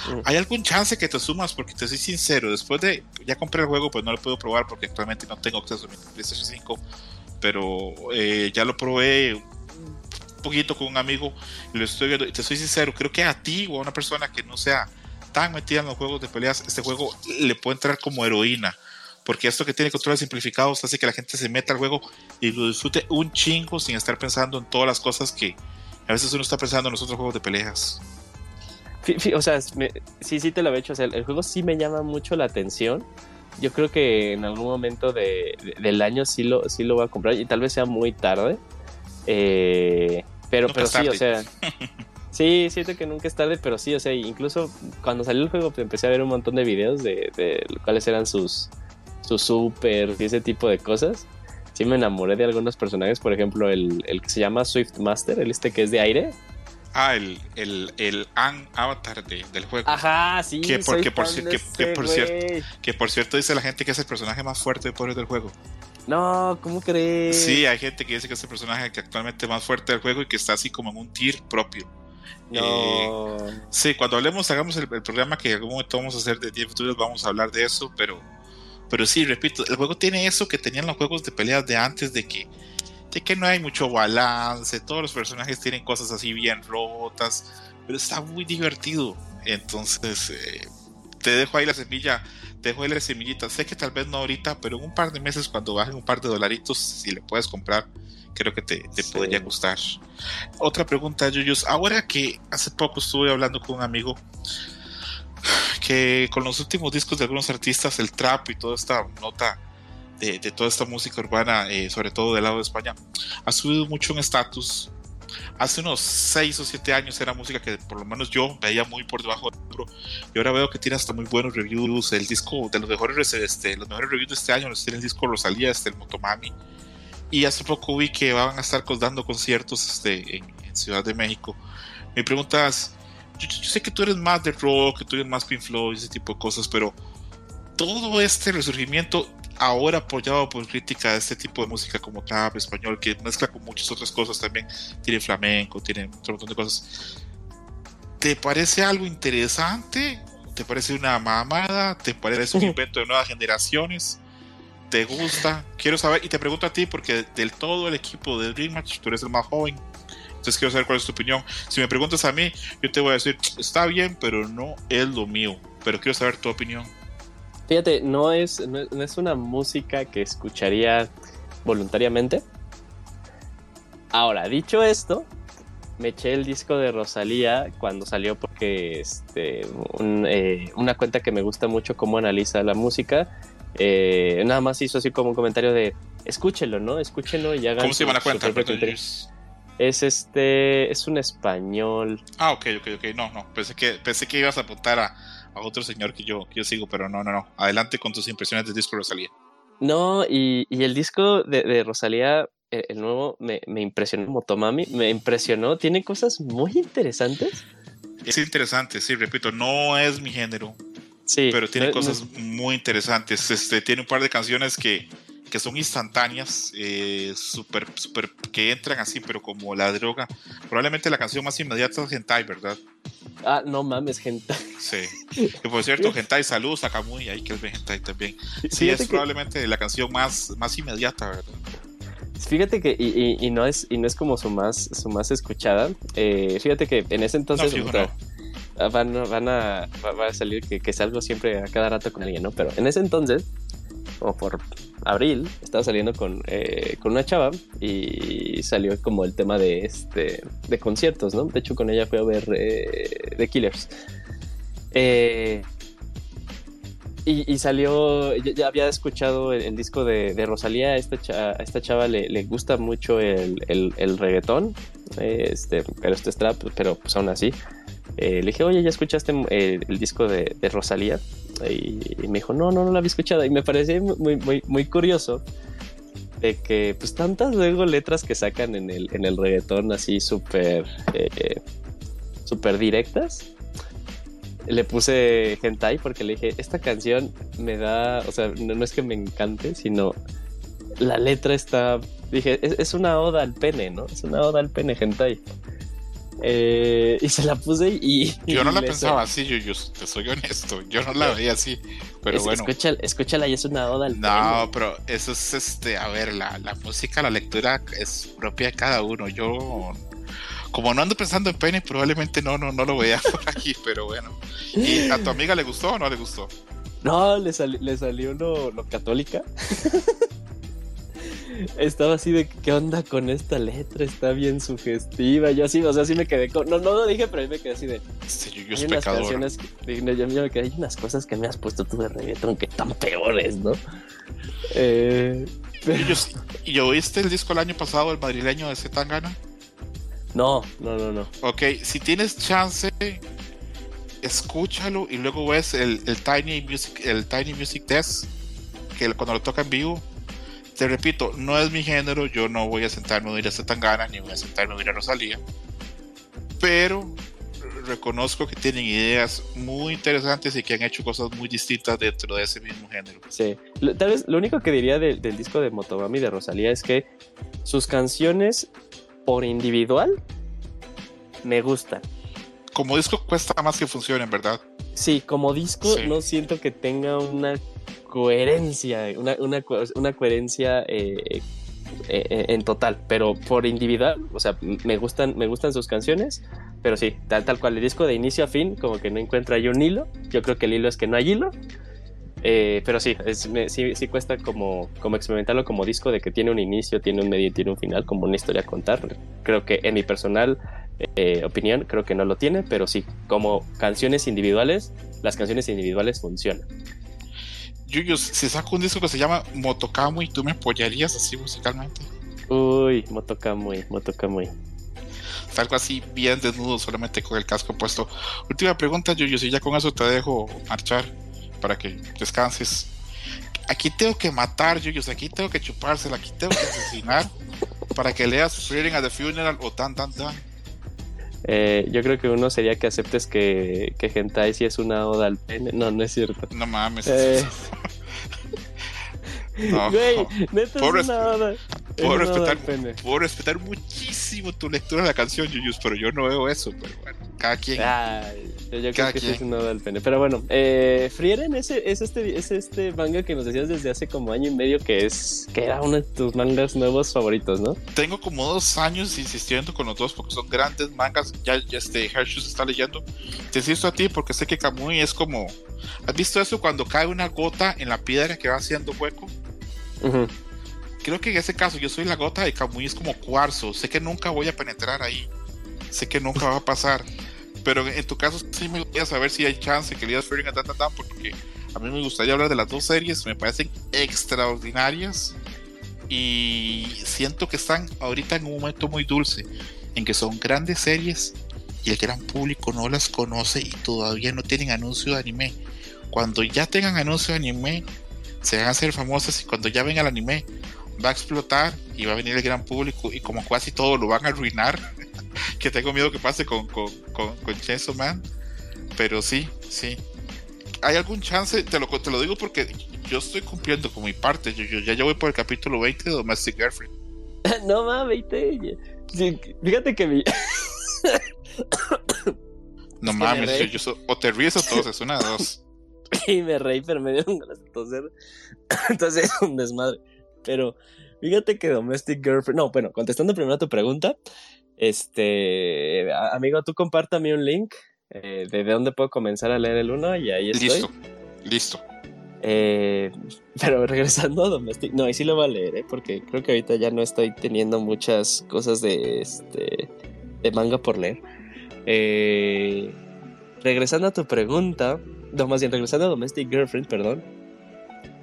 Mm. ¿Hay algún chance que te sumas? Porque te soy sincero, después de ya compré el juego, pues no lo puedo probar porque actualmente no tengo acceso a mi PlayStation 5, pero eh, ya lo probé un poquito con un amigo y lo estoy viendo. Y te soy sincero, creo que a ti o a una persona que no sea tan metida en los juegos de peleas, este juego le puede entrar como heroína. Porque esto que tiene controles simplificados hace que la gente se meta al juego y lo disfrute un chingo sin estar pensando en todas las cosas que a veces uno está pensando en los otros juegos de peleas. O sea, me- sí, sí te lo he hecho. O sea, el, el juego sí me llama mucho la atención. Yo creo que en algún momento de- de- del año sí lo, sí lo voy a comprar y tal vez sea muy tarde. Eh, pero, pero sí, o sea. [laughs] Sí, siento que nunca es tarde, pero sí, o sea, incluso cuando salió el juego pues, empecé a ver un montón de videos de, de cuáles eran sus, sus super y ese tipo de cosas. Sí me enamoré de algunos personajes, por ejemplo, el, el que se llama Swift Master, el este que es de aire. Ah, el, el, el An Avatar de- del juego. Ajá, sí. Que por- que por de que- que cierto- güey. Que por cierto dice la gente que es el personaje más fuerte y poder del juego. No, ¿cómo crees? Sí, hay gente que dice que es el personaje que actualmente más fuerte del juego y que está así como en un tier propio. No. Sí, cuando hablemos, hagamos el, programa que algún momento vamos a hacer de 10 futuros, vamos a hablar de eso, pero, pero sí, repito, el juego tiene eso que tenían los juegos de peleas de antes, de que, de que no hay mucho balance, todos los personajes tienen cosas así bien rotas, pero está muy divertido. Entonces, eh, te dejo ahí la semilla, te dejo ahí la semillita. Sé que tal vez no ahorita, pero en un par de meses, cuando bajen un par de dolaritos, si le puedes comprar, creo que te, te Sí. podría gustar. Otra pregunta, Yuyos. Ahora que hace poco estuve hablando con un amigo que con los últimos discos de algunos artistas, el trap y toda esta nota de, de toda esta música urbana, eh, sobre todo del lado de España, ha subido mucho en estatus. Hace unos 6 o 7 años era música que por lo menos yo veía muy por debajo del hombro y ahora veo que tiene hasta muy buenos reviews. El disco de los mejores, este, los mejores reviews de este año los tiene el disco Rosalía, este, el Motomami. Y hace poco vi que van a estar dando conciertos este, en, en Ciudad de México. Mi pregunta es, yo, yo sé que tú eres más de rock, que tú eres más Pink Floyd, ese tipo de cosas, pero todo este resurgimiento, ahora apoyado por crítica de este tipo de música como trap español, que mezcla con muchas otras cosas también, tiene flamenco, tiene otro montón de cosas. ¿Te parece algo interesante? ¿Te parece una mamada? ¿Te parece un [laughs] invento de nuevas generaciones? ¿Te gusta? Quiero saber, y te pregunto a ti, porque del todo el equipo de Dream Match, tú eres el más joven, entonces quiero saber cuál es tu opinión. Si me preguntas a mí, yo te voy a decir, está bien, pero no es lo mío. Pero quiero saber tu opinión. Fíjate, no es, es- una música que escucharía voluntariamente. Ahora, dicho esto, me eché el disco de Rosalía cuando salió porque este, eh, una cuenta que me gusta mucho cómo analiza la música. Eh, nada más hizo así como un comentario de escúchelo, ¿no? Escúchenlo y hagan ¿Cómo se llama la cuenta? Es este, es un español. Ah, ok, ok, ok. No, no. Pensé que, pensé que ibas a apuntar a, a otro señor que yo, que yo sigo, pero no, no, no. Adelante con tus impresiones del disco Rosalía. No, y, y el disco de, de Rosalía, eh, el nuevo, me, me impresionó. Motomami, me impresionó. Tiene cosas muy interesantes. Es interesante, sí, repito, no es mi género, Sí, pero tiene no- cosas muy interesantes. Este, tiene un par de canciones que, que son instantáneas, eh, super, super, que entran así, pero como la droga. Probablemente la canción más inmediata es Hentai, ¿verdad? Ah, no mames, gente. Sí. [laughs] Que por cierto, Hentai, saludos a Kamui, ahí que ve Hentai también. Sí, es que- probablemente la canción más, más inmediata, ¿verdad? Fíjate que, y, y- y no es, y no es como su más, su más escuchada. Eh, fíjate que en ese entonces van, van a, va, a salir que, que salgo siempre a cada rato con alguien, ¿no? Pero en ese entonces, como por abril, estaba saliendo con, eh, con una chava y salió como el tema de, este, de conciertos, ¿no? De hecho, con ella fui a ver eh, The Killers. Eh, y, salió, ya, había escuchado el, disco de, Rosalía, a esta, esta chava le, le gusta mucho el, el, reggaetón, este, pero este es trap, pero pues aún así. Eh, le dije, oye, ¿ya escuchaste eh, el disco de, Rosalía? Y, me dijo, no, no, no lo había escuchado. Y me pareció muy, muy, muy curioso de que, pues, tantas luego letras que sacan en el, en el reggaetón así súper, eh, súper directas. Le puse hentai porque le dije, esta canción me da, o sea, no, es que me encante, sino la letra está, dije, es, es, una oda al pene, ¿no? Es una oda al pene hentai. Eh, y se la puse y. Yo no la pensaba así, yo, yo, te soy honesto. Yo no la veía así. Pero bueno. Escúchala, y es una oda al No, pero eso es este. A ver, la, la música, la lectura es propia de cada uno. Yo. Como no ando pensando en pene, probablemente no, no, no lo veía [laughs] por aquí, pero bueno. ¿Y a tu amiga le gustó o no le gustó? No, le, le salió lo, lo católica. [laughs] estaba así de qué onda con esta letra, está bien sugestiva. Yo así, o sea, sí me quedé con. No, no lo dije, pero ahí me quedé así de. Sí, yo, hay unas canciones. yo, me quedé, hay unas cosas que me has puesto tú de reggaetón que están peores, ¿no? Eh, pero... ¿Y yo oíste el disco el año pasado, el madrileño de Zetangana? No, no, no, no. Ok, si tienes chance, escúchalo y luego ves el, el Tiny Music, el Tiny Music Test, que cuando lo toca en vivo te repito, no es mi género, yo no voy a sentarme a oír a Tangana ni voy a sentarme a oír a Rosalía, pero reconozco que tienen ideas muy interesantes y que han hecho cosas muy distintas dentro de ese mismo género. Sí, tal vez lo único que diría del disco de Motomami de Rosalía es que sus canciones por individual me gustan. Como disco cuesta más que funcionen, ¿verdad? Sí, como disco no siento que tenga una coherencia, una, una, coherencia eh, eh, eh, en total, pero por individual, o sea, me gustan, me gustan sus canciones, pero sí, tal, tal cual, el disco de inicio a fin, como que no encuentra ahí un hilo, yo creo que el hilo es que no hay hilo, pero sí, sí, sí, cuesta como, como experimentarlo como disco de que tiene un inicio, tiene un medio tiene un final, como una historia a contar. Creo que en mi personal opinión, creo que no lo tiene, pero sí, como canciones individuales, las canciones individuales funcionan. Yuyo, si saco un disco que se llama Motokamui, ¿tú me apoyarías así musicalmente? Uy, Motokamui, Motokamui. Salgo así bien desnudo, solamente con el casco puesto. Última pregunta, Yuyo, si ya con eso te dejo marchar para que descanses. Aquí tengo que matar, Yuyo, aquí tengo que chupársela, aquí tengo que asesinar para que leas Freedom at the Funeral o tan tan tan. Eh, yo creo que uno sería que aceptes que, que Hentai sí es una oda al pene. No, no es cierto. No mames. Eh... [laughs] [laughs] no. Güey, neta es una oda. Puedo respetar, puedo respetar muchísimo tu lectura de la canción, Yuyus, pero yo no veo eso. Pero bueno, cada quien. Ay, yo creo que sí es una del pene. Pero bueno, eh, Frieren ese, es, este, es este manga que nos decías desde hace como año y medio que es que era uno de tus mangas nuevos favoritos, ¿no? Tengo como dos años insistiendo con los dos porque son grandes mangas. Ya, ya este Hershey está leyendo. Te insisto a ti porque sé que Kamui es como. ¿Has visto eso cuando cae una gota en la piedra que va haciendo hueco? Ajá creo que en ese caso yo soy la gota de Camuy es como cuarzo. Sé que nunca voy a penetrar ahí. Sé que nunca va a pasar. Pero en tu caso sí me gustaría saber si hay chance que leas Fearing a Tan porque a mí me gustaría hablar de las dos series. Me parecen extraordinarias. Y siento que están ahorita en un momento muy dulce. En que son grandes series y el gran público no las conoce y todavía no tienen anuncio de anime. Cuando ya tengan anuncio de anime, se van a hacer famosas y cuando ya ven el anime, va a explotar y va a venir el gran público y como casi todo lo van a arruinar, [laughs] que tengo miedo que pase con, con, con, Chainsaw Man, pero sí, sí. ¿Hay algún chance? Te lo, te lo digo porque yo estoy cumpliendo con mi parte, yo, yo ya voy por el capítulo 20 de Domestic Girlfriend. [laughs] no mames, 20. fíjate que mi... [coughs] no mames, yo, o te ríes o todos, es una de dos. [laughs] y me reí, pero me dieron ganas de [coughs] Entonces es un desmadre. Pero fíjate que Domestic Girlfriend. No, bueno, contestando primero a tu pregunta. Este, amigo, tú compártame un link eh, de, dónde puedo comenzar a leer el uno y ahí estoy. Listo, listo. Eh, pero regresando a Domestic, no, y sí lo voy a leer, ¿eh? porque creo que ahorita ya no estoy teniendo muchas cosas de, este, de manga por leer. Eh, regresando a tu pregunta, no, más bien regresando a Domestic Girlfriend, perdón.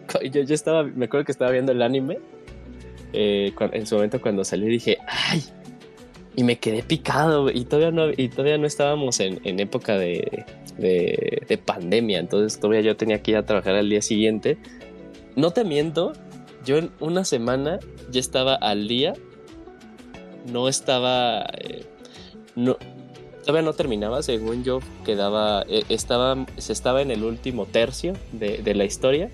[laughs] Yo, yo estaba, me acuerdo que estaba viendo el anime. Eh, en su momento cuando salí dije, ¡ay! Y me quedé picado, y todavía no, y todavía no estábamos en, en época de, de, de, pandemia, entonces todavía yo tenía que ir a trabajar al día siguiente. No te miento, yo en una semana ya estaba al día, no estaba... Eh, no, todavía no terminaba, según yo quedaba, eh, estaba, se estaba en el último tercio de, de la historia.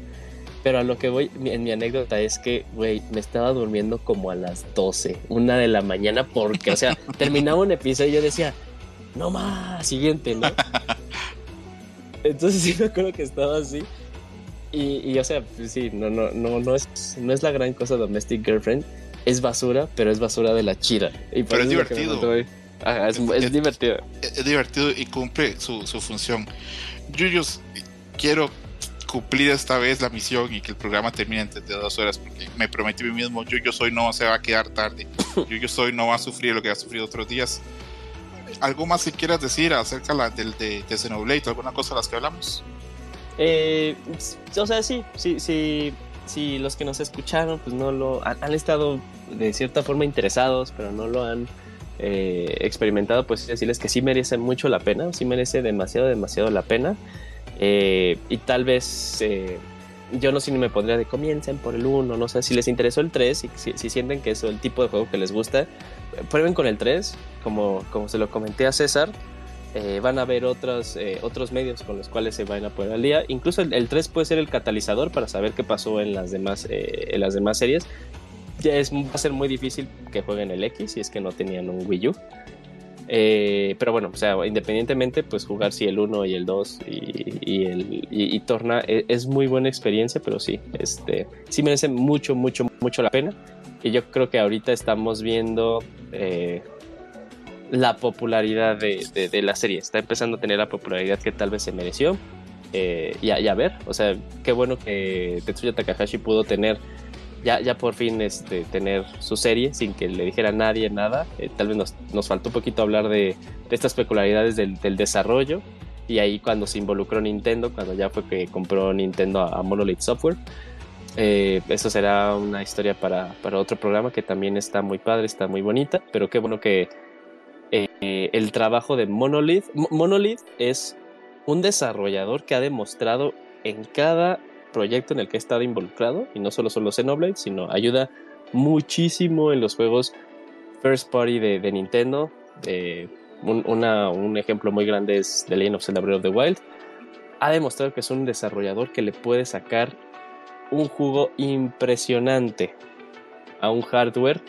Pero a lo que voy en mi anécdota es que, güey, me estaba durmiendo como a las 12, una de la mañana, porque, o sea, [laughs] terminaba un episodio y yo decía, no más, siguiente, ¿no? [laughs] Entonces sí me acuerdo que estaba así. Y, y o sea, pues sí, no, no, no, no, es, no es la gran cosa Domestic Girlfriend. Es basura, pero es basura de la chira. Y pero es divertido. Ajá, es, es, es, divertido. Es, divertido y cumple su, su función. Yuyos, quiero cumplir esta vez la misión y que el programa termine antes de dos horas, porque me prometí a mí mismo, yo, yo soy no se va a quedar tarde, [coughs] yo, yo soy no va a sufrir lo que ha sufrido otros días. ¿Algo más que quieras decir acerca la, del, de, de Xenoblade? ¿Alguna cosa de las que hablamos? Eh, o sea, sí, sí, sí, sí, los que nos escucharon, pues no lo han, han estado de cierta forma interesados, pero no lo han eh, experimentado, pues decirles que sí merece mucho la pena, sí merece demasiado, demasiado la pena. Eh, y tal vez eh, yo no sé ni me pondría de comiencen por el 1, no sé si les interesó el 3, y si, si, sienten que es el tipo de juego que les gusta, prueben con el 3, como, como se lo comenté a César. Eh, van a ver otros, eh, otros medios con los cuales se van a poner al día. Incluso el, el, 3 puede ser el catalizador para saber qué pasó en las demás, eh, en las demás series. Ya es, va a ser muy difícil que jueguen el X si es que no tenían un Wii U. Eh, pero bueno, o sea, independientemente, pues jugar si el 1 y el 2 y, el, y, Torna es, es, muy buena experiencia, pero sí, este, sí merece mucho, mucho, mucho la pena. Y yo creo que ahorita estamos viendo eh, la popularidad de, de, la serie. Está empezando a tener la popularidad que tal vez se mereció. Eh, y, y, a, ver, o sea, qué bueno que Tetsuya Takahashi pudo tener ya, ya por fin este, tener su serie sin que le dijera a nadie nada. Eh, tal vez nos, nos, faltó un poquito hablar de, de estas peculiaridades del, del, desarrollo. Y ahí cuando se involucró Nintendo, cuando ya fue que compró Nintendo a, a Monolith Software. Eh, eso será una historia para, para, otro programa que también está muy padre, está muy bonita. Pero qué bueno que eh, el trabajo de Monolith. Monolith es un desarrollador que ha demostrado en cada proyecto en el que he estado involucrado, y no solo son los Xenoblade, sino ayuda muchísimo en los juegos first party de, de Nintendo. Eh, un, una, un, ejemplo muy grande es The Legend of Zelda Breath of the Wild. Ha demostrado que es un desarrollador que le puede sacar un jugo impresionante a un hardware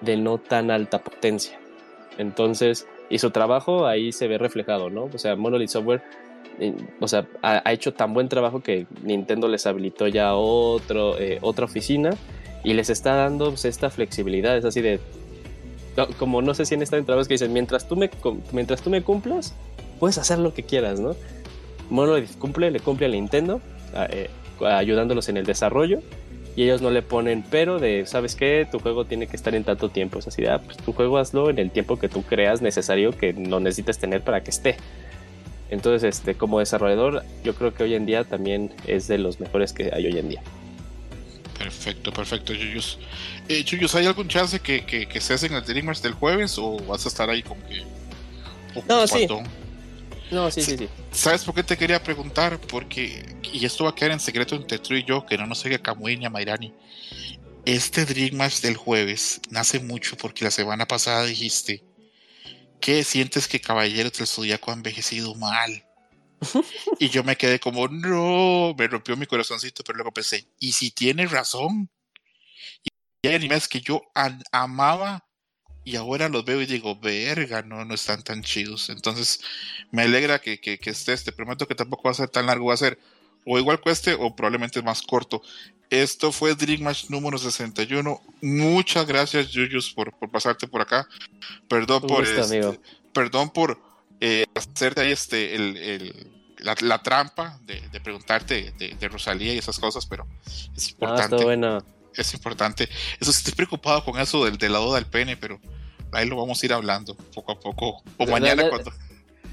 de no tan alta potencia. Entonces, y su trabajo ahí se ve reflejado, ¿no? O sea, Monolith Software o sea, ha, ha, hecho tan buen trabajo que Nintendo les habilitó ya otro, eh, otra oficina y les está dando pues, esta flexibilidad. Es así de, como no sé si en esta entrada que dicen, mientras tú, me, mientras tú me cumplas, puedes hacer lo que quieras, ¿no? Monolith cumple, le cumple a Nintendo, eh, ayudándolos en el desarrollo. Y ellos no le ponen pero de, ¿sabes qué? Tu juego tiene que estar en tanto tiempo. Es así de, ah, pues tu juego hazlo en el tiempo que tú creas necesario que no necesites tener para que esté. Entonces, este, como desarrollador, yo creo que hoy en día también es de los mejores que hay hoy en día. Perfecto, perfecto, Yuyus. Eh, Yuyus, ¿hay algún chance que, que, que se hacen el Dreamers del jueves o vas a estar ahí como que... No, sí. No, sí, sí, sí. ¿Sabes por qué te quería preguntar? Porque, y esto va a quedar en secreto entre tú y yo, que no nos oiga Kamui ni a Mairani. Este Dreamers del jueves nace mucho porque la semana pasada dijiste ¿qué sientes que Caballeros del Zodíaco ha envejecido mal? [laughs] y yo me quedé como, no, me rompió mi corazoncito, pero luego pensé, ¿y si tiene razón? Y hay animes que yo amaba y ahora los veo y digo, verga, no, no están tan chidos. Entonces, me alegra que, que, que estés, te prometo que tampoco va a ser tan largo, va a ser o igual cueste o probablemente más corto. Esto fue Dream Match número 61. Muchas gracias, Yuyus, por, por pasarte por acá. Perdón por, gusto, este, perdón por eh, hacerte ahí este, el, el, la, trampa de, preguntarte de, Rosalía y esas cosas, pero es ah, importante. bueno. Es importante. Eso estoy preocupado con eso del, de la duda del pene, pero ahí lo vamos a ir hablando poco a poco. O mañana cuando.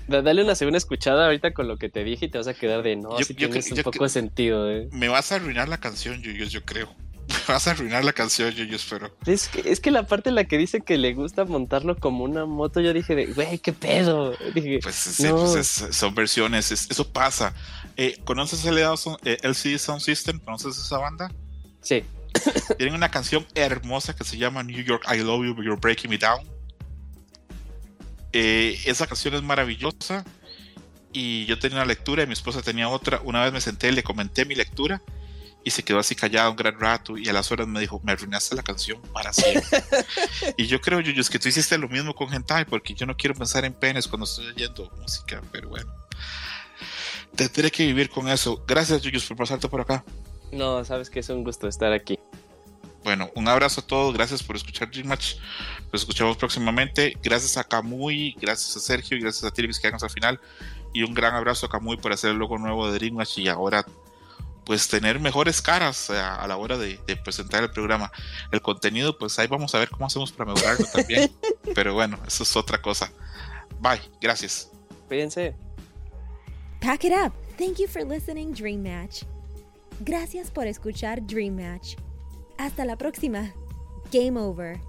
Dale una segunda escuchada ahorita con lo que te dije y te vas a quedar de no, si tienes un poco de sentido. Eh. Me vas a arruinar la canción, Yuyos, yo creo. [laughs] Me vas a arruinar la canción, Yuyos, pero. Es que, es que la parte en la que dice que le gusta montarlo como una moto, yo dije de, güey, qué pedo. pues, sí, pues son versiones, eso pasa. Eh, ¿Conoces el LCD eh, Sound System? ¿Conoces esa banda? Sí. [coughs] Tienen una canción hermosa que se llama New York I Love You, But You're Breaking Me Down eh, esa canción es maravillosa y yo tenía una lectura y mi esposa tenía otra. Una vez me senté, le comenté mi lectura y se quedó así callada un gran rato y a las horas me dijo, me arruinaste la canción para siempre. [laughs] y yo creo, Yuyu, es que tú hiciste lo mismo con Hentai porque yo no quiero pensar en penes cuando estoy oyendo música, pero bueno. Tendré que vivir con eso. Gracias, Yuyus, por pasarte por acá. No, sabes que es un gusto estar aquí. Bueno, un abrazo a todos, gracias por escuchar Dream Match. Nos escuchamos próximamente. Gracias a Camuy, gracias a Sergio y gracias a Tilly que quedamos al final. Y un gran abrazo a Camuy por hacer el logo nuevo de Dream Match y ahora pues tener mejores caras a, la hora de, presentar el programa. El contenido, pues ahí vamos a ver cómo hacemos para mejorarlo también. [laughs] Pero bueno, eso es otra cosa. Bye, gracias. Cuídense. Pack it up. Thank you for listening Dream Match. Gracias por escuchar Dream Match. Hasta la próxima. Game over.